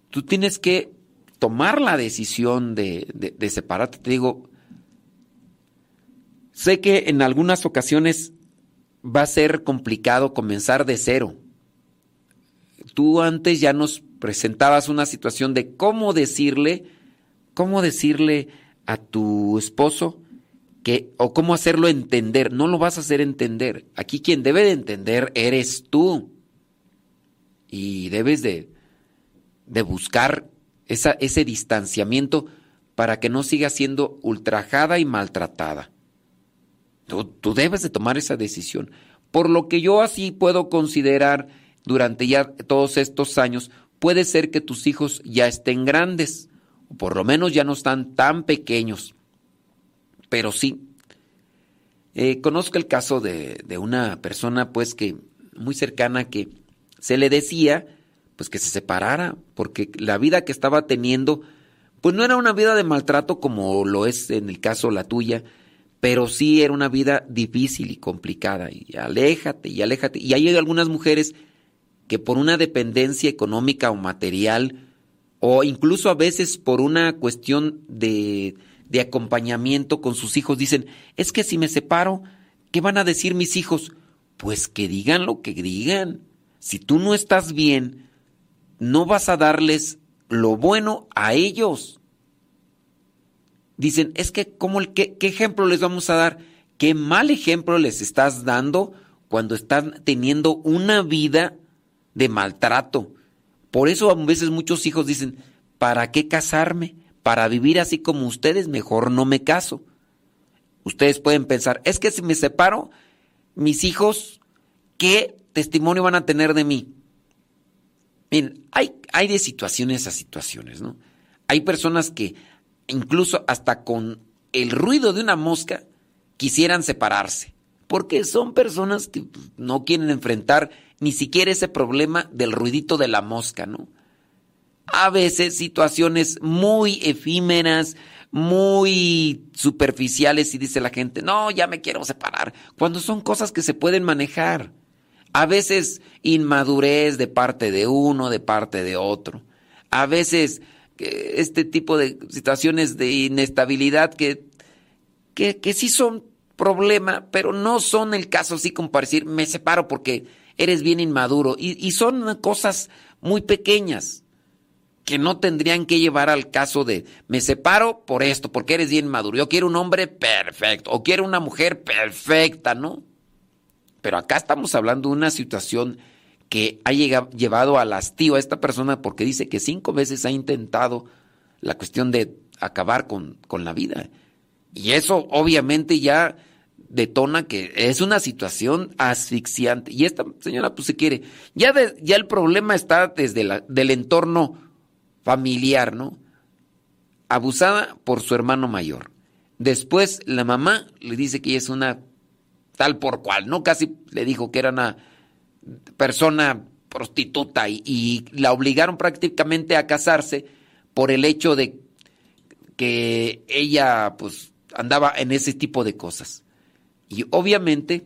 tú tienes que tomar la decisión de, de, de separarte. Te digo, sé que en algunas ocasiones va a ser complicado comenzar de cero. Tú antes ya nos presentabas una situación de cómo decirle, cómo decirle a tu esposo que o cómo hacerlo entender. No lo vas a hacer entender. Aquí quien debe de entender eres tú. Y debes de, de buscar ese distanciamiento para que no siga siendo ultrajada y maltratada. Tú, debes de tomar esa decisión. Por lo que yo así puedo considerar durante ya todos estos años, puede ser que tus hijos ya estén grandes, o por lo menos ya no están tan pequeños. Pero sí, eh, conozco el caso de, de una persona pues que muy cercana que se le decía pues que se separara, porque la vida que estaba teniendo, pues no era una vida de maltrato como lo es en el caso la tuya, pero sí era una vida difícil y complicada. Y aléjate y aléjate. Y hay algunas mujeres que por una dependencia económica o material, o incluso a veces por una cuestión de, acompañamiento con sus hijos, dicen, es que si me separo, ¿qué van a decir mis hijos? Pues que digan lo que digan. Si tú no estás bien, no vas a darles lo bueno a ellos. Dicen, es que, ¿cómo qué, ¿qué ejemplo les vamos a dar? ¿Qué mal ejemplo les estás dando cuando están teniendo una vida de maltrato? Por eso a veces muchos hijos dicen, ¿para qué casarme? Para vivir así como ustedes, mejor no me caso. Ustedes pueden pensar, es que si me separo, mis hijos, ¿qué testimonio van a tener de mí? Miren, hay, hay de situaciones a situaciones, ¿no? Hay personas que incluso hasta con el ruido de una mosca quisieran separarse, porque son personas que pues, no quieren enfrentar ni siquiera ese problema del ruidito de la mosca, ¿no? A veces situaciones muy efímeras, muy superficiales y dice la gente, no, ya me quiero separar, cuando son cosas que se pueden manejar. A veces inmadurez de parte de uno, de parte de otro. A veces este tipo de situaciones de inestabilidad que, que, sí son problema, pero no son el caso así como decir, me separo porque eres bien inmaduro. Y, son cosas muy pequeñas que no tendrían que llevar al caso de, me separo por esto, porque eres bien maduro. Yo quiero un hombre perfecto o quiero una mujer perfecta, ¿no? Pero acá estamos hablando de una situación que ha llevado al hastío a esta persona porque dice que cinco veces ha intentado la cuestión de acabar con, con la vida. Y eso obviamente ya detona que es una situación asfixiante. Y esta señora pues se quiere. Ya, de, ya el problema está desde la, del entorno familiar, ¿no? Abusada por su hermano mayor. Después la mamá le dice que ella es una tal por cual, ¿no? Casi le dijo que era una persona prostituta y, y, la obligaron prácticamente a casarse por el hecho de que ella pues andaba en ese tipo de cosas. Y obviamente,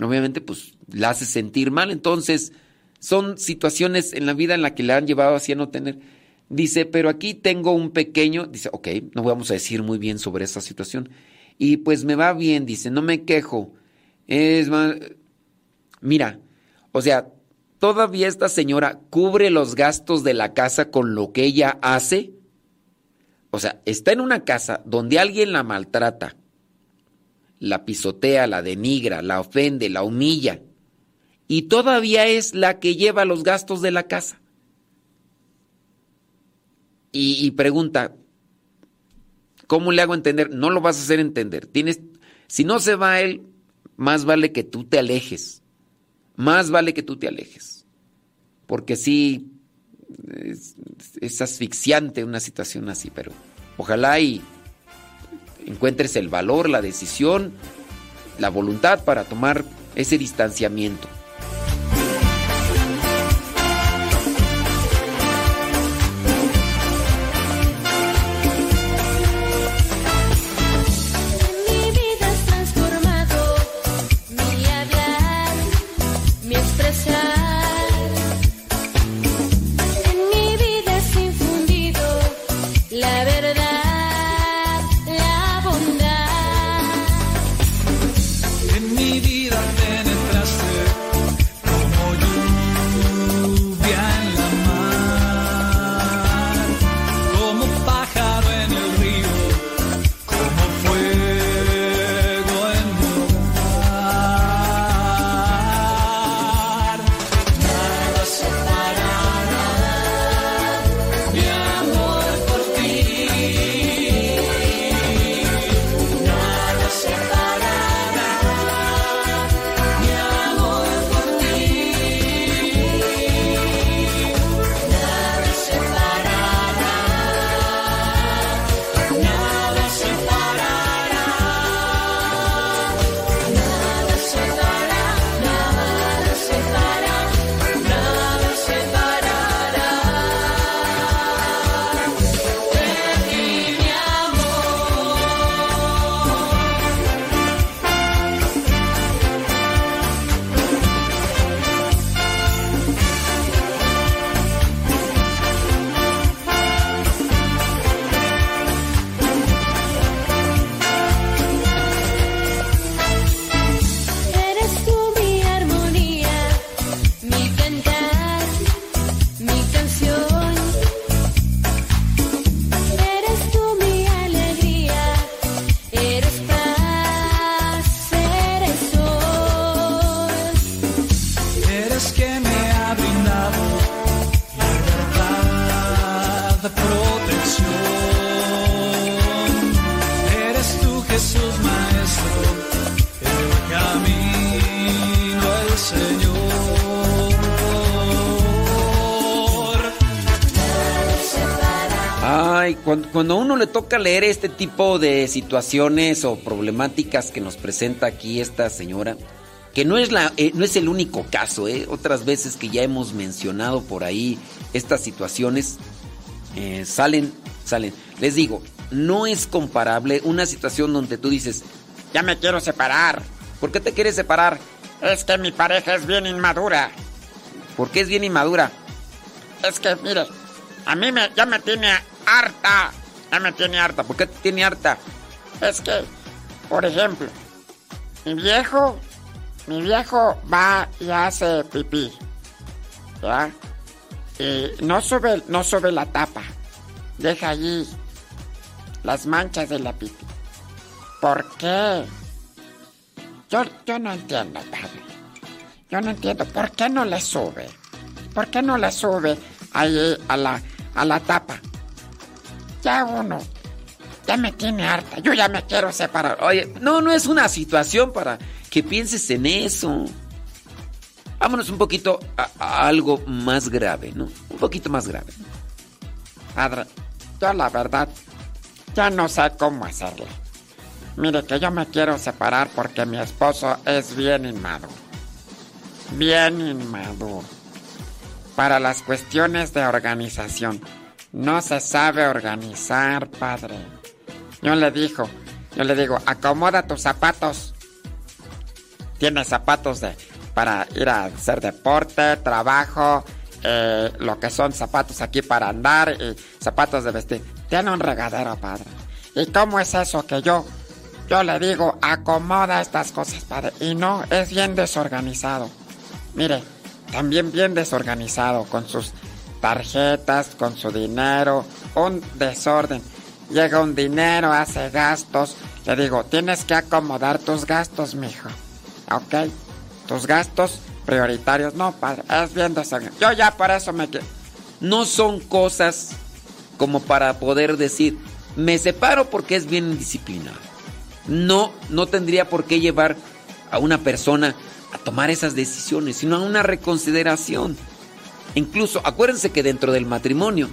obviamente pues la hace sentir mal. Entonces son situaciones en la vida en la que le han llevado así a no tener. Dice, pero aquí tengo un pequeño, dice, ok, no vamos a decir muy bien sobre esa situación. Y pues me va bien, dice, no me quejo. Es más, mira, o sea, ¿todavía esta señora cubre los gastos de la casa con lo que ella hace? O sea, está en una casa donde alguien la maltrata, la pisotea, la denigra, la ofende, la humilla, y todavía es la que lleva los gastos de la casa. Y, pregunta, ¿Cómo le hago entender? No lo vas a hacer entender. Tienes, si no se va él, más vale que tú te alejes. Más vale que tú te alejes. Porque sí, es, es asfixiante una situación así, pero ojalá y encuentres el valor, la decisión, la voluntad para tomar ese distanciamiento. Toca leer este tipo de situaciones o problemáticas que nos presenta aquí esta señora, que no es, la, eh, no es el único caso, ¿eh? otras veces que ya hemos mencionado por ahí estas situaciones, eh, salen, salen. Les digo, no es comparable una situación donde tú dices, Ya me quiero separar. ¿por qué te quieres separar? Es que mi pareja es bien inmadura. ¿Por qué es bien inmadura? Es que, mire, a mí me, ya me tiene harta. Ya me tiene harta. ¿Por qué tiene harta? Es que, por ejemplo, mi viejo, mi viejo va y hace pipí. ¿Ya? Y no sube, no sube la tapa. Deja allí las manchas de la pipí. ¿Por qué? Yo, yo no entiendo, padre. Yo no entiendo. ¿Por qué no le sube? ¿Por qué no le sube ahí a la, a la tapa? Ya uno. Ya me tiene harta. Yo ya me quiero separar. Oye, no, no es una situación para que pienses en eso. Vámonos un poquito a, algo más grave, ¿no? Un poquito más grave. Padre, yo la verdad ya no sé cómo hacerle. Mire que yo me quiero separar porque mi esposo es bien inmaduro. Bien inmaduro. Para las cuestiones de organización. No se sabe organizar, padre. Yo le digo, yo le digo, acomoda tus zapatos. Tiene zapatos de para ir a hacer deporte, trabajo, eh, lo que son zapatos aquí para andar y zapatos de vestir. Tiene un regadero, padre. ¿Y cómo es eso que yo, yo le digo, acomoda estas cosas, padre? Y no, es bien desorganizado. Mire, también bien desorganizado con sus tarjetas, con su dinero, un desorden. Llega un dinero, hace gastos. Le digo, tienes que acomodar tus gastos, mijo. ¿Ok? Tus gastos prioritarios. No, padre, es bien desorganizado. Yo ya por eso me... No son cosas como para poder decir, Me separo porque es bien disciplinado. No, no tendría por qué llevar a una persona a tomar esas decisiones, sino a una reconsideración. Incluso, acuérdense que dentro del matrimonio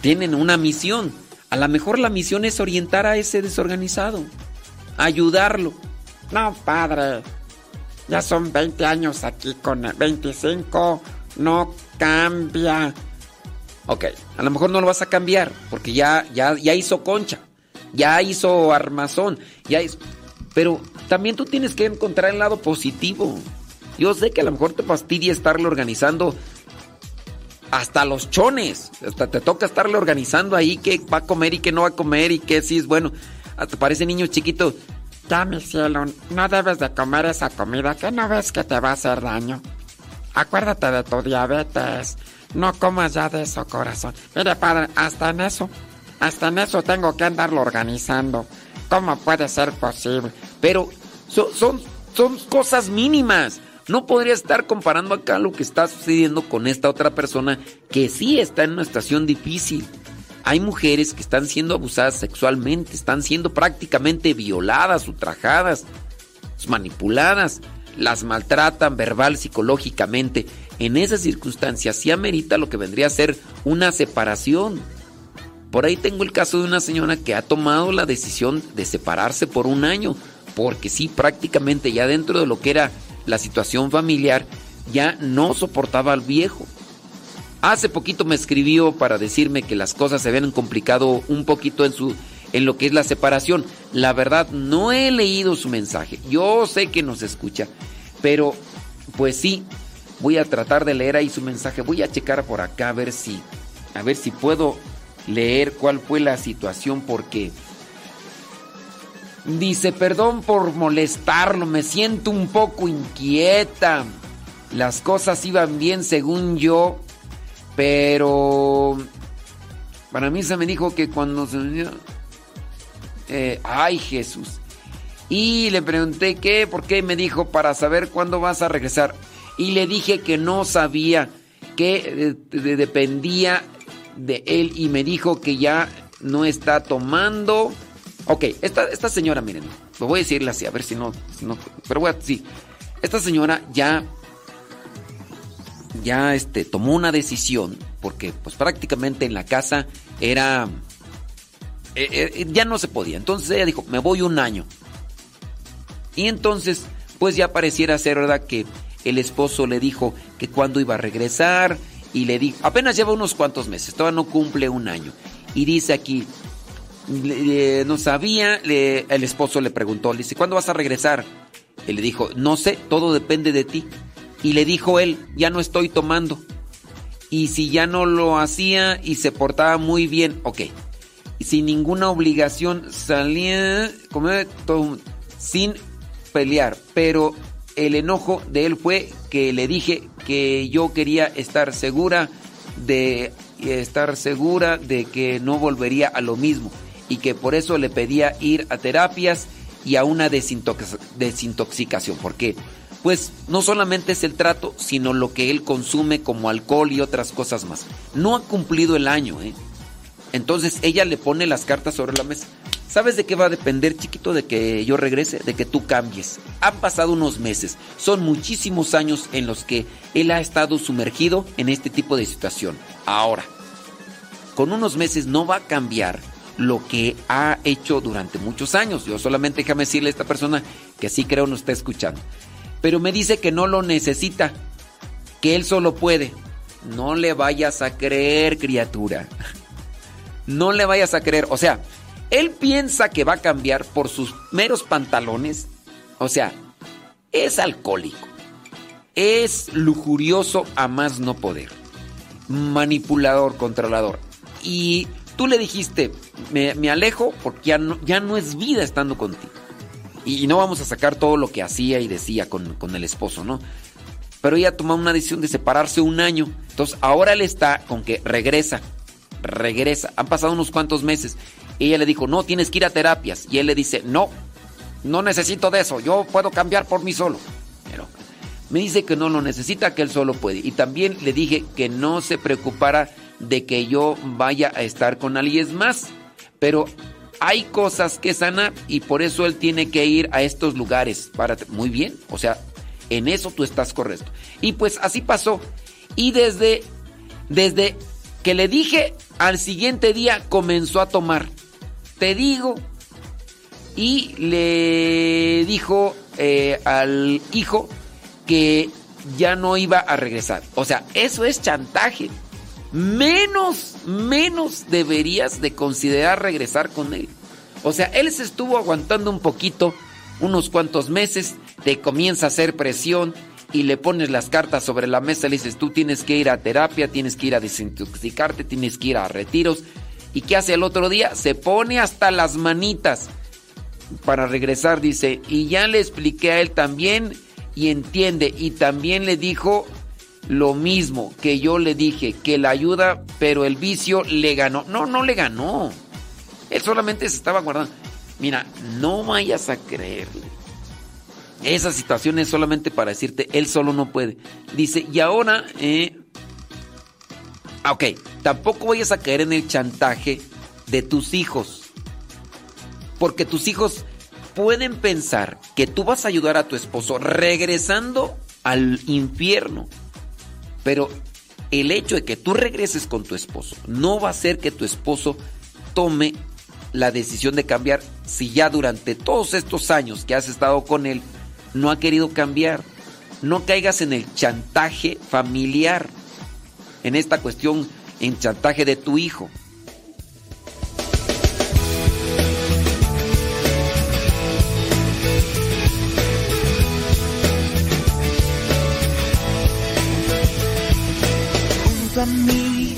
tienen una misión. A lo mejor la misión es orientar a ese desorganizado, ayudarlo. No, padre. Ya son 20 años aquí con el 25. No cambia. Ok, a lo mejor no lo vas a cambiar porque ya, ya, ya hizo concha, ya hizo armazón, ya hizo... Pero también tú tienes que encontrar el lado positivo. Yo sé que a lo mejor te fastidia estarle organizando hasta los chones. Hasta te toca estarle organizando ahí qué va a comer y qué no va a comer y qué sí es bueno. Hasta parece niño chiquito. Ya, mi cielo, no debes de comer esa comida que no ves que te va a hacer daño. Acuérdate de tu diabetes. No comas ya de eso, corazón. Mire, padre, hasta en eso, hasta en eso tengo que andarlo organizando. ¿Cómo puede ser posible? Pero son, son, son cosas mínimas. No podría estar comparando acá lo que está sucediendo con esta otra persona que sí está en una situación difícil. Hay mujeres que están siendo abusadas sexualmente, están siendo prácticamente violadas, ultrajadas, manipuladas, las maltratan verbal, psicológicamente. En esas circunstancias sí amerita lo que vendría a ser una separación. Por ahí tengo el caso de una señora que ha tomado la decisión de separarse por un año, porque sí, prácticamente ya dentro de lo que era la situación familiar, ya no soportaba al viejo. Hace poquito me escribió para decirme que las cosas se habían complicado un poquito en su en lo que es la separación. La verdad no he leído su mensaje. Yo sé que nos escucha, pero pues sí, voy a tratar de leer ahí su mensaje. Voy a checar por acá a ver si a ver si puedo leer cuál fue la situación porque dice, "Perdón por molestarlo, me siento un poco inquieta. Las cosas iban bien según yo, pero para mí se me dijo que cuando se eh, ay Jesús. Y le pregunté qué, por qué, me dijo para saber cuándo vas a regresar. Y le dije que no sabía, que eh, dependía de él y me dijo que ya no está tomando. Ok, esta, esta señora, miren, lo voy a decirle así, a ver si no, si no pero bueno, sí. Esta señora ya, ya este, tomó una decisión, porque pues prácticamente en la casa era, eh, eh, ya no se podía. Entonces ella dijo, me voy un año. Y entonces, pues ya pareciera ser, ¿verdad? Que el esposo le dijo que cuándo iba a regresar y le dijo, apenas lleva unos cuantos meses, todavía no cumple un año. Y dice aquí, no sabía, le- el esposo le preguntó, le dice, ¿cuándo vas a regresar? Él le dijo, no sé, todo depende de ti. Y le dijo él, ya no estoy tomando. Y si ya no lo hacía y se portaba muy bien, ok. Y sin ninguna obligación salía como sin pelear. Pero el enojo de él fue que le dije que yo quería estar segura de estar segura de que no volvería a lo mismo y que por eso le pedía ir a terapias y a una desintox- desintoxicación. porque Pues no solamente es el trato, sino lo que él consume como alcohol y otras cosas más. No ha cumplido el año, ¿eh? Entonces ella le pone las cartas sobre la mesa. ¿Sabes de qué va a depender, chiquito? De que yo regrese, de que tú cambies. Han pasado unos meses, son muchísimos años en los que él ha estado sumergido en este tipo de situación. Ahora, con unos meses no va a cambiar lo que ha hecho durante muchos años. Yo solamente déjame decirle a esta persona que sí creo no está escuchando. Pero me dice que no lo necesita, que él solo puede. No le vayas a creer, criatura. No le vayas a creer. O sea, él piensa que va a cambiar por sus meros pantalones. O sea, es alcohólico. Es lujurioso a más no poder. Manipulador, controlador. Y tú le dijiste, me, me alejo porque ya no, ya no es vida estando contigo. Y, y no vamos a sacar todo lo que hacía y decía con, con el esposo, ¿no? Pero ella tomó una decisión de separarse un año. Entonces ahora él está con que regresa, regresa. Han pasado unos cuantos meses. Ella le dijo, no, tienes que ir a terapias. Y él le dice, no, no necesito de eso. Yo puedo cambiar por mí solo. Pero me dice que no lo necesita, que él solo puede. Y también le dije que no se preocupara de que yo vaya a estar con alguien más. Pero hay cosas que sanar y por eso él tiene que ir a estos lugares. Para, muy bien, o sea, en eso tú estás correcto. Y pues así pasó. Y desde, desde que le dije, al siguiente día comenzó a tomar. Te digo. Y le dijo eh, al hijo que ya no iba a regresar. O sea, eso es chantaje. Menos, menos deberías de considerar regresar con él. O sea, él se estuvo aguantando un poquito, unos cuantos meses, te comienza a hacer presión y le pones las cartas sobre la mesa, le dices, tú tienes que ir a terapia, tienes que ir a desintoxicarte, tienes que ir a retiros. ¿Y qué hace el otro día? Se pone hasta las manitas para regresar, dice, y ya le expliqué a él también y entiende, y también le dijo lo mismo que yo le dije, que la ayuda, pero el vicio le ganó. No, no le ganó. Él solamente se estaba guardando. Mira, no vayas a creerle. Esa situación es solamente para decirte, él solo no puede. Dice, y ahora, eh, ok, tampoco vayas a caer en el chantaje de tus hijos. Porque tus hijos pueden pensar que tú vas a ayudar a tu esposo regresando al infierno. Pero el hecho de que tú regreses con tu esposo no va a hacer que tu esposo tome la decisión de cambiar si ya durante todos estos años que has estado con él no ha querido cambiar. No caigas en el chantaje familiar, en esta cuestión, en chantaje de tu hijo. Mí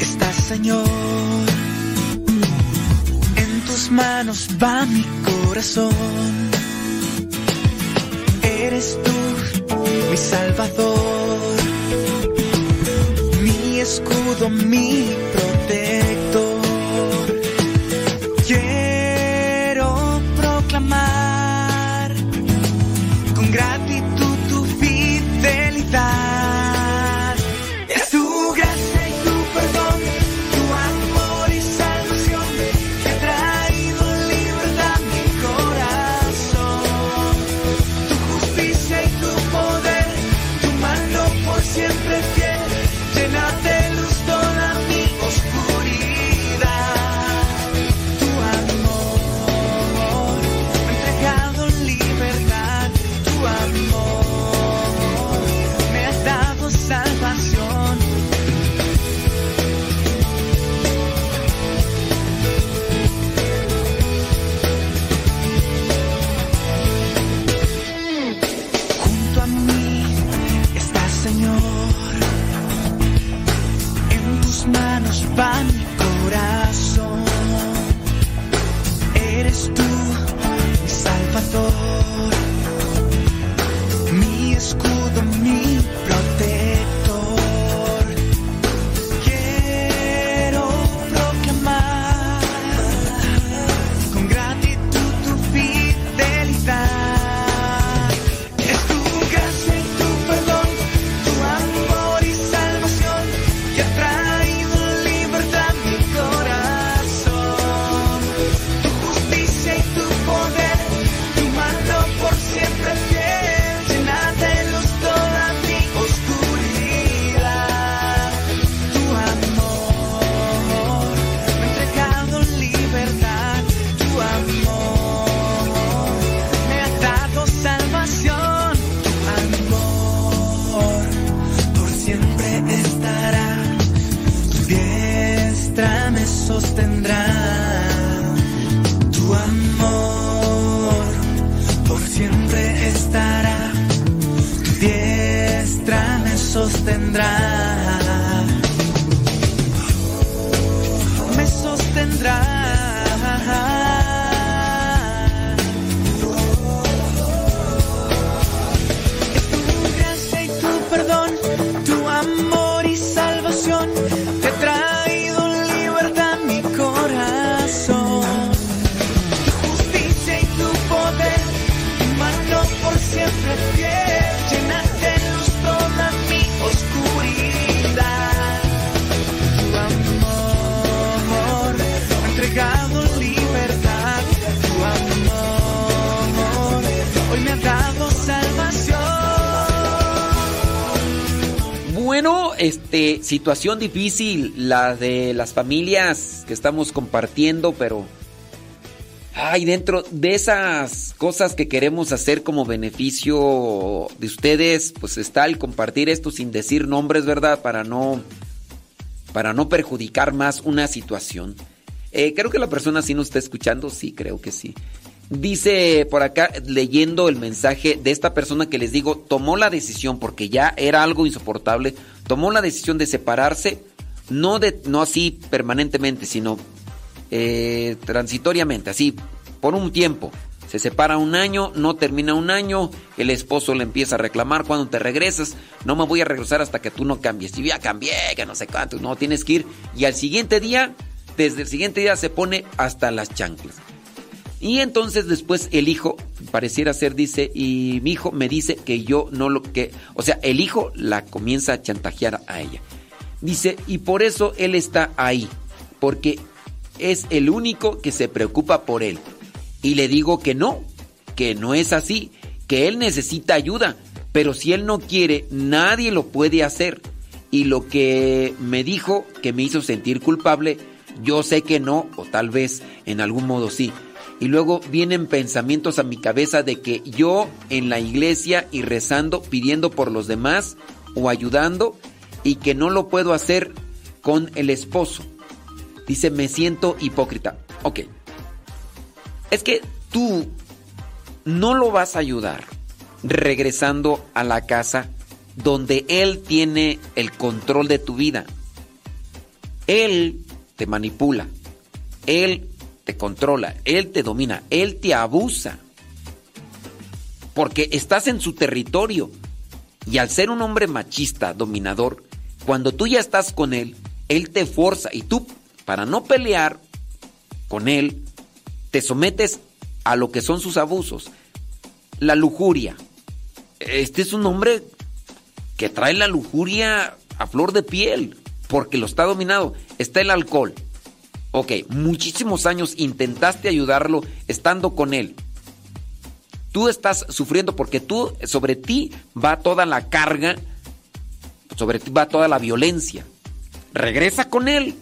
está Señor. En tus manos va mi corazón. Eres tú mi Salvador, mi escudo, mi protector. Situación difícil, la de las familias que estamos compartiendo, pero... Ay, dentro de esas cosas que queremos hacer como beneficio de ustedes, pues está el compartir esto sin decir nombres, ¿verdad? Para no, para no perjudicar más una situación. Eh, creo que la persona sí nos está escuchando, sí, creo que sí. Dice por acá, leyendo el mensaje de esta persona que les digo, tomó la decisión, porque ya era algo insoportable, tomó la decisión de separarse, no, de, no así permanentemente, sino eh, transitoriamente, así, por un tiempo. Se separa un año, no termina un año, el esposo le empieza a reclamar cuando te regresas, no me voy a regresar hasta que tú no cambies. Y ya cambié, que no sé cuánto, no tienes que ir. Y al siguiente día, desde el siguiente día se pone hasta las chanclas. Y entonces después el hijo, pareciera ser, dice, y mi hijo me dice que yo no lo que... O sea, el hijo la comienza a chantajear a ella. Dice, y por eso él está ahí, porque es el único que se preocupa por él. Y le digo que no, que no es así, que él necesita ayuda, pero si él no quiere, nadie lo puede hacer. Y lo que me dijo, que me hizo sentir culpable, yo sé que no, o tal vez en algún modo sí y luego vienen pensamientos a mi cabeza de que yo en la iglesia y rezando, pidiendo por los demás o ayudando y que no lo puedo hacer con el esposo. Dice, me siento hipócrita. Ok. Es que tú no lo vas a ayudar regresando a la casa donde él tiene el control de tu vida. Él te manipula. Él controla, Él te domina, Él te abusa. Porque estás en su territorio. Y al ser un hombre machista, dominador, cuando tú ya estás con Él, Él te forza y tú, para no pelear con Él, te sometes a lo que son sus abusos. La lujuria. Este es un hombre que trae la lujuria a flor de piel, porque lo está dominado. Está el alcohol Ok, muchísimos años intentaste ayudarlo estando con él. Tú estás sufriendo porque tú, sobre ti va toda la carga, sobre ti va toda la violencia. Regresa con él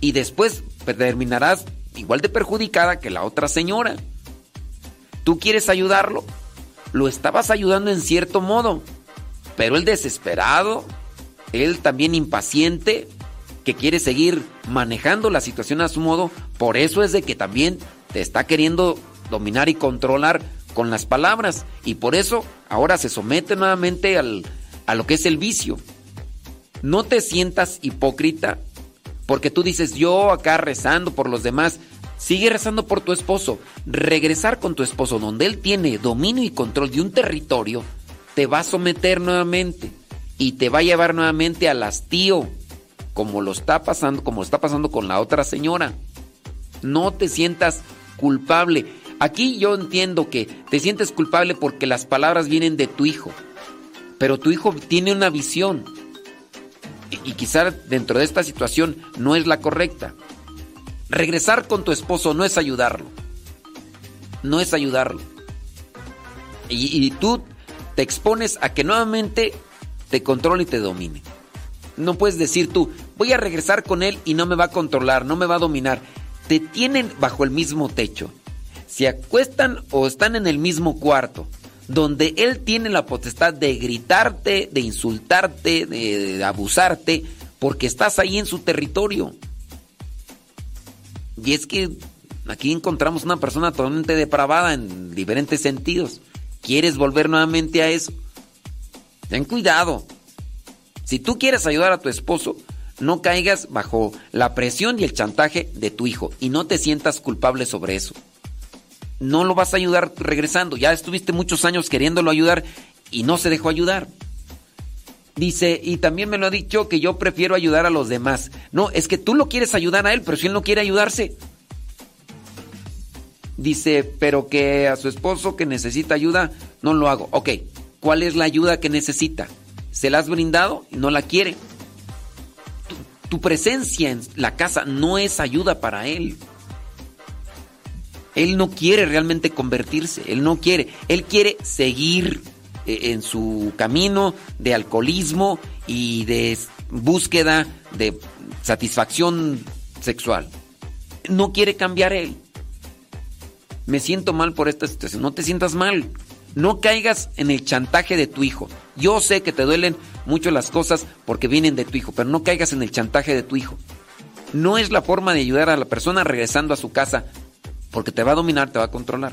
y después terminarás igual de perjudicada que la otra señora. ¿Tú quieres ayudarlo? Lo estabas ayudando en cierto modo, pero él desesperado, él también impaciente, que quiere seguir manejando la situación a su modo, por eso es de que también te está queriendo dominar y controlar con las palabras y por eso ahora se somete nuevamente al, a lo que es el vicio. No te sientas hipócrita porque tú dices yo acá rezando por los demás, sigue rezando por tu esposo. Regresar con tu esposo donde él tiene dominio y control de un territorio, te va a someter nuevamente y te va a llevar nuevamente al hastío como lo está pasando, como está pasando con la otra señora. No te sientas culpable. Aquí yo entiendo que te sientes culpable porque las palabras vienen de tu hijo. Pero tu hijo tiene una visión. Y, y quizá dentro de esta situación no es la correcta. Regresar con tu esposo no es ayudarlo. No es ayudarlo. Y, y tú te expones a que nuevamente te controle y te domine. No puedes decir tú, voy a regresar con él y no me va a controlar, no me va a dominar. Te tienen bajo el mismo techo. Se acuestan o están en el mismo cuarto, donde él tiene la potestad de gritarte, de insultarte, de, abusarte, porque estás ahí en su territorio. Y es que aquí encontramos una persona totalmente depravada en diferentes sentidos. ¿Quieres volver nuevamente a eso? Ten cuidado. Si tú quieres ayudar a tu esposo, no caigas bajo la presión y el chantaje de tu hijo y no te sientas culpable sobre eso. No lo vas a ayudar regresando. Ya estuviste muchos años queriéndolo ayudar y no se dejó ayudar. Dice, y también me lo ha dicho que yo prefiero ayudar a los demás. No, es que tú lo quieres ayudar a él, pero si él no quiere ayudarse. Dice, pero que a su esposo que necesita ayuda, no lo hago. Ok, ¿cuál es la ayuda que necesita? se la has brindado y no la quiere. Tu, presencia en la casa no es ayuda para él. Él no quiere realmente convertirse, él no quiere, él quiere seguir eh, en su camino de alcoholismo y de búsqueda de satisfacción sexual. No quiere cambiar él. Me siento mal por esta situación. No te sientas mal. No caigas en el chantaje de tu hijo. Yo sé que te duelen mucho las cosas porque vienen de tu hijo, pero no caigas en el chantaje de tu hijo. No es la forma de ayudar a la persona regresando a su casa porque te va a dominar, te va a controlar.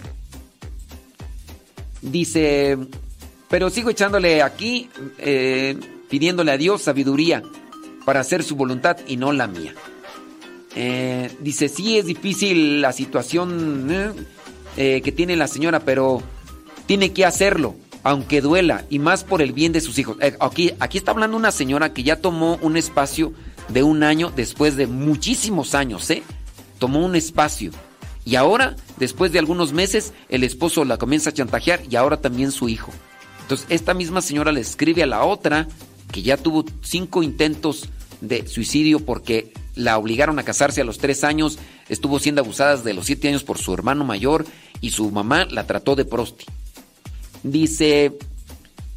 Dice, pero sigo echándole aquí, eh, pidiéndole a Dios sabiduría para hacer su voluntad y no la mía. Eh, dice, sí es difícil la situación eh, que tiene la señora, pero tiene que hacerlo, aunque duela, y más por el bien de sus hijos. Eh, aquí, aquí está hablando una señora que ya tomó un espacio de un año después de muchísimos años, ¿eh? Tomó un espacio. Y ahora, después de algunos meses, el esposo la comienza a chantajear y ahora también su hijo. Entonces, esta misma señora le escribe a la otra que ya tuvo cinco intentos de suicidio porque la obligaron a casarse a los tres años, estuvo siendo abusada desde los siete años por su hermano mayor y su mamá la trató de prosti. Dice,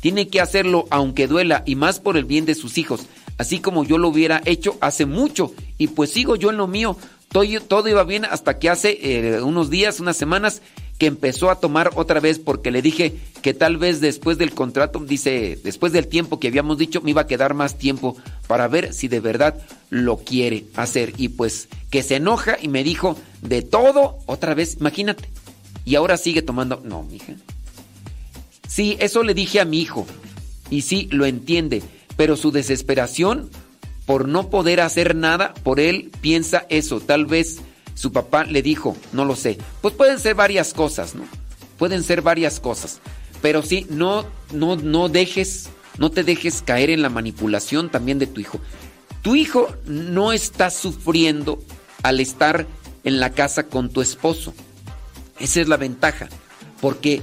tiene que hacerlo aunque duela y más por el bien de sus hijos, así como yo lo hubiera hecho hace mucho y pues sigo yo en lo mío. Todo, todo iba bien hasta que hace eh, unos días, unas semanas, que empezó a tomar otra vez porque le dije que tal vez después del contrato, dice, después del tiempo que habíamos dicho, me iba a quedar más tiempo para ver si de verdad lo quiere hacer. Y pues que se enoja y me dijo de todo otra vez, imagínate. Y ahora sigue tomando, no, mija. Sí, eso le dije a mi hijo. Y sí, lo entiende. Pero su desesperación por no poder hacer nada por él piensa eso. Tal vez su papá le dijo, no lo sé. Pues pueden ser varias cosas, ¿no? Pueden ser varias cosas. Pero sí, no, no, no dejes, no te dejes caer en la manipulación también de tu hijo. Tu hijo no está sufriendo al estar en la casa con tu esposo. Esa es la ventaja. Porque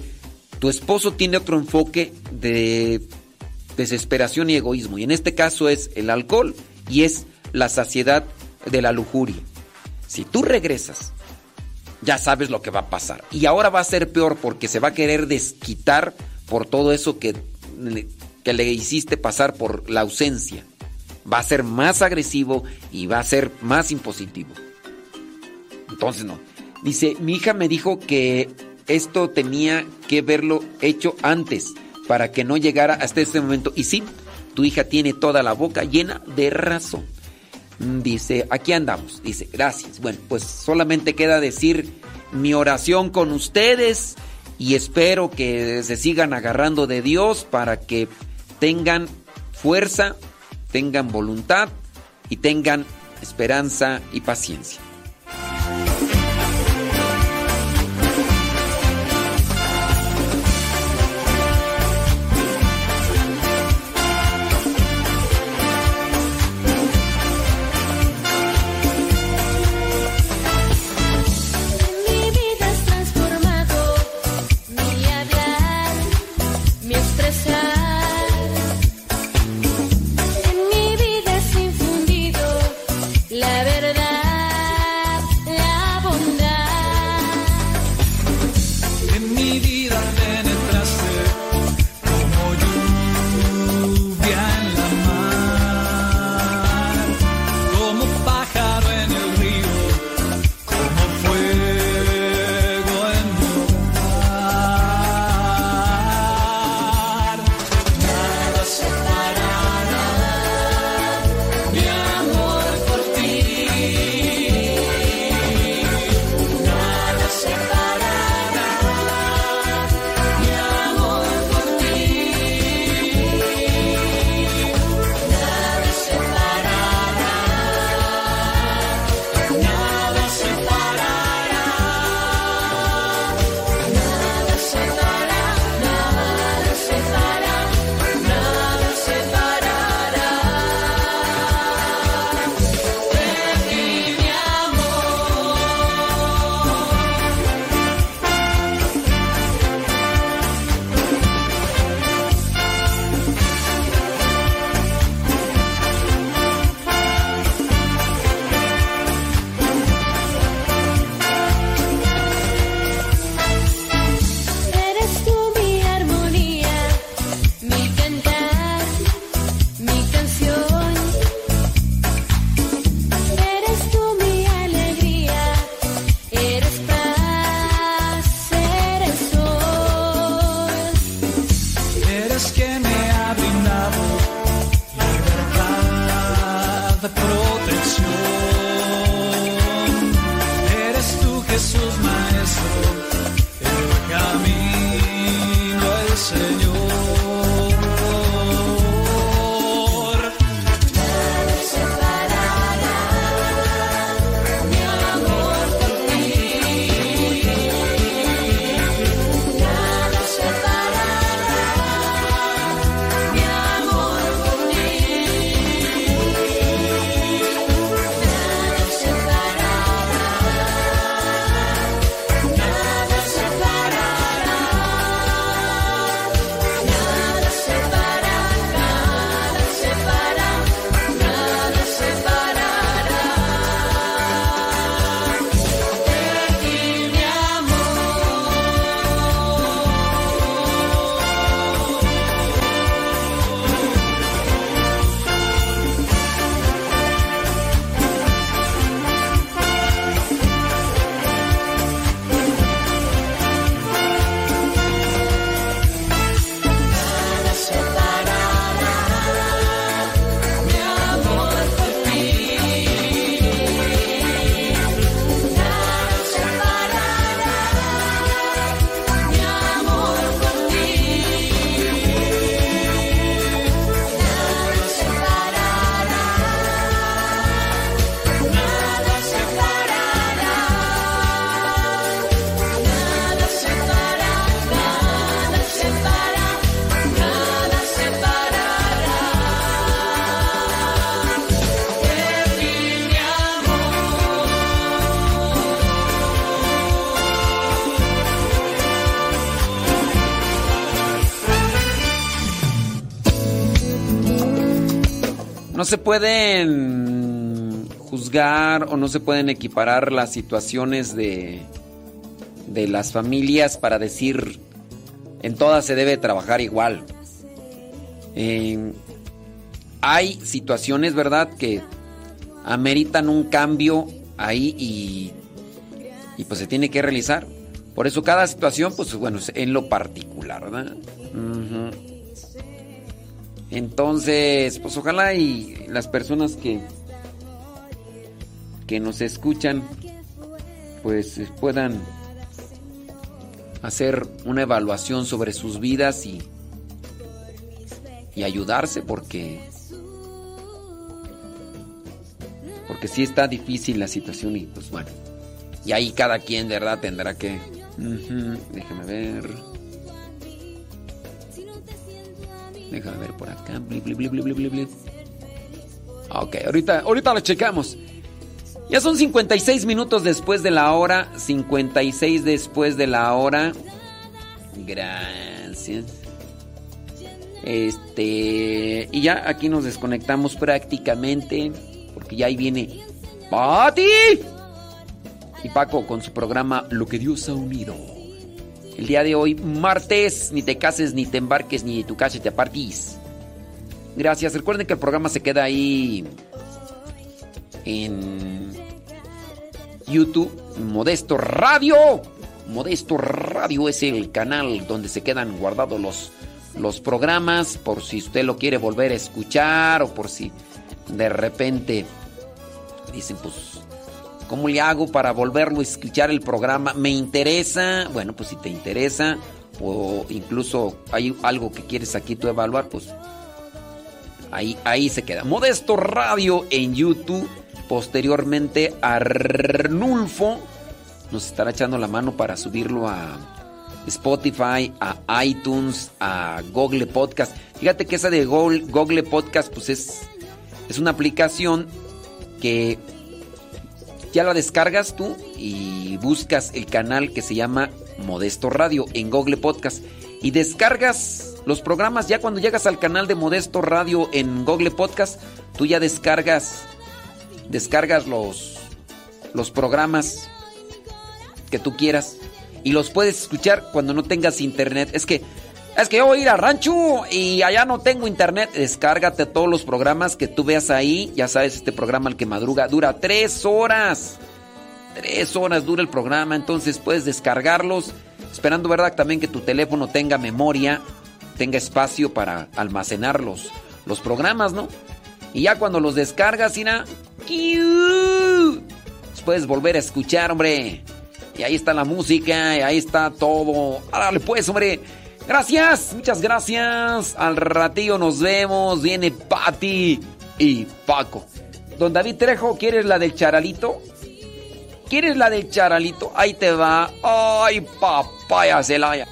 tu esposo tiene otro enfoque de desesperación y egoísmo. Y en este caso es el alcohol y es la saciedad de la lujuria. Si tú regresas, ya sabes lo que va a pasar. Y ahora va a ser peor porque se va a querer desquitar por todo eso que, que le hiciste pasar por la ausencia. Va a ser más agresivo y va a ser más impositivo. Entonces no. Dice, mi hija me dijo que esto tenía que verlo hecho antes para que no llegara hasta este momento. Y sí, tu hija tiene toda la boca llena de razón. Mm, Dice, aquí andamos. Dice, gracias. Bueno, pues solamente queda decir mi oración con ustedes y espero que se sigan agarrando de Dios para que tengan fuerza, tengan voluntad y tengan esperanza y paciencia. Se pueden juzgar o no se pueden equiparar las situaciones de, de las familias para decir en todas se debe trabajar igual. Eh, hay situaciones, ¿verdad?, que ameritan un cambio ahí y, y pues se tiene que realizar. Por eso cada situación, pues bueno, en lo particular, ¿verdad? Entonces, pues ojalá y las personas que que nos escuchan pues puedan hacer una evaluación sobre sus vidas y y ayudarse porque porque sí está difícil la situación y pues bueno. Y ahí cada quien verdad tendrá que déjame ver. Déjame ver por acá. Bli, bli, bli, Ok, ahorita, ahorita lo checamos. Ya son 56 minutos después de la hora. 56 después de la hora. Gracias. Este. Y ya aquí nos desconectamos prácticamente. Porque ya ahí viene. ¡Pati! Y Paco con su programa Lo que Dios ha unido. El día de hoy, martes, ni te cases, ni te embarques, ni tu casa te apartís. Gracias. Recuerden que el programa se queda ahí en YouTube, Modesto Radio. Modesto Radio es el canal donde se quedan guardados los, los programas por si usted lo quiere volver a escuchar o por si de repente dicen pues ¿Cómo le hago para volverlo a escuchar el programa? ¿Me interesa? Bueno, pues si te interesa o incluso hay algo que quieres aquí tú evaluar, pues ahí, ahí se queda. Modesto Radio en YouTube. Posteriormente Arnulfo nos estará echando la mano para subirlo a Spotify, a iTunes, a Google Podcast. Fíjate que esa de Google, Google Podcast pues es, es una aplicación que ya la descargas tú y buscas el canal que se llama Modesto Radio en Google Podcast y descargas los programas ya cuando llegas al canal de Modesto Radio en Google Podcast, tú ya descargas descargas los los programas que tú quieras y los puedes escuchar cuando no tengas internet. Es que es que yo voy a ir a rancho y allá no tengo internet. Descárgate todos los programas que tú veas ahí. Ya sabes, este programa el que madruga dura tres horas. Tres horas dura el programa, entonces puedes descargarlos. Esperando, ¿verdad? También que tu teléfono tenga memoria, tenga espacio para almacenar los, programas, ¿no? Y ya cuando los descargas, ¡kiu! los puedes volver a escuchar, hombre. Y ahí está la música, y ahí está todo. Árale pues, hombre. Gracias, muchas gracias. Al ratillo nos vemos. Viene Patti y Paco. Don David Trejo, ¿quieres la del charalito? ¿Quieres la del charalito? Ahí te va. Ay, papaya Celaya.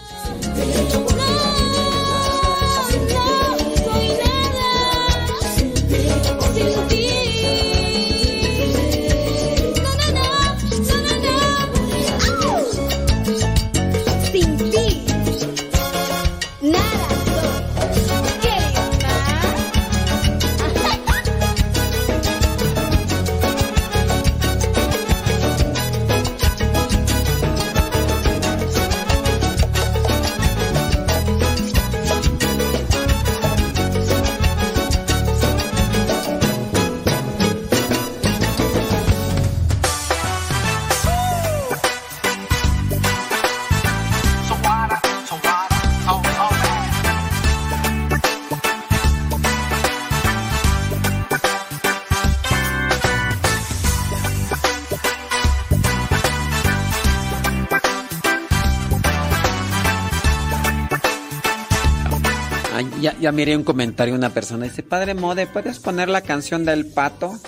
Ya, miré un comentario, una persona dice, Padre Mode, ¿puedes poner la canción del pato?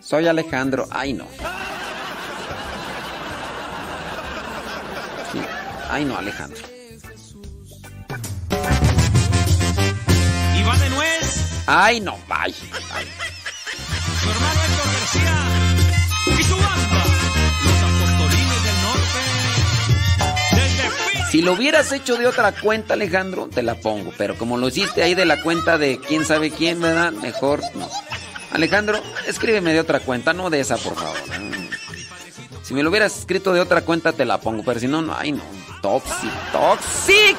Soy Alejandro. Ay, no. Sí. Ay, no, Alejandro. Va de nuez. Ay, no, ay. Su hermano Héctor García. Y su banda. Si lo hubieras hecho de otra cuenta, Alejandro, te la pongo. Pero como lo hiciste ahí de la cuenta de quién sabe quién, ¿verdad? Mejor no. Alejandro, escríbeme de otra cuenta, no de esa, por favor. Si me lo hubieras escrito de otra cuenta, te la pongo. Pero si no, no, ay, no. Toxic, toxic.